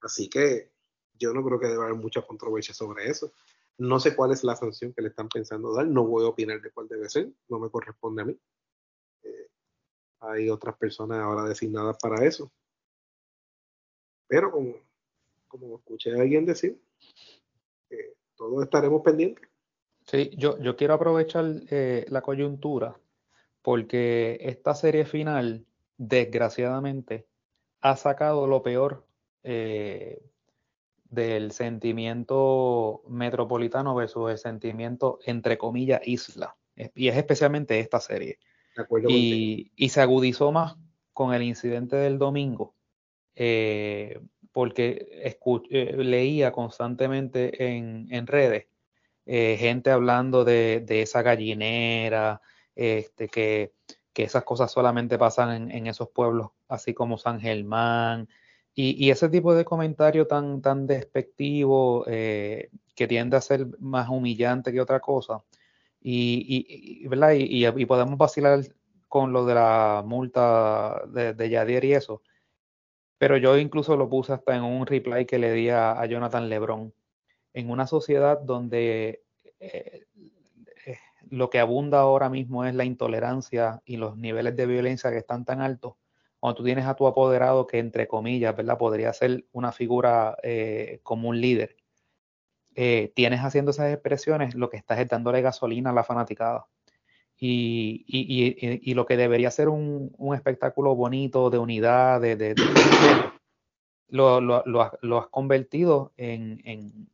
Así que yo no creo que deba haber mucha controversia sobre eso. No sé cuál es la sanción que le están pensando dar, no voy a opinar de cuál debe ser, no me corresponde a mí. Eh, hay otras personas ahora designadas para eso. Pero como, como escuché a alguien decir, eh, todos estaremos pendientes. Sí, yo, yo quiero aprovechar eh, la coyuntura porque esta serie final, desgraciadamente, ha sacado lo peor eh, del sentimiento metropolitano versus el sentimiento, entre comillas, isla. Y es especialmente esta serie. y, y, se agudizó más con el incidente del domingo, eh, porque eh, leía constantemente en, redes eh, gente hablando de, esa gallinera, este, que, esas cosas solamente pasan en, esos pueblos, así como San Germán, y, ese tipo de comentario tan, tan despectivo eh, que tiende a ser más humillante que otra cosa. Y, ¿verdad? y, podemos vacilar con lo de la multa de, de Yadier y eso. Pero yo incluso lo puse hasta en un reply que le di a, Jonathan Lebron. En una sociedad donde eh, eh, lo que abunda ahora mismo es la intolerancia y los niveles de violencia que están tan altos, cuando tú tienes a tu apoderado que, entre comillas, ¿verdad? Podría ser una figura eh, como un líder, tienes haciendo esas expresiones, lo que estás es dándole gasolina a la fanaticada. Y, y, y, lo que debería ser un, un, espectáculo bonito de unidad, de, de, lo, lo, lo, has convertido en, en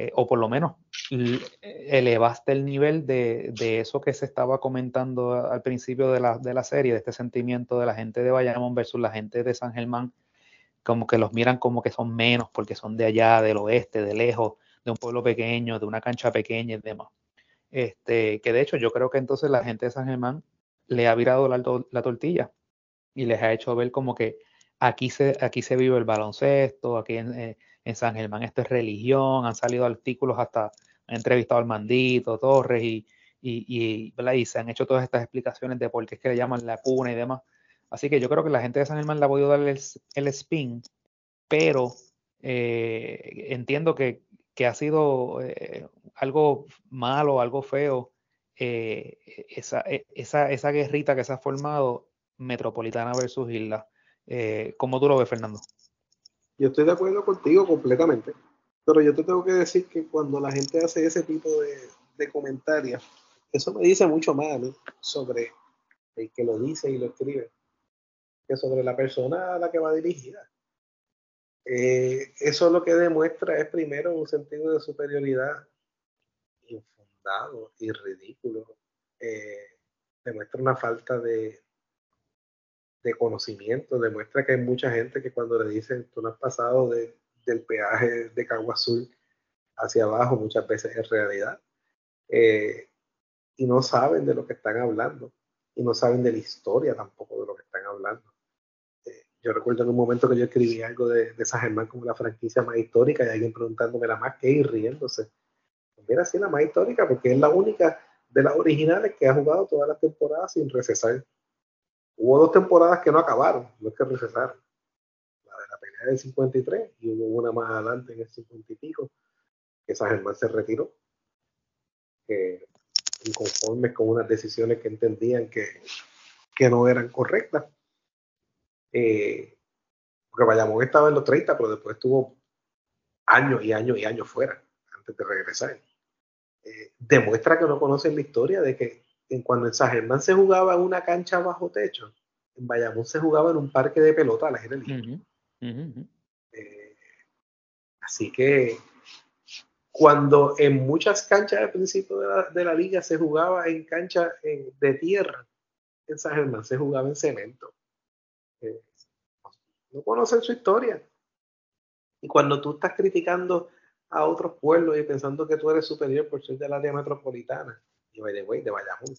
eh, o por lo menos elevaste el nivel de, de, eso que se estaba comentando al principio de la, de la serie, de este sentimiento de la gente de Bayamón versus la gente de San Germán, como que los miran como que son menos porque son de allá, del oeste, de lejos, de un pueblo pequeño, de una cancha pequeña y demás. Este, que de hecho yo creo que entonces la gente de San Germán le ha virado la, tortilla y les ha hecho ver como que aquí se, aquí se vive el baloncesto, aquí en, eh, San Germán esto es religión, han salido artículos hasta, han entrevistado al Mandito, Torres y, y, y, se han hecho todas estas explicaciones de por qué es que le llaman la cuna y demás. Así que yo creo que la gente de San Germán le ha podido dar el, spin, pero eh, entiendo que, que ha sido eh, algo malo, algo feo, eh, esa, e, esa, esa, guerrita que se ha formado Metropolitana versus Isla. Eh, ¿Cómo tú lo ves, Fernando? Yo estoy de acuerdo contigo completamente, pero yo te tengo que decir que cuando la gente hace ese tipo de, comentarios, eso me dice mucho más sobre el que lo dice y lo escribe que sobre la persona a la que va dirigida. Eh, eso lo que demuestra es primero un sentido de superioridad infundado y ridículo. Eh, demuestra una falta de, conocimiento, demuestra que hay mucha gente que cuando le dicen tú no has pasado del peaje de Cagua Azul hacia abajo, muchas veces es realidad. Eh, y no saben de lo que están hablando y no saben de la historia tampoco de lo que están hablando. Eh, yo recuerdo en un momento que yo escribí algo de, de San Germán como la franquicia más histórica y alguien preguntándome la más que y riéndose mira, sí, la más histórica, porque es la única de las originales que ha jugado todas las temporadas sin recesar. Hubo dos temporadas que no acabaron, no es que recesaron. La de la pelea del 53 y hubo una más adelante en el 50 y pico, que San Germán se retiró. inconformes con unas decisiones que entendían que, que no eran correctas. Eh, porque Bayamón estaba en los 30, pero después estuvo años y años y años fuera antes de regresar. Eh, demuestra que no conocen la historia de que en cuando en San Germán se jugaba en una cancha bajo techo, en Bayamón se jugaba en un parque de pelota la aire eh, así que cuando en muchas canchas al principio de la, liga se jugaba en cancha de tierra, en San Germán se jugaba en cemento. Eh, no conocen su historia. Y cuando tú estás criticando a otros pueblos y pensando que tú eres superior por ser del área metropolitana y de de Bayamón,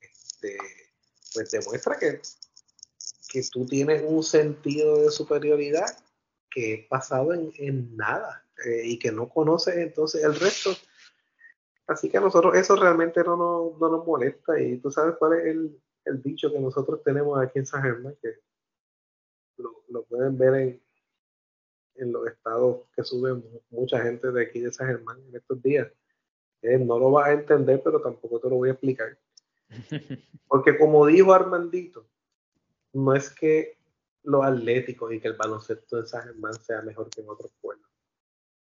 este, pues demuestra que, que tú tienes un sentido de superioridad que es basado en, nada eh, y que no conoces entonces el resto. Así que a nosotros eso realmente no nos, no nos molesta y tú sabes cuál es el, el dicho que nosotros tenemos aquí en San Germán, que lo, lo pueden ver en, en los estados que suben mucha gente de aquí de San Germán en estos días. Eh, no lo vas a entender, pero tampoco te lo voy a explicar. Porque como dijo Armandito, no es que los atléticos y que el baloncesto de San Germán sea mejor que en otros pueblos.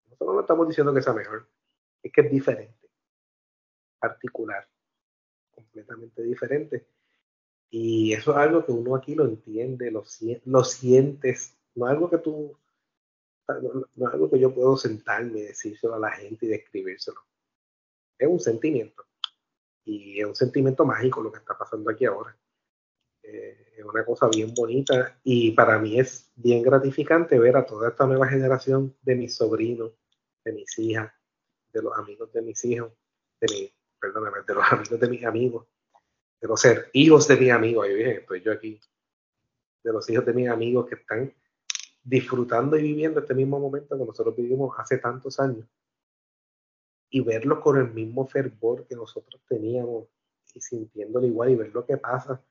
Nosotros no estamos diciendo que sea mejor, es que es diferente, particular, completamente diferente. Y eso es algo que uno aquí lo entiende, lo, lo sientes, no es algo que tú no, es algo que yo puedo sentarme y decírselo a la gente y describírselo. Es un sentimiento. Y es un sentimiento mágico lo que está pasando aquí ahora. Eh, es una cosa bien bonita y para mí es bien gratificante ver a toda esta nueva generación de mis sobrinos, de mis hijas, de los amigos de mis hijos, de mi, perdóname, de los amigos de mis amigos, de los ser hijos de mis amigos, estoy yo aquí, de los hijos de mis amigos que están disfrutando y viviendo este mismo momento que nosotros vivimos hace tantos años y verlos con el mismo fervor que nosotros teníamos y sintiéndolo igual y ver lo que pasa.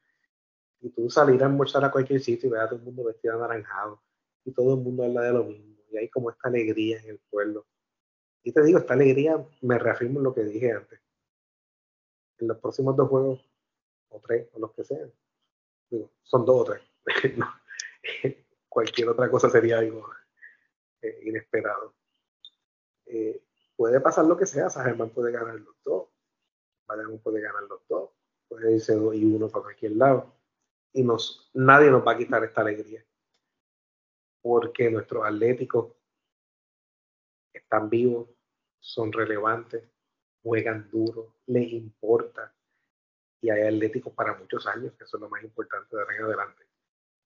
Y tú salir a almorzar a cualquier sitio y ver a todo el mundo vestido anaranjado y todo el mundo habla de lo mismo. Y hay como esta alegría en el pueblo. Y te digo, esta alegría me reafirmo en lo que dije antes. En los próximos dos juegos, o tres, o los que sean, son dos o tres. Cualquier otra cosa sería algo eh, inesperado. Eh, puede pasar lo que sea, San Germán puede ganar los dos, Bayamón puede ganar los dos, puede irse dos y uno para cualquier lado. Y nos, nadie nos va a quitar esta alegría. Porque nuestros atléticos están vivos, son relevantes, juegan duro, les importa. Y hay atléticos para muchos años, que eso es lo más importante de ahora en adelante.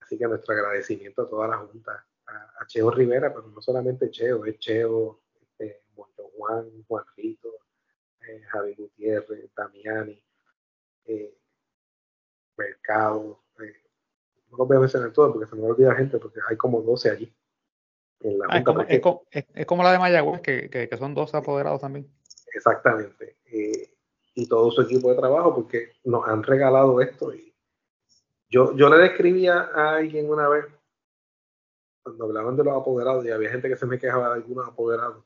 Así que nuestro agradecimiento a toda la Junta, a, Cheo Rivera, pero no solamente Cheo, es Cheo, este, Juan, Juanrito, eh, Javi Gutiérrez, Damiani, eh, Mercado. Eh, no los voy a mencionar todos porque se me olvida gente, porque hay como 12 allí. Ah, es, como, la de Mayagüez, que, son 12 apoderados también. Exactamente. Y todo su equipo de trabajo, porque nos han regalado esto. Y yo, yo le describía a alguien una vez, cuando hablaban de los apoderados, y había gente que se me quejaba de algunos apoderados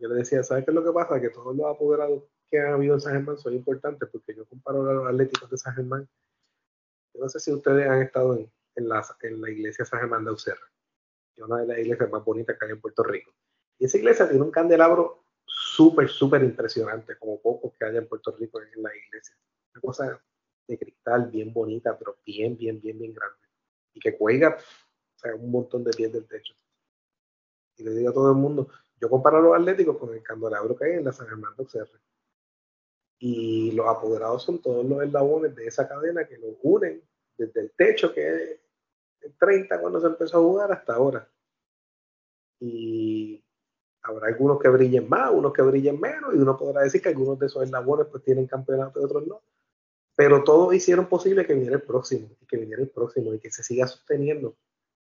yo le decía, ¿sabes qué es lo que pasa? Que todos los apoderados que han habido en San Germán son importantes porque yo comparo a los atléticos de San Germán. Yo no sé si ustedes han estado en, en, la, en la iglesia San Germán de Auxerra, que es una de las iglesias más bonitas que hay en Puerto Rico. Y esa iglesia tiene un candelabro súper, súper impresionante, como pocos que hay en Puerto Rico en la iglesia. Una cosa de cristal bien bonita, pero bien, bien, bien, bien grande. Y que cuelga un montón de pies del techo. Y le digo a todo el mundo, yo comparo a los atléticos con el candelabro que hay en la San Germán de Y los apoderados son todos los eslabones de esa cadena que los unen desde el techo que es 30 cuando se empezó a jugar hasta ahora. Y habrá algunos que brillen más, unos que brillen menos, y uno podrá decir que algunos de esos eslabones pues tienen campeonato y otros no. Pero todos hicieron posible que viniera el próximo, y que viniera el próximo, y que se siga sosteniendo.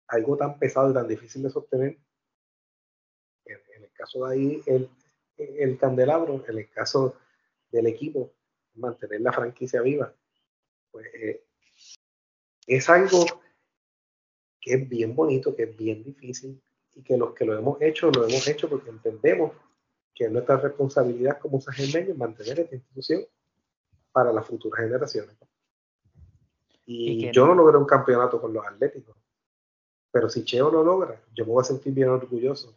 Algo tan pesado y tan difícil de sostener caso de ahí el, el candelabro, en el caso del equipo, mantener la franquicia viva, pues eh, es algo que es bien bonito, que es bien difícil y que los que lo hemos hecho, lo hemos hecho porque entendemos que es nuestra responsabilidad como sajemeños mantener esta institución para las futuras generaciones. Y, yo no logré un campeonato con los Atléticos, pero si Cheo lo logra, yo me voy a sentir bien orgulloso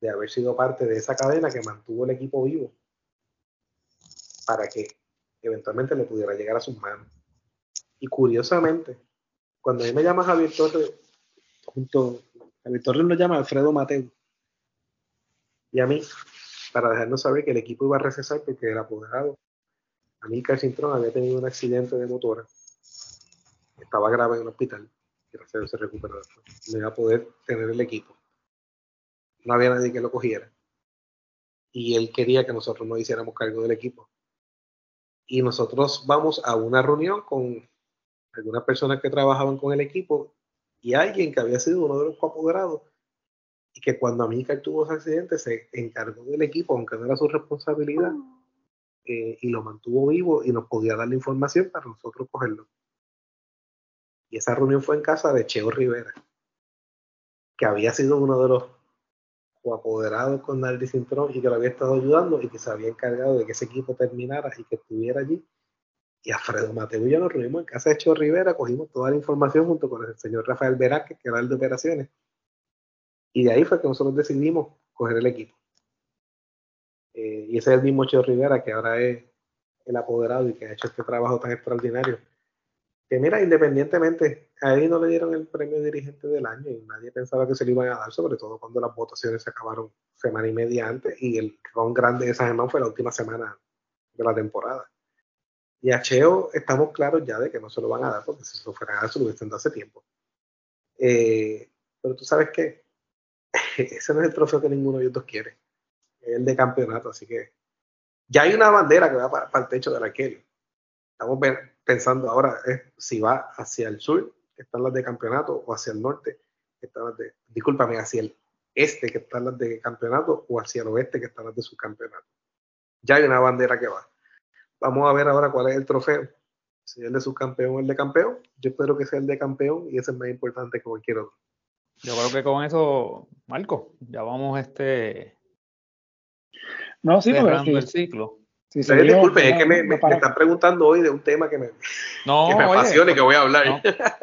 de haber sido parte de esa cadena que mantuvo el equipo vivo para que eventualmente le pudiera llegar a sus manos. Y curiosamente, cuando a mí me llama Javier Torres, junto, Javier Torres lo llama Alfredo Mateo, y a mí, para dejarnos saber que el equipo iba a recesar porque el apoderado, Amílcar Cintrón, había tenido un accidente de motora, estaba grave en el hospital, gracias a Dios se recuperó después, no iba a poder tener el equipo. No había nadie que lo cogiera. Y él quería que nosotros nos hiciéramos cargo del equipo. Y nosotros vamos a una reunión con algunas personas que trabajaban con el equipo y alguien que había sido uno de los coapoderados y que cuando Amícar tuvo ese accidente se encargó del equipo, aunque no era su responsabilidad, eh, y lo mantuvo vivo y nos podía dar la información para nosotros cogerlo. Y esa reunión fue en casa de Cheo Rivera, que había sido uno de los apoderado con Nardi Cintrón y que lo había estado ayudando y que se había encargado de que ese equipo terminara y que estuviera allí. Y Alfredo Mateo y yo nos reunimos en casa de Cho Rivera, cogimos toda la información junto con el señor Rafael Verázquez, que era el de operaciones. Y de ahí fue que nosotros decidimos coger el equipo. Eh, y ese es el mismo Cho Rivera que ahora es el apoderado y que ha hecho este trabajo tan extraordinario que mira, independientemente, a él no le dieron el premio dirigente del año y nadie pensaba que se lo iban a dar, sobre todo cuando las votaciones se acabaron semana y media antes y el ron grande de esa semana fue la última semana de la temporada. Y a Cheo estamos claros ya de que no se lo van a dar porque si se lo fueran a dar se lo hubiesen dado hace tiempo. Eh, pero tú sabes que ese no es el trofeo que ninguno de ellos quiere, es el de campeonato, así que ya hay una bandera que va para, el techo del arquero. Estamos pensando ahora es si va hacia el sur, que están las de campeonato, o hacia el norte, que están las de, discúlpame, hacia el este, que están las de campeonato, o hacia el oeste, que están las de subcampeonato. Ya hay una bandera que va. Vamos a ver ahora cuál es el trofeo. Si es el de subcampeón o el de campeón. Yo espero que sea el de campeón y ese es más importante que cualquier otro. Yo creo que con eso, Marco, ya vamos este. No, sí, cerrando el ciclo. Sí, disculpe, es que me, están preguntando hoy de un tema que me, no, que me apasiona y que voy a hablar.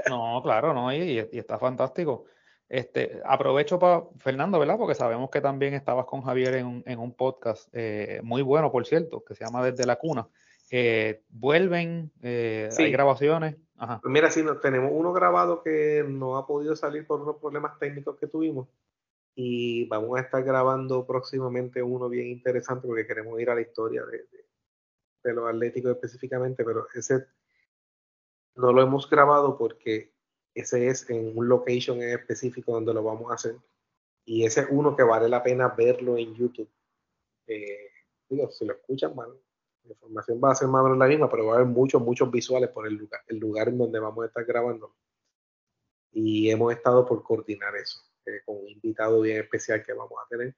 No, claro, no, y, está fantástico. Este, aprovecho para Fernando, ¿verdad? Porque sabemos que también estabas con Javier en un, en un podcast eh, muy bueno, por cierto, que se llama Desde la Cuna. Eh, vuelven, eh, hay grabaciones. Ajá. Pues mira, sí, tenemos uno grabado que no ha podido salir por unos problemas técnicos que tuvimos y vamos a estar grabando próximamente uno bien interesante porque queremos ir a la historia de, de, los atléticos específicamente, pero ese no lo hemos grabado porque ese es en un location en específico donde lo vamos a hacer y ese es uno que vale la pena verlo en YouTube. Eh, digo, si lo escuchan, bueno, la información va a ser más o menos la misma, pero va a haber muchos, muchos visuales por el lugar, el lugar en donde vamos a estar grabando. Y hemos estado por coordinar eso. Eh, con un invitado bien especial que vamos a tener,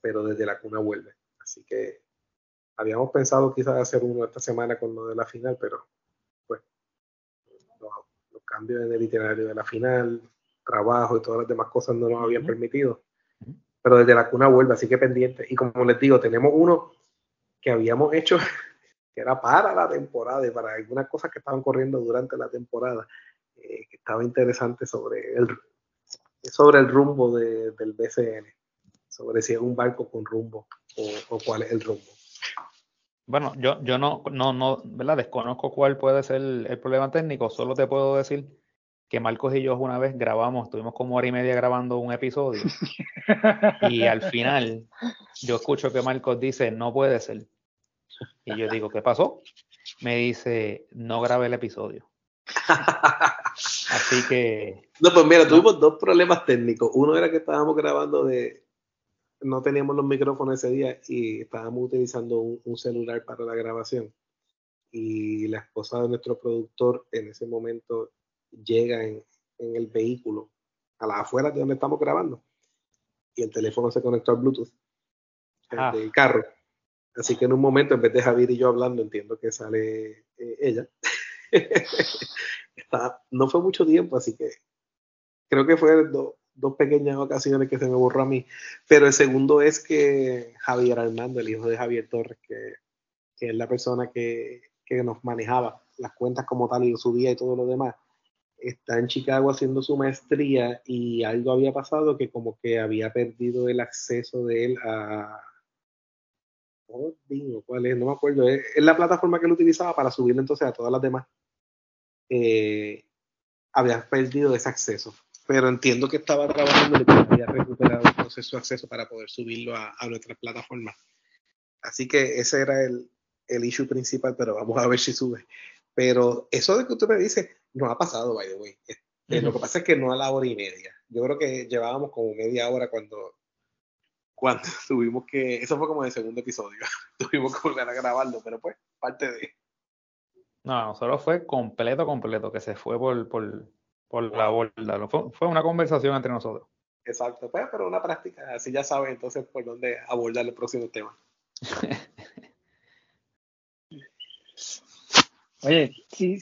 pero desde la cuna vuelve. Así que habíamos pensado quizás hacer uno esta semana con lo de la final, pero pues los, cambios en el itinerario de la final, trabajo y todas las demás cosas no nos habían permitido. Pero desde la cuna vuelve, así que pendiente. Y como les digo, tenemos uno que habíamos hecho que era para la temporada y para algunas cosas que estaban corriendo durante la temporada, eh, que estaba interesante sobre el, sobre el rumbo del BCN, sobre si es un barco con rumbo o, cuál es el rumbo. Bueno, yo, yo no, no, no, ¿verdad? Desconozco cuál puede ser el, problema técnico, solo te puedo decir que Marcos y yo una vez grabamos, estuvimos como hora y media grabando un episodio y al final yo escucho que Marcos dice, no puede ser. Y yo digo, ¿qué pasó? Me dice, no grabé el episodio. Así que. No, pues mira, tuvimos dos problemas técnicos. Uno era que estábamos grabando de. No teníamos los micrófonos ese día y estábamos utilizando un, celular para la grabación. Y la esposa de nuestro productor en ese momento llega en, el vehículo, a las afueras de donde estamos grabando. Y el teléfono se conectó al Bluetooth ah. del carro. Así que en un momento, en vez de Javier y yo hablando, entiendo que sale eh, ella. no fue mucho tiempo, así que creo que fue dos pequeñas ocasiones que se me borró a mí. Pero el segundo es que Javier Armando, el hijo de Javier Torres, que, es la persona que, nos manejaba las cuentas como tal y subía y todo lo demás, está en Chicago haciendo su maestría y algo había pasado que como que había perdido el acceso de él a... Oh, ¿cuál es? No me acuerdo. Es, es la plataforma que él utilizaba para subirlo entonces a todas las demás eh, había perdido ese acceso. Pero entiendo que estaba trabajando y que había recuperado entonces su acceso para poder subirlo a, a nuestra plataforma. Así que ese era el, el issue principal, pero vamos a ver si sube. Pero eso de que usted me dice, no ha pasado, by the way. Este, lo que pasa es que no a la hora y media. Yo creo que llevábamos como media hora cuando, cuando tuvimos que, eso fue como el segundo episodio, tuvimos que volver a grabarlo, pero pues, parte de... No, solo fue completo, completo, que se fue por, por, por la borda. Fue, fue, una conversación entre nosotros. Exacto, pues, pero una práctica, así ya sabes entonces por dónde abordar el próximo tema. Oye, sí,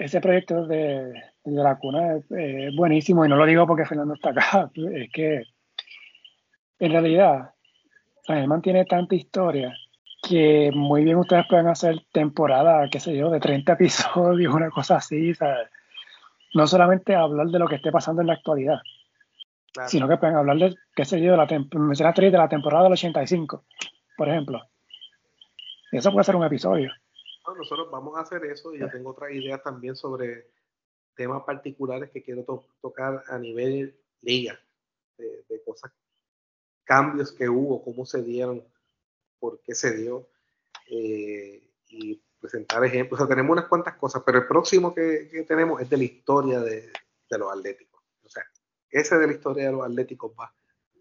ese proyecto de, de la cuna es, buenísimo y no lo digo porque Fernando está acá, es que en realidad San mantiene tanta historia que muy bien ustedes pueden hacer temporada, qué sé yo, de 30 episodios, una cosa así, ¿sabes? No solamente hablar de lo que esté pasando en la actualidad, sino que pueden hablar de, qué sé yo, de la, de la temporada del 85, por ejemplo. Eso puede ser un episodio. nosotros vamos a hacer eso y yo tengo otras ideas también sobre temas particulares que quiero tocar a nivel liga, de, de cosas, cambios que hubo, cómo se dieron por qué se dio eh, y presentar ejemplos. O sea, tenemos unas cuantas cosas, pero el próximo que, tenemos es de la historia de, los atléticos. O sea, ese de la historia de los atléticos va,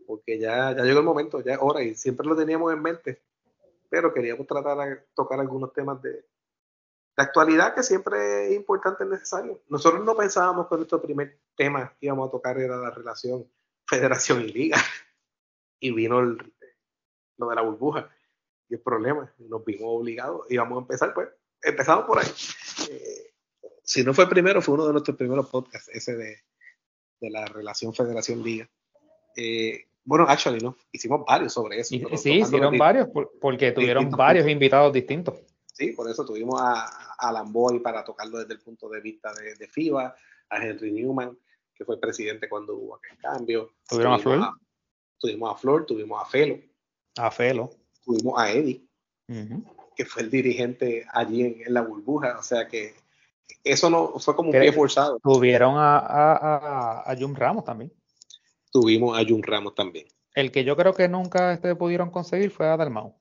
porque ya, ya llegó el momento, ya es hora y siempre lo teníamos en mente, pero queríamos tratar de tocar algunos temas de, de actualidad que siempre es importante y necesario. Nosotros no pensábamos que nuestro primer tema que íbamos a tocar era la relación federación y liga. Y vino lo de la burbuja y el problema. Nos vimos obligados y vamos a empezar, pues, empezamos por ahí. Eh, si no fue el primero, fue uno de nuestros primeros podcasts, ese de, de la relación federación-liga. Eh, bueno, actually, ¿no? Hicimos varios sobre eso. sí, hicieron varios porque tuvieron varios invitados distintos. Sí, por eso tuvimos a, a Lamboy para tocarlo desde el punto de vista de, de, FIBA, a Henry Newman, que fue el presidente cuando hubo aquel cambio. ¿Tuvieron a Flor? Tuvimos a Flor, tuvimos a Felo. A Felo. Tuvimos a Eddie, que fue el dirigente allí en, la burbuja. O sea que eso no fue como un pie forzado. Tuvieron a, a, a, Jun Ramos también. Tuvimos a Jun Ramos también. El que yo creo que nunca este pudieron conseguir fue a Dalmau.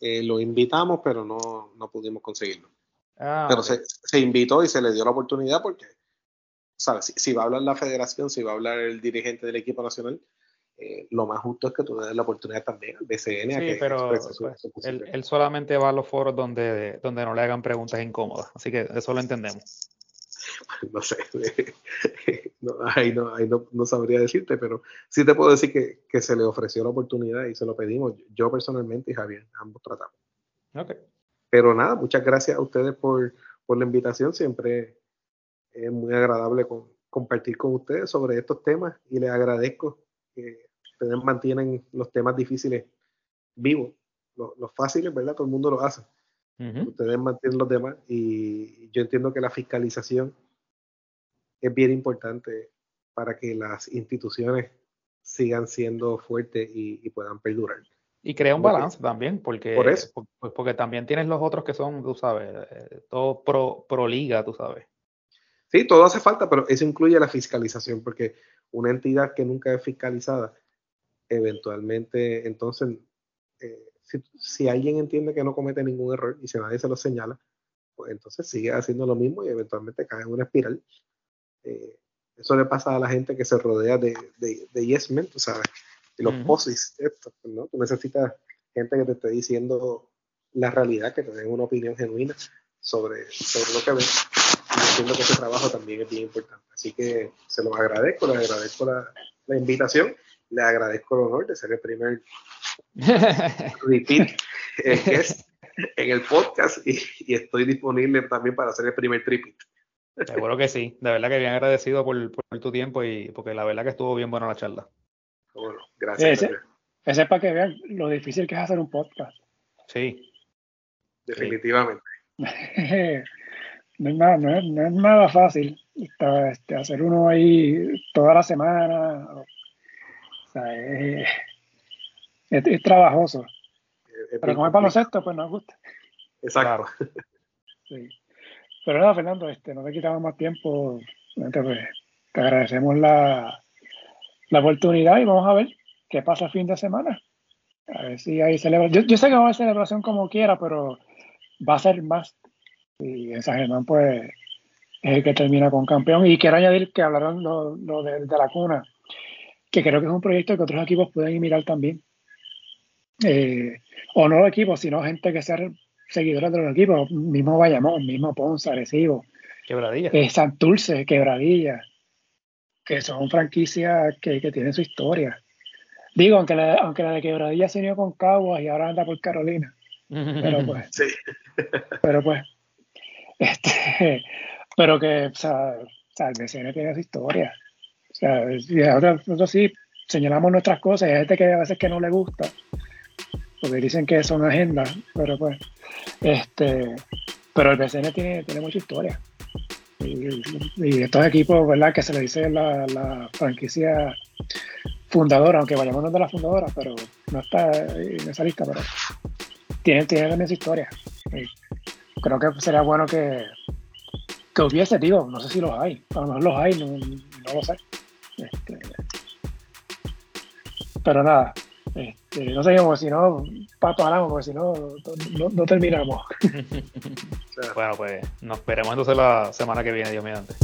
Eh, lo invitamos, pero no, no pudimos conseguirlo. Ah, pero se, se, invitó y se le dio la oportunidad porque, ¿sabes? Si, si, va a hablar la federación, si va a hablar el dirigente del equipo nacional, eh, lo más justo es que tú des la oportunidad también al BCN. Sí, que pero pues, él, él, solamente va a los foros donde, donde no le hagan preguntas incómodas, así que eso lo entendemos. No sé, no, ahí, no, ahí no, no, sabría decirte, pero sí te puedo decir que, que, se le ofreció la oportunidad y se lo pedimos, yo personalmente y Javier, ambos tratamos. Okay. Pero nada, muchas gracias a ustedes por, por la invitación, siempre es muy agradable con, compartir con ustedes sobre estos temas y les agradezco que ustedes mantienen los temas difíciles vivos. Los, los fáciles, ¿verdad? Todo el mundo lo hace. Uh -huh. Ustedes mantienen los demás y yo entiendo que la fiscalización es bien importante para que las instituciones sigan siendo fuertes y, y puedan perdurar. Y crea un balance también, porque, por eso. Porque, porque, también tienes los otros que son, tú sabes, eh, todo pro, pro liga, tú sabes. Sí, todo hace falta, pero eso incluye la fiscalización, porque una entidad que nunca es fiscalizada, eventualmente, entonces, eh, si, si, alguien entiende que no comete ningún error y si nadie se lo señala, pues entonces sigue haciendo lo mismo y eventualmente cae en una espiral. Eh, eso le pasa a la gente que se rodea de, de, de yes men, tú sabes, de los uh -huh. posis, esto, ¿no? Tú necesitas gente que te esté diciendo la realidad, que te den una opinión genuina sobre, sobre lo que ven. Y entiendo que ese trabajo también es bien importante. Así que se los agradezco, les agradezco la, la invitación, les agradezco el honor de ser el primer repeat eh, guest en el podcast y, y, estoy disponible también para hacer el primer tripit. Seguro que sí, de verdad que bien agradecido por, por, tu tiempo y porque la verdad que estuvo bien buena la charla. Bueno, gracias. Ese, ese es para que vean lo difícil que es hacer un podcast. Sí. Definitivamente. no, es nada, no, es, no es nada fácil este, hacer uno ahí toda la semana. Sea, es, es, es trabajoso. Pero como es baloncesto, pues nos gusta. Exacto. Claro. Sí. Pero nada, Fernando, este, no te quitamos más tiempo. Pues, te agradecemos la, la oportunidad y vamos a ver qué pasa el fin de semana. A ver si hay celebración. Yo, yo, sé que va a haber celebración como quiera, pero va a ser más. Y en San Germán, pues, es el que termina con campeón. Y quiero añadir que hablaron lo, lo de, de, la cuna, que creo que es un proyecto que otros equipos pueden mirar también. Eh, o no los equipos, sino gente que sea seguidores de los equipos, mismo Bayamón, mismo Ponce, Arecibo, Quebradilla, eh, Santurce, Quebradilla, que son franquicias que, que, tienen su historia. Digo, aunque la, aunque la de Quebradilla se unió con Caguas y ahora anda por Carolina. Pero pues, sí. pero pues, este, pero que, o sea, o sea, el BCN tiene su historia. O sea, nosotros, nosotros sí señalamos nuestras cosas y hay gente que a veces que no le gusta, porque dicen que son agendas, pero pues, este, pero el BCN tiene, tiene mucha historia. Y, y, estos equipos, ¿verdad? Que se le dice la, franquicia fundadora, aunque vayamos no de la fundadora, pero no está en esa lista, pero tiene, tiene también su historia. Y creo que sería bueno que, que hubiese, digo, no sé si los hay, a lo mejor los hay, no lo sé. Este, pero nada, este, no seguimos, si no, paramos, porque si no, no, no terminamos. bueno, pues nos veremos entonces la semana que viene, Dios mediante.